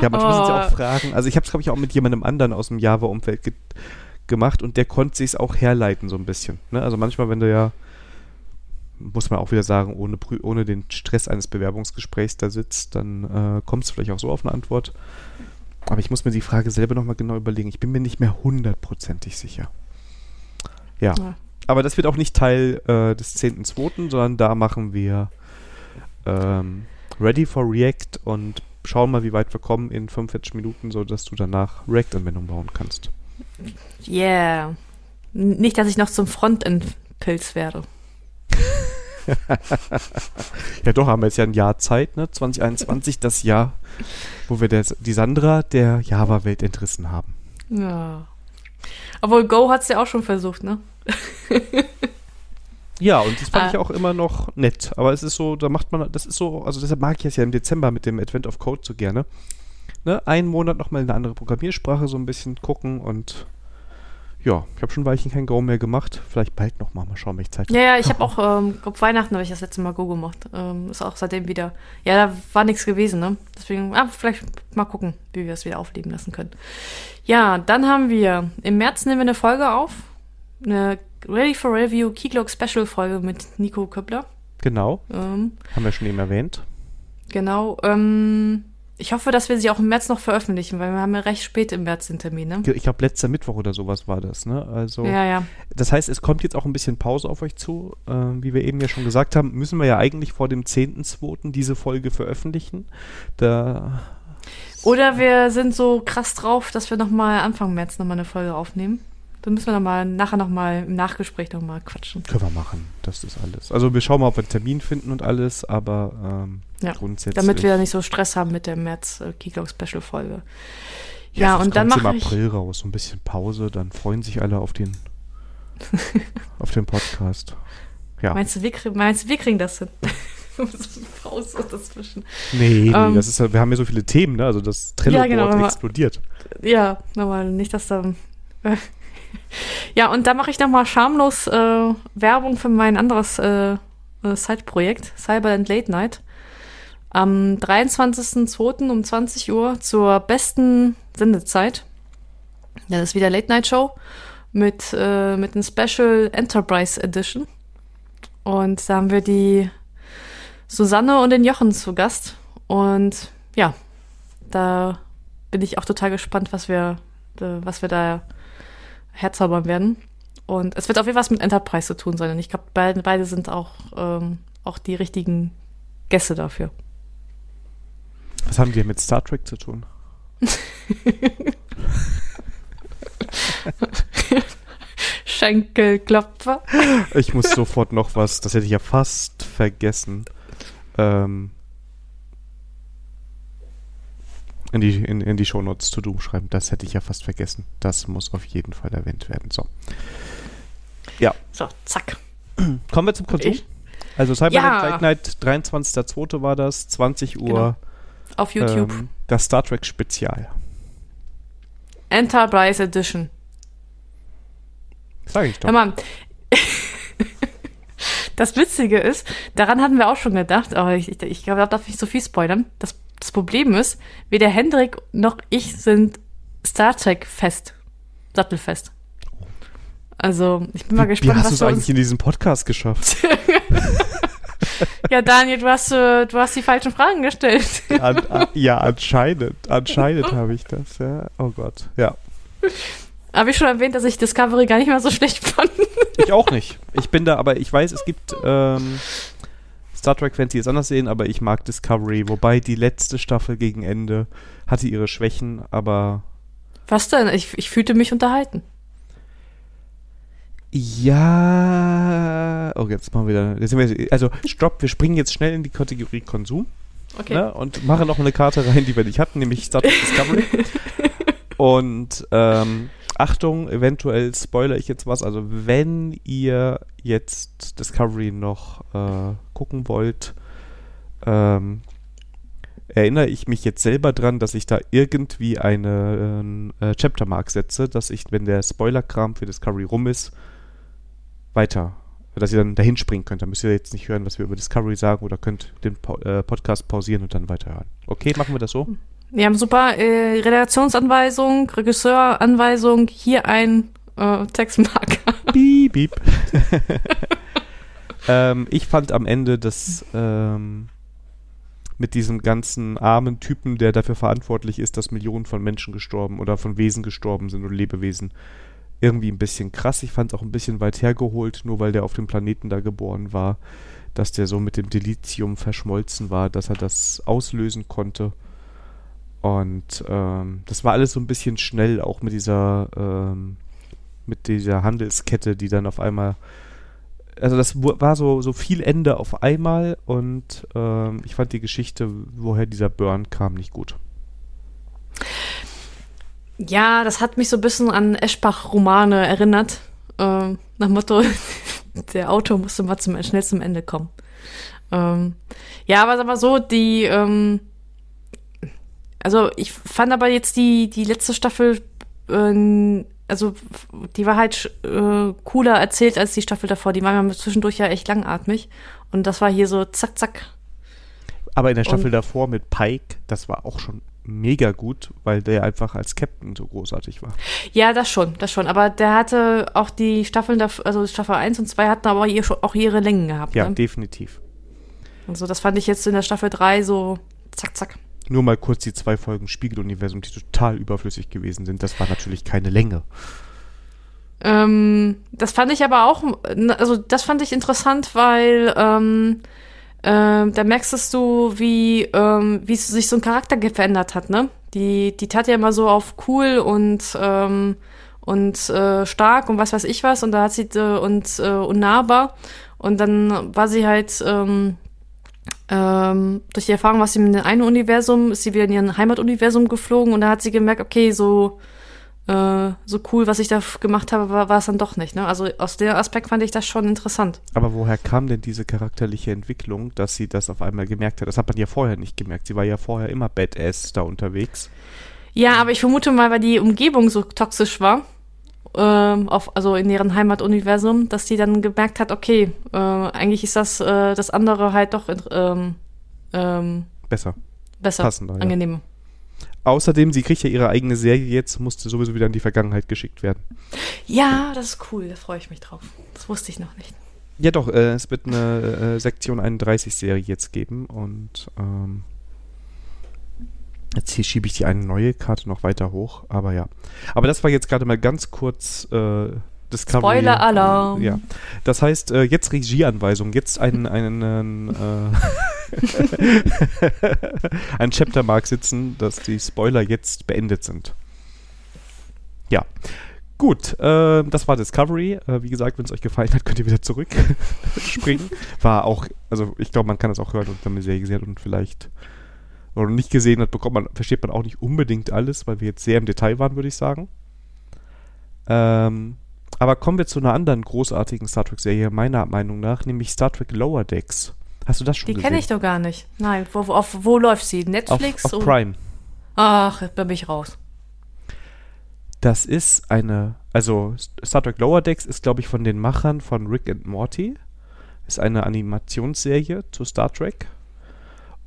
ja, manchmal sind es ja auch Oh. Fragen. Also ich habe es, glaube ich, auch mit jemandem anderen aus dem Java-Umfeld ge gemacht und der konnte sich auch herleiten so ein bisschen. Ne? Also manchmal, wenn du ja, muss man auch wieder sagen, ohne, ohne den Stress eines Bewerbungsgesprächs da sitzt, dann äh, kommst du vielleicht auch so auf eine Antwort. Aber ich muss mir die Frage selber nochmal genau überlegen. Ich bin mir nicht mehr hundertprozentig sicher. Ja. Ja. Aber das wird auch nicht Teil äh, des 10.2., sondern da machen wir ähm, Ready for React und schauen mal, wie weit wir kommen in 45 Minuten, sodass du danach React-Anwendung bauen kannst. Yeah. Nicht, dass ich noch zum Frontend-Pilz werde. Ja, doch, haben wir jetzt ja ein Jahr Zeit, ne? 2021, das Jahr, wo wir der, die Sandra der Java-Welt entrissen haben. Ja. Obwohl Go hat's ja auch schon versucht, ne? Ja, und das fand Ah. ich auch immer noch nett. Aber es ist so, da macht man, das ist so, also deshalb mag ich es ja im Dezember mit dem Advent of Code so gerne. Ne? Einen Monat nochmal eine andere Programmiersprache so ein bisschen gucken und ja, ich habe schon Weichen kein Go mehr gemacht. Vielleicht bald nochmal, mal schauen, welche Zeit Ja, ja, ich habe auch, ähm, glaub, Weihnachten habe ich das letzte Mal Go gemacht. Ähm, ist auch seitdem wieder. Ja, da war nichts gewesen, ne? Deswegen, ah, vielleicht mal gucken, wie wir es wieder aufleben lassen können. Ja, dann haben wir, im März nehmen wir eine Folge auf. Eine Ready for Review Keylog Special Folge mit Nico Köppler. Genau, Ähm, haben wir schon eben erwähnt. genau. Ähm, Ich hoffe, dass wir sie auch im März noch veröffentlichen, weil wir haben ja recht spät im März den Termin, ne? Ich glaube, letzter Mittwoch oder sowas war das, ne? Also, Ja, ja. das heißt, es kommt jetzt auch ein bisschen Pause auf euch zu. Äh, wie wir eben ja schon gesagt haben, müssen wir ja eigentlich vor dem 10.2. diese Folge veröffentlichen. Da, Oder wir sind so krass drauf, dass wir nochmal Anfang März nochmal eine Folge aufnehmen. Dann müssen wir noch mal, nachher nochmal im Nachgespräch nochmal quatschen. können wir machen. Das ist alles. Also, wir schauen mal, ob wir einen Termin finden und alles, aber ähm, Ja, grundsätzlich. Damit wir nicht so Stress haben mit der März äh, Keyclock Special Folge. Ja, sonst und dann kommt's mache im ich. April raus, so ein bisschen Pause, dann freuen sich alle auf den, auf den Podcast. Ja. Meinst du, wir, krieg- meinst du, wir kriegen das hin? Pause dazwischen. Nee, nee, Ähm, das ist ja, wir haben ja so viele Themen, ne? Also das Trello-Board Ja, genau, explodiert. Ja, nochmal, nicht, dass da. Ja, und da mache ich nochmal schamlos äh, Werbung für mein anderes äh, äh, Side-Projekt, Cyberland Late Night. Am 23.02. um 20 Uhr zur besten Sendezeit. Das ist wieder Late Night Show mit, äh, mit einem Special Enterprise Edition. Und da haben wir die Susanne und den Jochen zu Gast. Und ja, da bin ich auch total gespannt, was wir, äh, was wir da herzaubern werden. Und es wird auf jeden Fall was mit Enterprise zu tun sein. Und ich glaube, beide, beide sind auch, ähm, auch die richtigen Gäste dafür. Was haben die mit Star Trek zu tun? Schenkelklopfer. Ich muss sofort noch was, das hätte ich ja fast vergessen. Ähm, in die, in, in die Shownotes to do schreiben. Das hätte ich ja fast vergessen. Das muss auf jeden Fall erwähnt werden. So. So, zack. Kommen wir zum Konsum. Ich- Also Cybernet Ja. Night, 23.02. war das, 20 Uhr. Genau. Auf YouTube. Ähm, das Star Trek Spezial. Enterprise Edition. Sag ich doch. Hör mal. Das Witzige ist, daran hatten wir auch schon gedacht, aber ich, ich, ich glaube, da darf nicht so viel spoilern. Das, das Problem ist, weder Hendrik noch ich sind Star Trek fest. Sattelfest. Also, ich bin mal Wie gespannt, hast du es eigentlich in diesem Podcast geschafft? Ja, Daniel, du hast, äh, du hast die falschen Fragen gestellt. An, an, ja, anscheinend. Anscheinend habe ich das, ja. Oh Gott. Ja. Habe ich schon erwähnt, dass ich Discovery gar nicht mal so schlecht fand. Ich auch nicht. Ich bin da, aber ich weiß, es gibt ähm, Star Trek-Fans, die es anders sehen, aber ich mag Discovery. Wobei die letzte Staffel gegen Ende hatte ihre Schwächen, aber Was denn? Ich, ich fühlte mich unterhalten. ja. Oh, jetzt machen wir wieder. Jetzt wir, also, stopp, wir springen jetzt schnell in die Kategorie Konsum. Okay. ne, und mache noch eine Karte rein, die wir nicht hatten, nämlich Star Trek Discovery. und ähm, Achtung, eventuell spoiler ich jetzt was. Also wenn ihr jetzt Discovery noch äh, gucken wollt, ähm, erinnere ich mich jetzt selber dran, dass ich da irgendwie eine äh, Chaptermark setze, dass ich, wenn der Spoiler-Kram für Discovery rum ist, weiter, dass ihr dann dahin springen könnt. Dann müsst ihr jetzt nicht hören, was wir über Discovery sagen oder könnt den po äh, Podcast pausieren und dann weiterhören. Okay, machen wir das so? Wir haben super äh, Redaktionsanweisung, Regisseuranweisung, hier ein äh, Textmarker. Piep, piep. ähm, ich fand am Ende, dass ähm, mit diesem ganzen armen Typen, der dafür verantwortlich ist, dass Millionen von Menschen gestorben oder von Wesen gestorben sind oder Lebewesen, irgendwie ein bisschen krass. Ich fand es auch ein bisschen weit hergeholt, nur weil der auf dem Planeten da geboren war, dass der so mit dem Delizium verschmolzen war, dass er das auslösen konnte. Und ähm, das war alles so ein bisschen schnell, auch mit dieser, ähm, mit dieser Handelskette, die dann auf einmal. Also das war so, so viel Ende auf einmal und ähm, ich fand die Geschichte, woher dieser Burn kam, nicht gut. Ja, das hat mich so ein bisschen an Eschbach-Romane erinnert. Ähm, nach Motto, der Autor musste mal zum, schnell zum Ende kommen. Ähm, ja, aber sag mal so, die, ähm, also ich fand aber jetzt die, die letzte Staffel, ähm, also die war halt äh, cooler erzählt als die Staffel davor. Die war ja zwischendurch ja echt langatmig. Und das war hier so zack, zack. Aber in der Staffel Und- davor mit Pike, das war auch schon mega gut, weil der einfach als Captain so großartig war. Ja, das schon, das schon. Aber der hatte auch die Staffeln, also Staffel 1 und 2 hatten aber auch ihre Längen gehabt. Ja, ne? definitiv. Also das fand ich jetzt in der Staffel 3 so zack, zack. Nur mal kurz die zwei Folgen Spiegeluniversum, die total überflüssig gewesen sind. Das war natürlich keine Länge. Ähm, das fand ich aber auch, also das fand ich interessant, weil ähm, äh, da merkst du, wie, ähm, wie sich so ein Charakter verändert hat, ne? Die, die tat ja immer so auf cool und ähm, und äh, stark und was weiß ich was und da hat sie äh, und äh, unnahbar und dann war sie halt ähm, ähm, durch die Erfahrung, was sie in dem einen Universum, ist sie wieder in ihren Heimatuniversum geflogen und da hat sie gemerkt, okay, so äh, so cool, was ich da gemacht habe, war, war es dann doch nicht. Ne? Also aus dem Aspekt fand ich das schon interessant. Aber woher kam denn diese charakterliche Entwicklung, dass sie das auf einmal gemerkt hat? Das hat man ja vorher nicht gemerkt. Sie war ja vorher immer Badass da unterwegs. Ja, aber ich vermute mal, weil die Umgebung so toxisch war, ähm, auf, also in ihrem Heimatuniversum, dass sie dann gemerkt hat, okay, äh, eigentlich ist das äh, das andere halt doch ähm, ähm, besser. Besser, Passender, ja. angenehmer. Außerdem, sie kriegt ja ihre eigene Serie jetzt, musste sowieso wieder in die Vergangenheit geschickt werden. Ja, das ist cool, da freue ich mich drauf. Das wusste ich noch nicht. Ja doch, äh, es wird eine äh, Sektion 31 Serie jetzt geben und ähm, jetzt hier schiebe ich die eine neue Karte noch weiter hoch, aber ja. Aber das war jetzt gerade mal ganz kurz äh, Discovery. Spoiler-Alarm. Ja. Das heißt, äh, jetzt Regieanweisung, jetzt einen, einen, äh, ein Chaptermark sitzen, dass die Spoiler jetzt beendet sind. Ja. Gut, äh, das war Discovery. Äh, wie gesagt, wenn es euch gefallen hat, könnt ihr wieder zurück springen. War auch, also ich glaube, man kann das auch hören und wenn man die Serie gesehen hat und vielleicht oder nicht gesehen hat, bekommt man, versteht man auch nicht unbedingt alles, weil wir jetzt sehr im Detail waren, würde ich sagen. Ähm, aber kommen wir zu einer anderen großartigen Star Trek-Serie, meiner Meinung nach, nämlich Star Trek Lower Decks. Hast du das schon Die gesehen? kenne ich doch gar nicht. Nein, wo, wo, auf, wo läuft sie? Netflix? Auf, auf Prime. Ach, da bin ich raus. Das ist eine, also Star Trek Lower Decks ist, glaube ich, von den Machern von Rick and Morty. Ist eine Animationsserie zu Star Trek.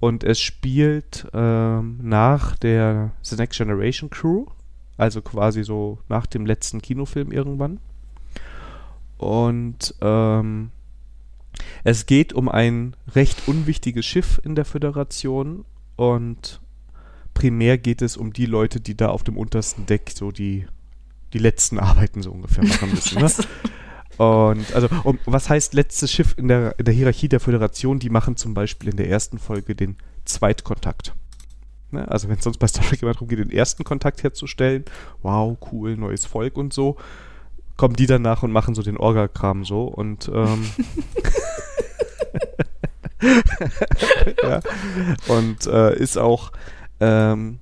Und es spielt ähm, nach der The Next Generation Crew. Also quasi so nach dem letzten Kinofilm irgendwann. Und ähm, es geht um ein recht unwichtiges Schiff in der Föderation. Und primär geht es um die Leute, die da auf dem untersten Deck so die, die letzten Arbeiten so ungefähr machen müssen. ne? Und also, um, was heißt letztes Schiff in der, in der Hierarchie der Föderation? Die machen zum Beispiel in der ersten Folge den Zweitkontakt. Ne? Also, wenn es sonst bei Star Trek immer darum geht, den ersten Kontakt herzustellen, wow, cool, neues Volk und so, kommen die danach und machen so den Orga-Kram so und ähm, ja. und äh, ist auch ähm,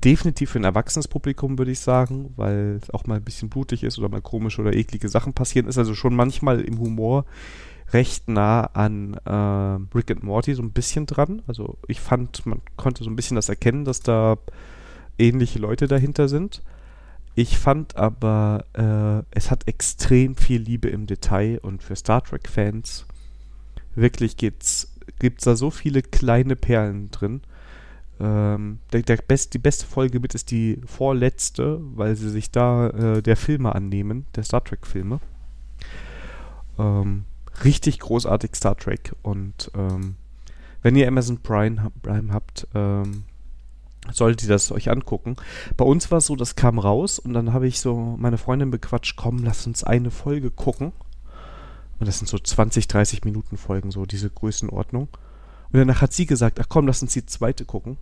definitiv für ein erwachsenes Publikum, würde ich sagen, weil es auch mal ein bisschen blutig ist oder mal komische oder eklige Sachen passieren. Ist also schon manchmal im Humor recht nah an äh, Rick and Morty so ein bisschen dran. Also ich fand, man konnte so ein bisschen das erkennen, dass da ähnliche Leute dahinter sind. Ich fand aber, äh, es hat extrem viel Liebe im Detail und für Star Trek-Fans wirklich gibt's, gibt's da so viele kleine Perlen drin. Ähm, der, der best, die beste Folge mit ist die vorletzte, weil sie sich da äh, der Filme annehmen, der Star Trek-Filme. Ähm, richtig großartig Star Trek und ähm, wenn ihr Amazon Prime, Prime habt, ähm, solltet ihr das euch angucken. Bei uns war es so, das kam raus und dann habe ich so meine Freundin bequatscht, komm, lass uns eine Folge gucken. Und das sind so 20, 30 Minuten Folgen, so diese Größenordnung. Und danach hat sie gesagt, ach komm, lass uns die zweite gucken.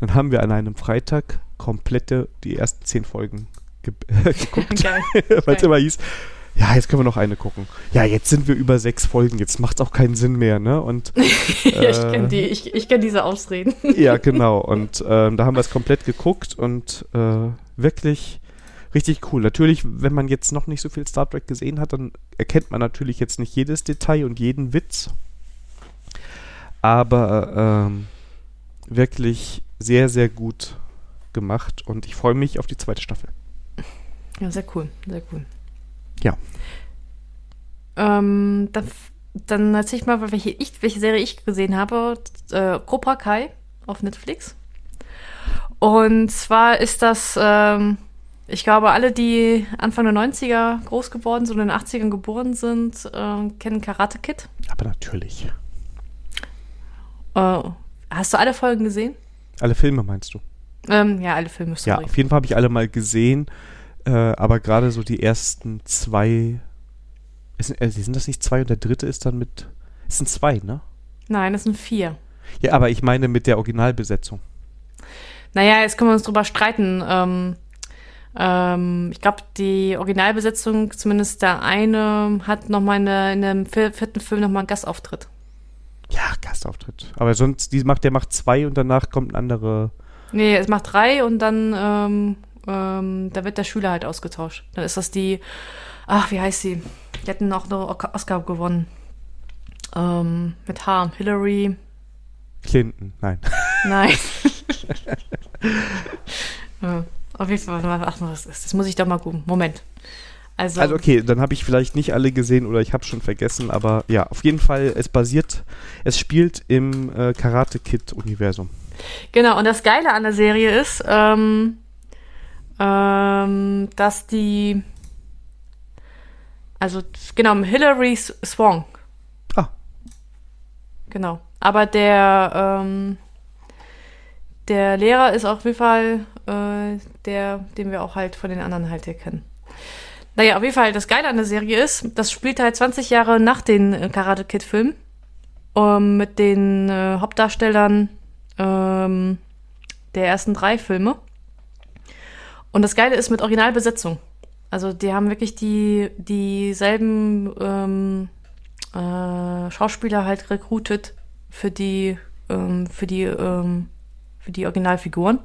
Und dann haben wir an einem Freitag komplette, die ersten zehn Folgen ge geguckt, weil es immer hieß, ja, jetzt können wir noch eine gucken. Ja, jetzt sind wir über sechs Folgen, jetzt macht es auch keinen Sinn mehr, ne? Und ja, ich Äh. kenne die, ich, ich kenn diese Ausreden. ja, genau. Und ähm, da haben wir es komplett geguckt und äh, wirklich richtig cool. Natürlich, wenn man jetzt noch nicht so viel Star Trek gesehen hat, dann erkennt man natürlich jetzt nicht jedes Detail und jeden Witz. Aber ähm, wirklich sehr, sehr gut gemacht und ich freue mich auf die zweite Staffel. Ja, sehr cool, sehr cool. Ja. Ähm, dann, dann erzähl ich mal, welche, ich, welche Serie ich gesehen habe. Äh, Cobra Kai auf Netflix. Und zwar ist das, ähm, ich glaube, alle, die Anfang der 90er groß geworden sind und in den 80ern geboren sind, ähm, kennen Karate Kid. Aber natürlich. Äh, Hast du alle Folgen gesehen? Alle Filme meinst du? Ähm, ja, alle Filme. Sorry. Ja, auf jeden Fall habe ich alle mal gesehen, äh, aber gerade so die ersten zwei. Ist, äh, sind das nicht zwei und der dritte ist dann mit. Es sind zwei, ne? Nein, es sind vier. Ja, aber ich meine mit der Originalbesetzung. Naja, jetzt können wir uns drüber streiten. Ähm, ähm, ich glaube, die Originalbesetzung, zumindest der eine, hat nochmal in, in dem vierten Film nochmal einen Gastauftritt. Ja, Gastauftritt. Aber sonst, die macht, der macht zwei und danach kommt ein anderer. Nee, es macht drei und dann, ähm, ähm, da wird der Schüler halt ausgetauscht. Dann ist das die, ach, wie heißt sie? Die hatten auch eine Oscar gewonnen. Ähm, mit H. Hillary. Clinton, nein. Nein. ja, auf jeden Fall, ach, was ist das? muss ich doch mal gucken. Moment. Also, also okay, dann habe ich vielleicht nicht alle gesehen oder ich habe schon vergessen, aber ja, auf jeden Fall, es basiert, es spielt im äh, Karate Kid-Universum. Genau, und das Geile an der Serie ist, ähm, ähm, dass die, also genau, Hilary Swank. Ah. Genau. Aber der, ähm, der Lehrer ist auf jeden Fall äh, der, den wir auch halt von den anderen halt hier kennen. Naja, auf jeden Fall, das Geile an der Serie ist, das spielt halt 20 Jahre nach den äh, Karate Kid-Filmen. Ähm, mit den äh, Hauptdarstellern ähm, der ersten drei Filme. Und das Geile ist mit Originalbesetzung. Also die haben wirklich die dieselben ähm, äh, Schauspieler halt rekrutet für die ähm, für die ähm, für die Originalfiguren.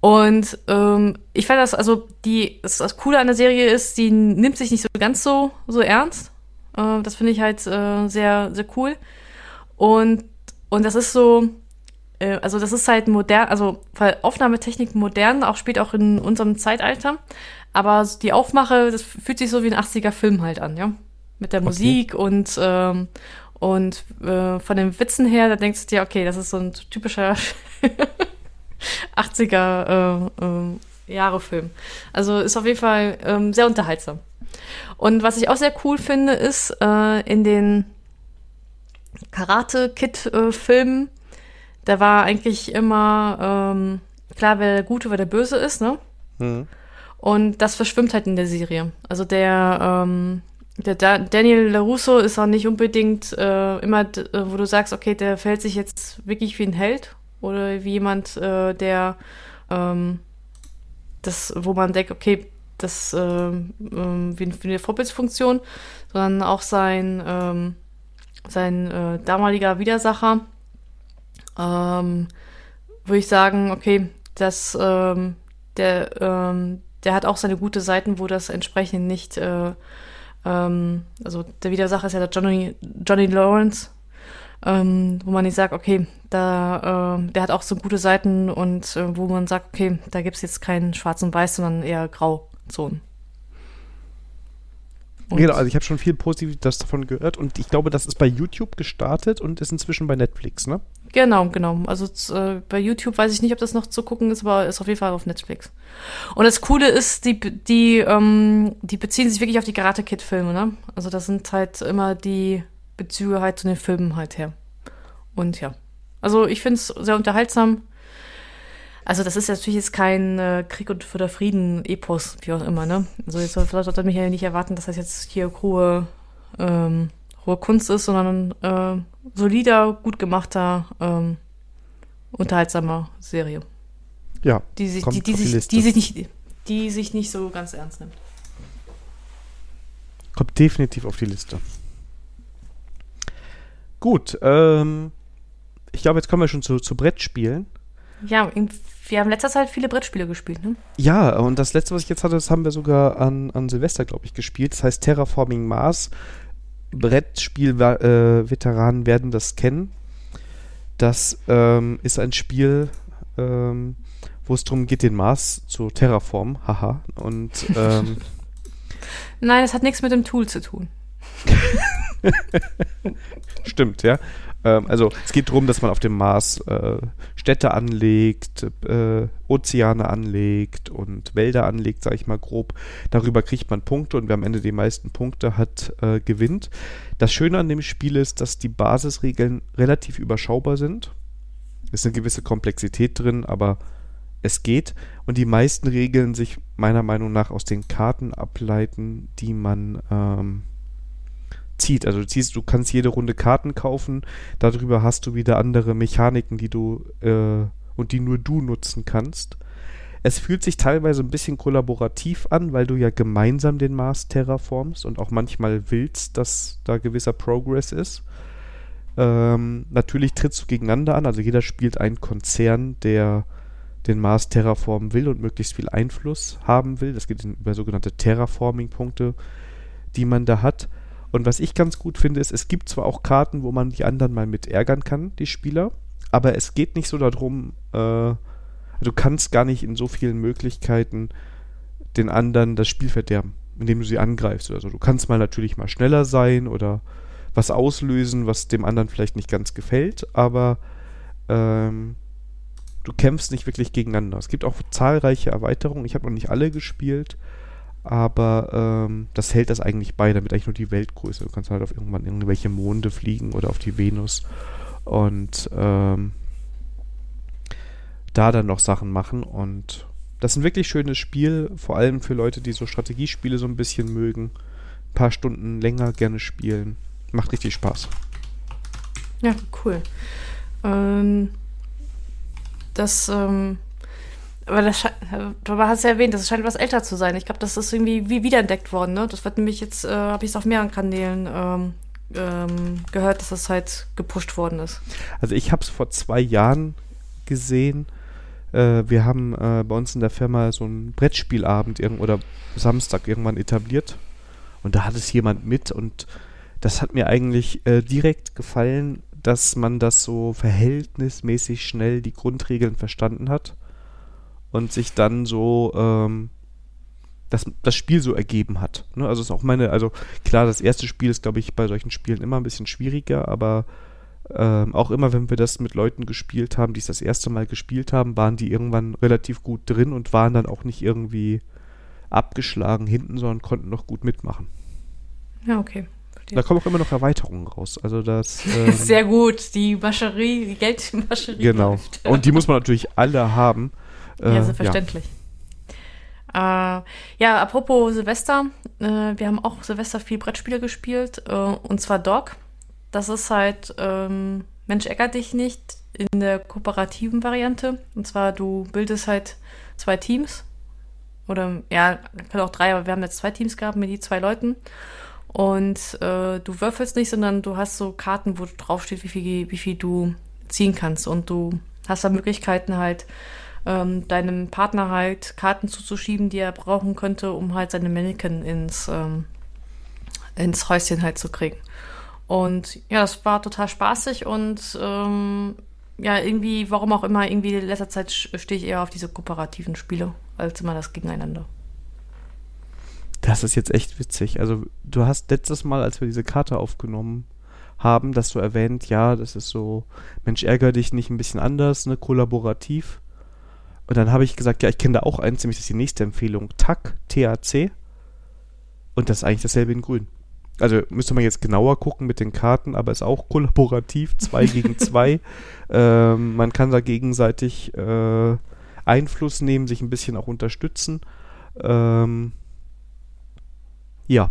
Und ähm, ich fand das, also die, das, das Coole an der Serie ist, die nimmt sich nicht so ganz so, so ernst. Äh, das finde ich halt äh, sehr, sehr cool. Und, und das ist so, äh, also das ist halt modern, also Aufnahmetechnik modern, auch spielt auch in unserem Zeitalter. Aber die Aufmache, das fühlt sich so wie ein 80er-Film halt an, ja. Mit der okay. Musik und, ähm, und äh, von den Witzen her, da denkst du dir, okay, das ist so ein typischer 80er äh, äh, Jahre Film. Also ist auf jeden Fall ähm, sehr unterhaltsam. Und was ich auch sehr cool finde, ist äh, in den Karate Kid äh, Filmen, da war eigentlich immer ähm, klar, wer der Gute, wer der Böse ist, ne? Mhm. Und das verschwimmt halt in der Serie. Also der ähm, der da Daniel LaRusso ist auch nicht unbedingt äh, immer, wo du sagst, okay, der verhält sich jetzt wirklich wie ein Held oder wie jemand, äh, der ähm, das, wo man denkt, okay, das äh, äh, wie, wie eine Vorbildsfunktion, sondern auch sein, ähm, sein äh, damaliger Widersacher, ähm, würde ich sagen, okay, das, ähm, der, ähm, der hat auch seine gute Seiten, wo das entsprechend nicht, äh, ähm, also der Widersacher ist ja der Johnny, Johnny Lawrence, ähm, wo man nicht sagt, okay, da, äh, der hat auch so gute Seiten und äh, wo man sagt, okay, da gibt es jetzt keinen Schwarz und Weiß, sondern eher Grauzonen. Und genau, also ich habe schon viel Positives davon gehört und ich glaube, das ist bei YouTube gestartet und ist inzwischen bei Netflix, ne? Genau, genau. Also äh, bei YouTube weiß ich nicht, ob das noch zu gucken ist, aber ist auf jeden Fall auf Netflix. Und das Coole ist, die, die, ähm, die beziehen sich wirklich auf die Karate Kid Filme, ne? Also das sind halt immer die Bezüge halt zu den Filmen halt her. Und ja. Also ich finde es sehr unterhaltsam. Also das ist natürlich jetzt kein äh, Krieg und für der Frieden Epos, wie auch immer, ne? Also jetzt sollte man mich ja nicht erwarten, dass das jetzt hier hohe, ähm, hohe Kunst ist, sondern äh, solider, gut gemachter, ähm, unterhaltsamer Serie. Ja. Die sich, die, die, sich, die, sich nicht, die sich nicht so ganz ernst nimmt. Kommt definitiv auf die Liste. Gut, ähm, ich glaube, jetzt kommen wir schon zu, zu Brettspielen. Ja, wir haben letzter Zeit viele Brettspiele gespielt, ne? Ja, und das letzte, was ich jetzt hatte, das haben wir sogar an, an Silvester, glaube ich, gespielt. Das heißt Terraforming Mars. Brettspiel-Veteranen werden das kennen. Das ähm, ist ein Spiel, ähm, wo es darum geht, den Mars zu terraformen. Haha. Und ähm, Nein, das hat nichts mit dem Tool zu tun. Stimmt, ja. Ähm, also es geht darum, dass man auf dem Mars äh, Städte anlegt, äh, Ozeane anlegt und Wälder anlegt, sage ich mal grob. Darüber kriegt man Punkte und wer am Ende die meisten Punkte hat, äh, gewinnt. Das Schöne an dem Spiel ist, dass die Basisregeln relativ überschaubar sind. ist eine gewisse Komplexität drin, aber es geht. Und die meisten Regeln sich meiner Meinung nach aus den Karten ableiten, die man ähm, zieht. Also du ziehst, du kannst jede Runde Karten kaufen, darüber hast du wieder andere Mechaniken, die du äh, und die nur du nutzen kannst. Es fühlt sich teilweise ein bisschen kollaborativ an, weil du ja gemeinsam den Mars terraformst und auch manchmal willst, dass da gewisser Progress ist. Ähm, natürlich trittst du gegeneinander an, also jeder spielt einen Konzern, der den Mars terraformen will und möglichst viel Einfluss haben will. Das geht über sogenannte Terraforming-Punkte, die man da hat. Und was ich ganz gut finde, ist, es gibt zwar auch Karten, wo man die anderen mal mit ärgern kann, die Spieler, aber es geht nicht so darum, äh, du kannst gar nicht in so vielen Möglichkeiten den anderen das Spiel verderben, indem du sie angreifst oder so. Du kannst mal natürlich mal schneller sein oder was auslösen, was dem anderen vielleicht nicht ganz gefällt, aber ähm, du kämpfst nicht wirklich gegeneinander. Es gibt auch zahlreiche Erweiterungen. Ich habe noch nicht alle gespielt, aber ähm, das hält das eigentlich bei, damit eigentlich nur die Weltgröße. Du kannst halt auf irgendwann irgendwelche Monde fliegen oder auf die Venus und ähm, da dann noch Sachen machen und das ist ein wirklich schönes Spiel, vor allem für Leute, die so Strategiespiele so ein bisschen mögen. Ein paar Stunden länger gerne spielen. Macht richtig Spaß. Ja, cool. Ähm, das, ähm, aber das du hast ja erwähnt, das scheint was älter zu sein. Ich glaube, das ist irgendwie wie wiederentdeckt worden, ne? Das wird nämlich jetzt, äh, habe ich es auf mehreren Kanälen ähm, ähm, gehört, dass das halt gepusht worden ist. Also ich habe es vor zwei Jahren gesehen. Äh, wir haben äh, bei uns in der Firma so einen Brettspielabend oder Samstag irgendwann etabliert. Und da hat es jemand mit und das hat mir eigentlich äh, direkt gefallen, dass man das so verhältnismäßig schnell die Grundregeln verstanden hat und sich dann so ähm, das, das Spiel so ergeben hat. Ne? Also ist auch meine, also klar, das erste Spiel ist, glaube ich, bei solchen Spielen immer ein bisschen schwieriger, aber ähm, auch immer, wenn wir das mit Leuten gespielt haben, die es das erste Mal gespielt haben, waren die irgendwann relativ gut drin und waren dann auch nicht irgendwie abgeschlagen hinten, sondern konnten noch gut mitmachen. Ja, okay. Da kommen auch immer noch Erweiterungen raus. Also das ähm, sehr gut. Die Mascherie, die Geldmascherie. Genau. Läuft. Und die muss man natürlich alle haben. Äh, ja, selbstverständlich. Ja. Äh, ja, apropos Silvester, äh, wir haben auch Silvester viel Brettspiele gespielt, äh, und zwar Dog. Das ist halt ähm, Mensch ärgert dich nicht in der kooperativen Variante. Und zwar, du bildest halt zwei Teams. Oder ja, kann auch drei, aber wir haben jetzt zwei Teams gehabt mit die zwei Leuten. Und äh, du würfelst nicht, sondern du hast so Karten, wo draufsteht, wie viel, wie viel du ziehen kannst. Und du hast da Möglichkeiten halt, ähm, deinem Partner halt Karten zuzuschieben, die er brauchen könnte, um halt seine Mannequin ins, ähm, ins Häuschen halt zu kriegen. Und ja, das war total spaßig und ähm, ja, irgendwie, warum auch immer, irgendwie in letzter Zeit stehe ich eher auf diese kooperativen Spiele, als immer das gegeneinander. Das ist jetzt echt witzig. Also, du hast letztes Mal, als wir diese Karte aufgenommen haben, dass du erwähnt, ja, das ist so, Mensch, ärgere dich nicht ein bisschen anders, ne, kollaborativ. Und dann habe ich gesagt, ja, ich kenne da auch eins, nämlich das ist die nächste Empfehlung, TAC, TAC. Und das ist eigentlich dasselbe in grün. Also müsste man jetzt genauer gucken mit den Karten, aber ist auch kollaborativ, zwei gegen zwei. Ähm, man kann da gegenseitig äh, Einfluss nehmen, sich ein bisschen auch unterstützen. Ähm, ja.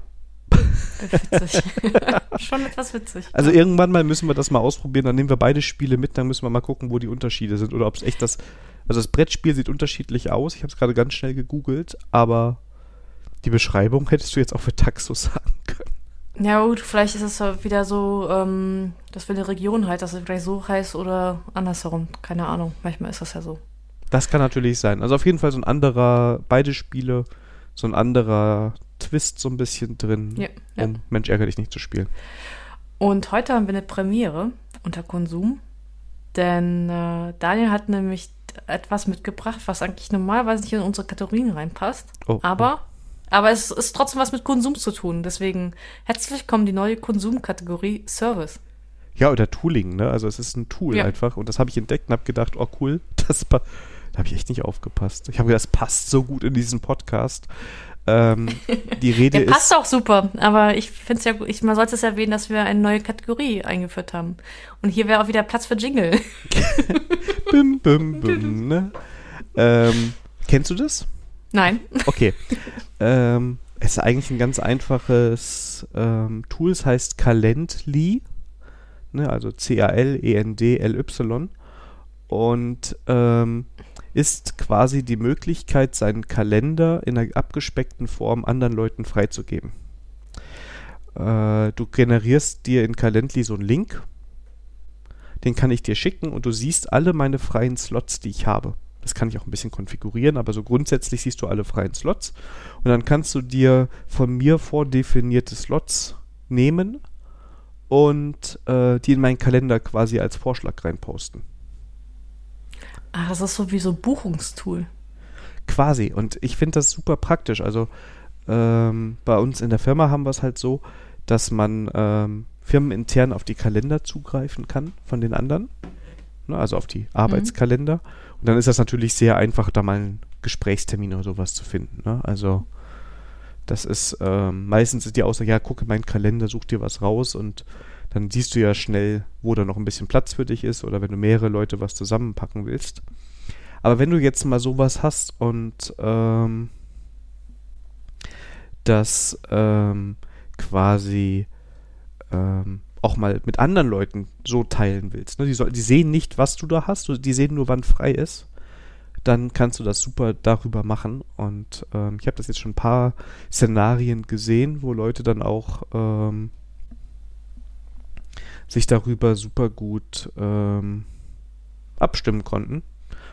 Witzig. Schon etwas witzig. Also irgendwann mal müssen wir das mal ausprobieren, dann nehmen wir beide Spiele mit, dann müssen wir mal gucken, wo die Unterschiede sind oder ob es echt das. Also das Brettspiel sieht unterschiedlich aus. Ich habe es gerade ganz schnell gegoogelt, aber die Beschreibung hättest du jetzt auch für Taxus sagen können. Ja gut, vielleicht ist es wieder so, ähm, dass wir eine Region halt, dass es vielleicht so heißt oder andersherum. Keine Ahnung. Manchmal ist das ja so. Das kann natürlich sein. Also auf jeden Fall so ein anderer, beide Spiele, so ein anderer Twist so ein bisschen drin, ja, ja. um Mensch ärgere dich nicht zu spielen. Und heute haben wir eine Premiere unter Konsum, denn äh, Daniel hat nämlich etwas mitgebracht, was eigentlich normalerweise nicht in unsere Kategorien reinpasst. Oh, aber, oh. aber es ist trotzdem was mit Konsum zu tun. Deswegen herzlich willkommen die neue Konsumkategorie Service. Ja, oder Tooling, ne? Also es ist ein Tool ja. einfach. Und das habe ich entdeckt und habe gedacht, oh cool, das, da habe ich echt nicht aufgepasst. Ich habe gedacht, das passt so gut in diesen Podcast. Ähm, die Rede Der ist. passt auch super, aber ich finde es ja gut, man sollte es erwähnen, dass wir eine neue Kategorie eingeführt haben. Und hier wäre auch wieder Platz für Jingle. Bim, bim, bim, ne? ähm, kennst du das? Nein. Okay. ähm, es ist eigentlich ein ganz einfaches ähm, Tool, es heißt Calendly, ne, also C-A-L-E-N-D-L-Y und ähm, ist quasi die Möglichkeit, seinen Kalender in einer abgespeckten Form anderen Leuten freizugeben. Äh, du generierst dir in Calendly so einen Link, den kann ich dir schicken und du siehst alle meine freien Slots, die ich habe. Das kann ich auch ein bisschen konfigurieren, aber so grundsätzlich siehst du alle freien Slots. Und dann kannst du dir von mir vordefinierte Slots nehmen und äh, die in meinen Kalender quasi als Vorschlag reinposten. Ah, das ist so wie so ein Buchungstool. Quasi. Und ich finde das super praktisch. Also ähm, bei uns in der Firma haben wir es halt so, dass man ähm, firmenintern auf die Kalender zugreifen kann von den anderen. Ne, also auf die Arbeitskalender. Und dann ist das natürlich sehr einfach, da mal einen Gesprächstermin oder sowas zu finden. Ne? Also das ist ähm, meistens ist die Aussage, ja, gucke meinen Kalender, such dir was raus und dann siehst du ja schnell, wo da noch ein bisschen Platz für dich ist oder wenn du mehrere Leute was zusammenpacken willst. Aber wenn du jetzt mal sowas hast und ähm, das ähm, quasi ähm, auch mal mit anderen Leuten so teilen willst, ne? die, soll, die sehen nicht, was du da hast, die sehen nur, wann frei ist, dann kannst du das super darüber machen. Und ähm, ich habe das jetzt schon ein paar Szenarien gesehen, wo Leute dann auch ähm, sich darüber super gut ähm, abstimmen konnten.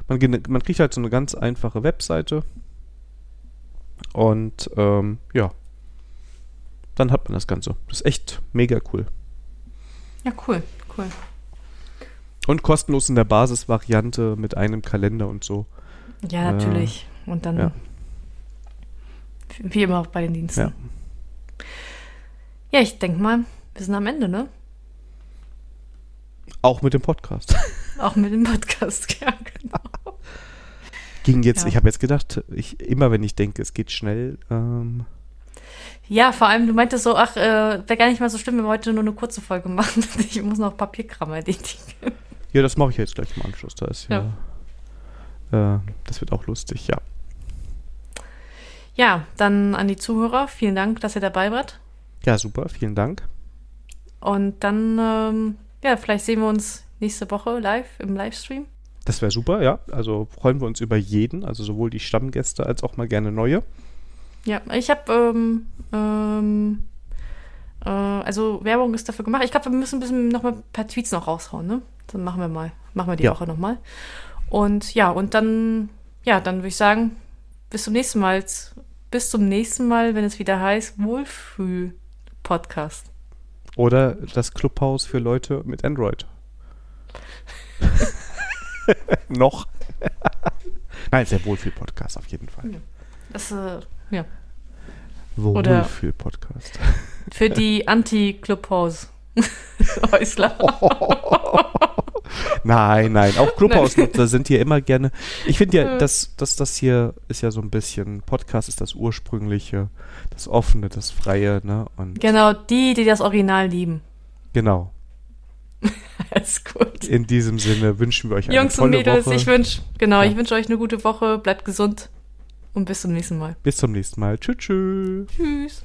Man, man, kriegt halt so eine ganz einfache Webseite und ähm, ja, dann hat man das Ganze. Das ist echt mega cool. Ja, cool, cool. Und kostenlos in der Basisvariante mit einem Kalender und so. Ja, natürlich. Äh, und dann ja. wie immer auch bei den Diensten. Ja, ja ich denke mal, wir sind am Ende, ne? Auch mit dem Podcast. Auch mit dem Podcast, ja, genau. Ging jetzt, Ja. ich habe jetzt gedacht, ich, immer wenn ich denke, es geht schnell, ähm, Ja, vor allem, du meintest so, ach, äh, wäre gar nicht mal so schlimm, wenn wir heute nur eine kurze Folge machen. Ich muss noch Papierkram erledigen. ja, das mache ich jetzt gleich im Anschluss. Da ist ja, Äh, das wird auch lustig, ja. Ja, dann an die Zuhörer, vielen Dank, dass ihr dabei wart. Ja, super, vielen Dank. Und dann, ähm, ja, vielleicht sehen wir uns nächste Woche live im Livestream. Das wäre super, ja. Also freuen wir uns über jeden, also sowohl die Stammgäste als auch mal gerne neue. Ja, ich habe, ähm, ähm, äh, also Werbung ist dafür gemacht. Ich glaube, wir müssen ein bisschen nochmal ein paar Tweets noch raushauen, ne? Dann machen wir mal, machen wir die Ja. Woche nochmal. Und ja, und dann, ja, dann würde ich sagen, bis zum nächsten Mal. Bis zum nächsten Mal, wenn es wieder heißt Wohlfühl-Podcast. Oder das Clubhaus für Leute mit Android. Noch. Nein, der Wohlfühl-Podcast auf jeden Fall. Das, äh, ja, Wohlfühl-Podcast. für die Anti-Clubhouse-Häusler. Nein, nein, auch Clubhausnutzer sind hier immer gerne. Ich finde ja, dass das, das hier ist ja so ein bisschen, Podcast ist das ursprüngliche, das offene, das freie, ne? Und Genau, die, die das Original lieben. genau. Alles gut. In diesem Sinne wünschen wir euch eine Jungs und tolle Mädels, Woche. ich wünsche, genau, Ja. ich wünsche euch eine gute Woche, bleibt gesund und bis zum nächsten Mal. Bis zum nächsten Mal. Tschüss. tschüss. Tschüss.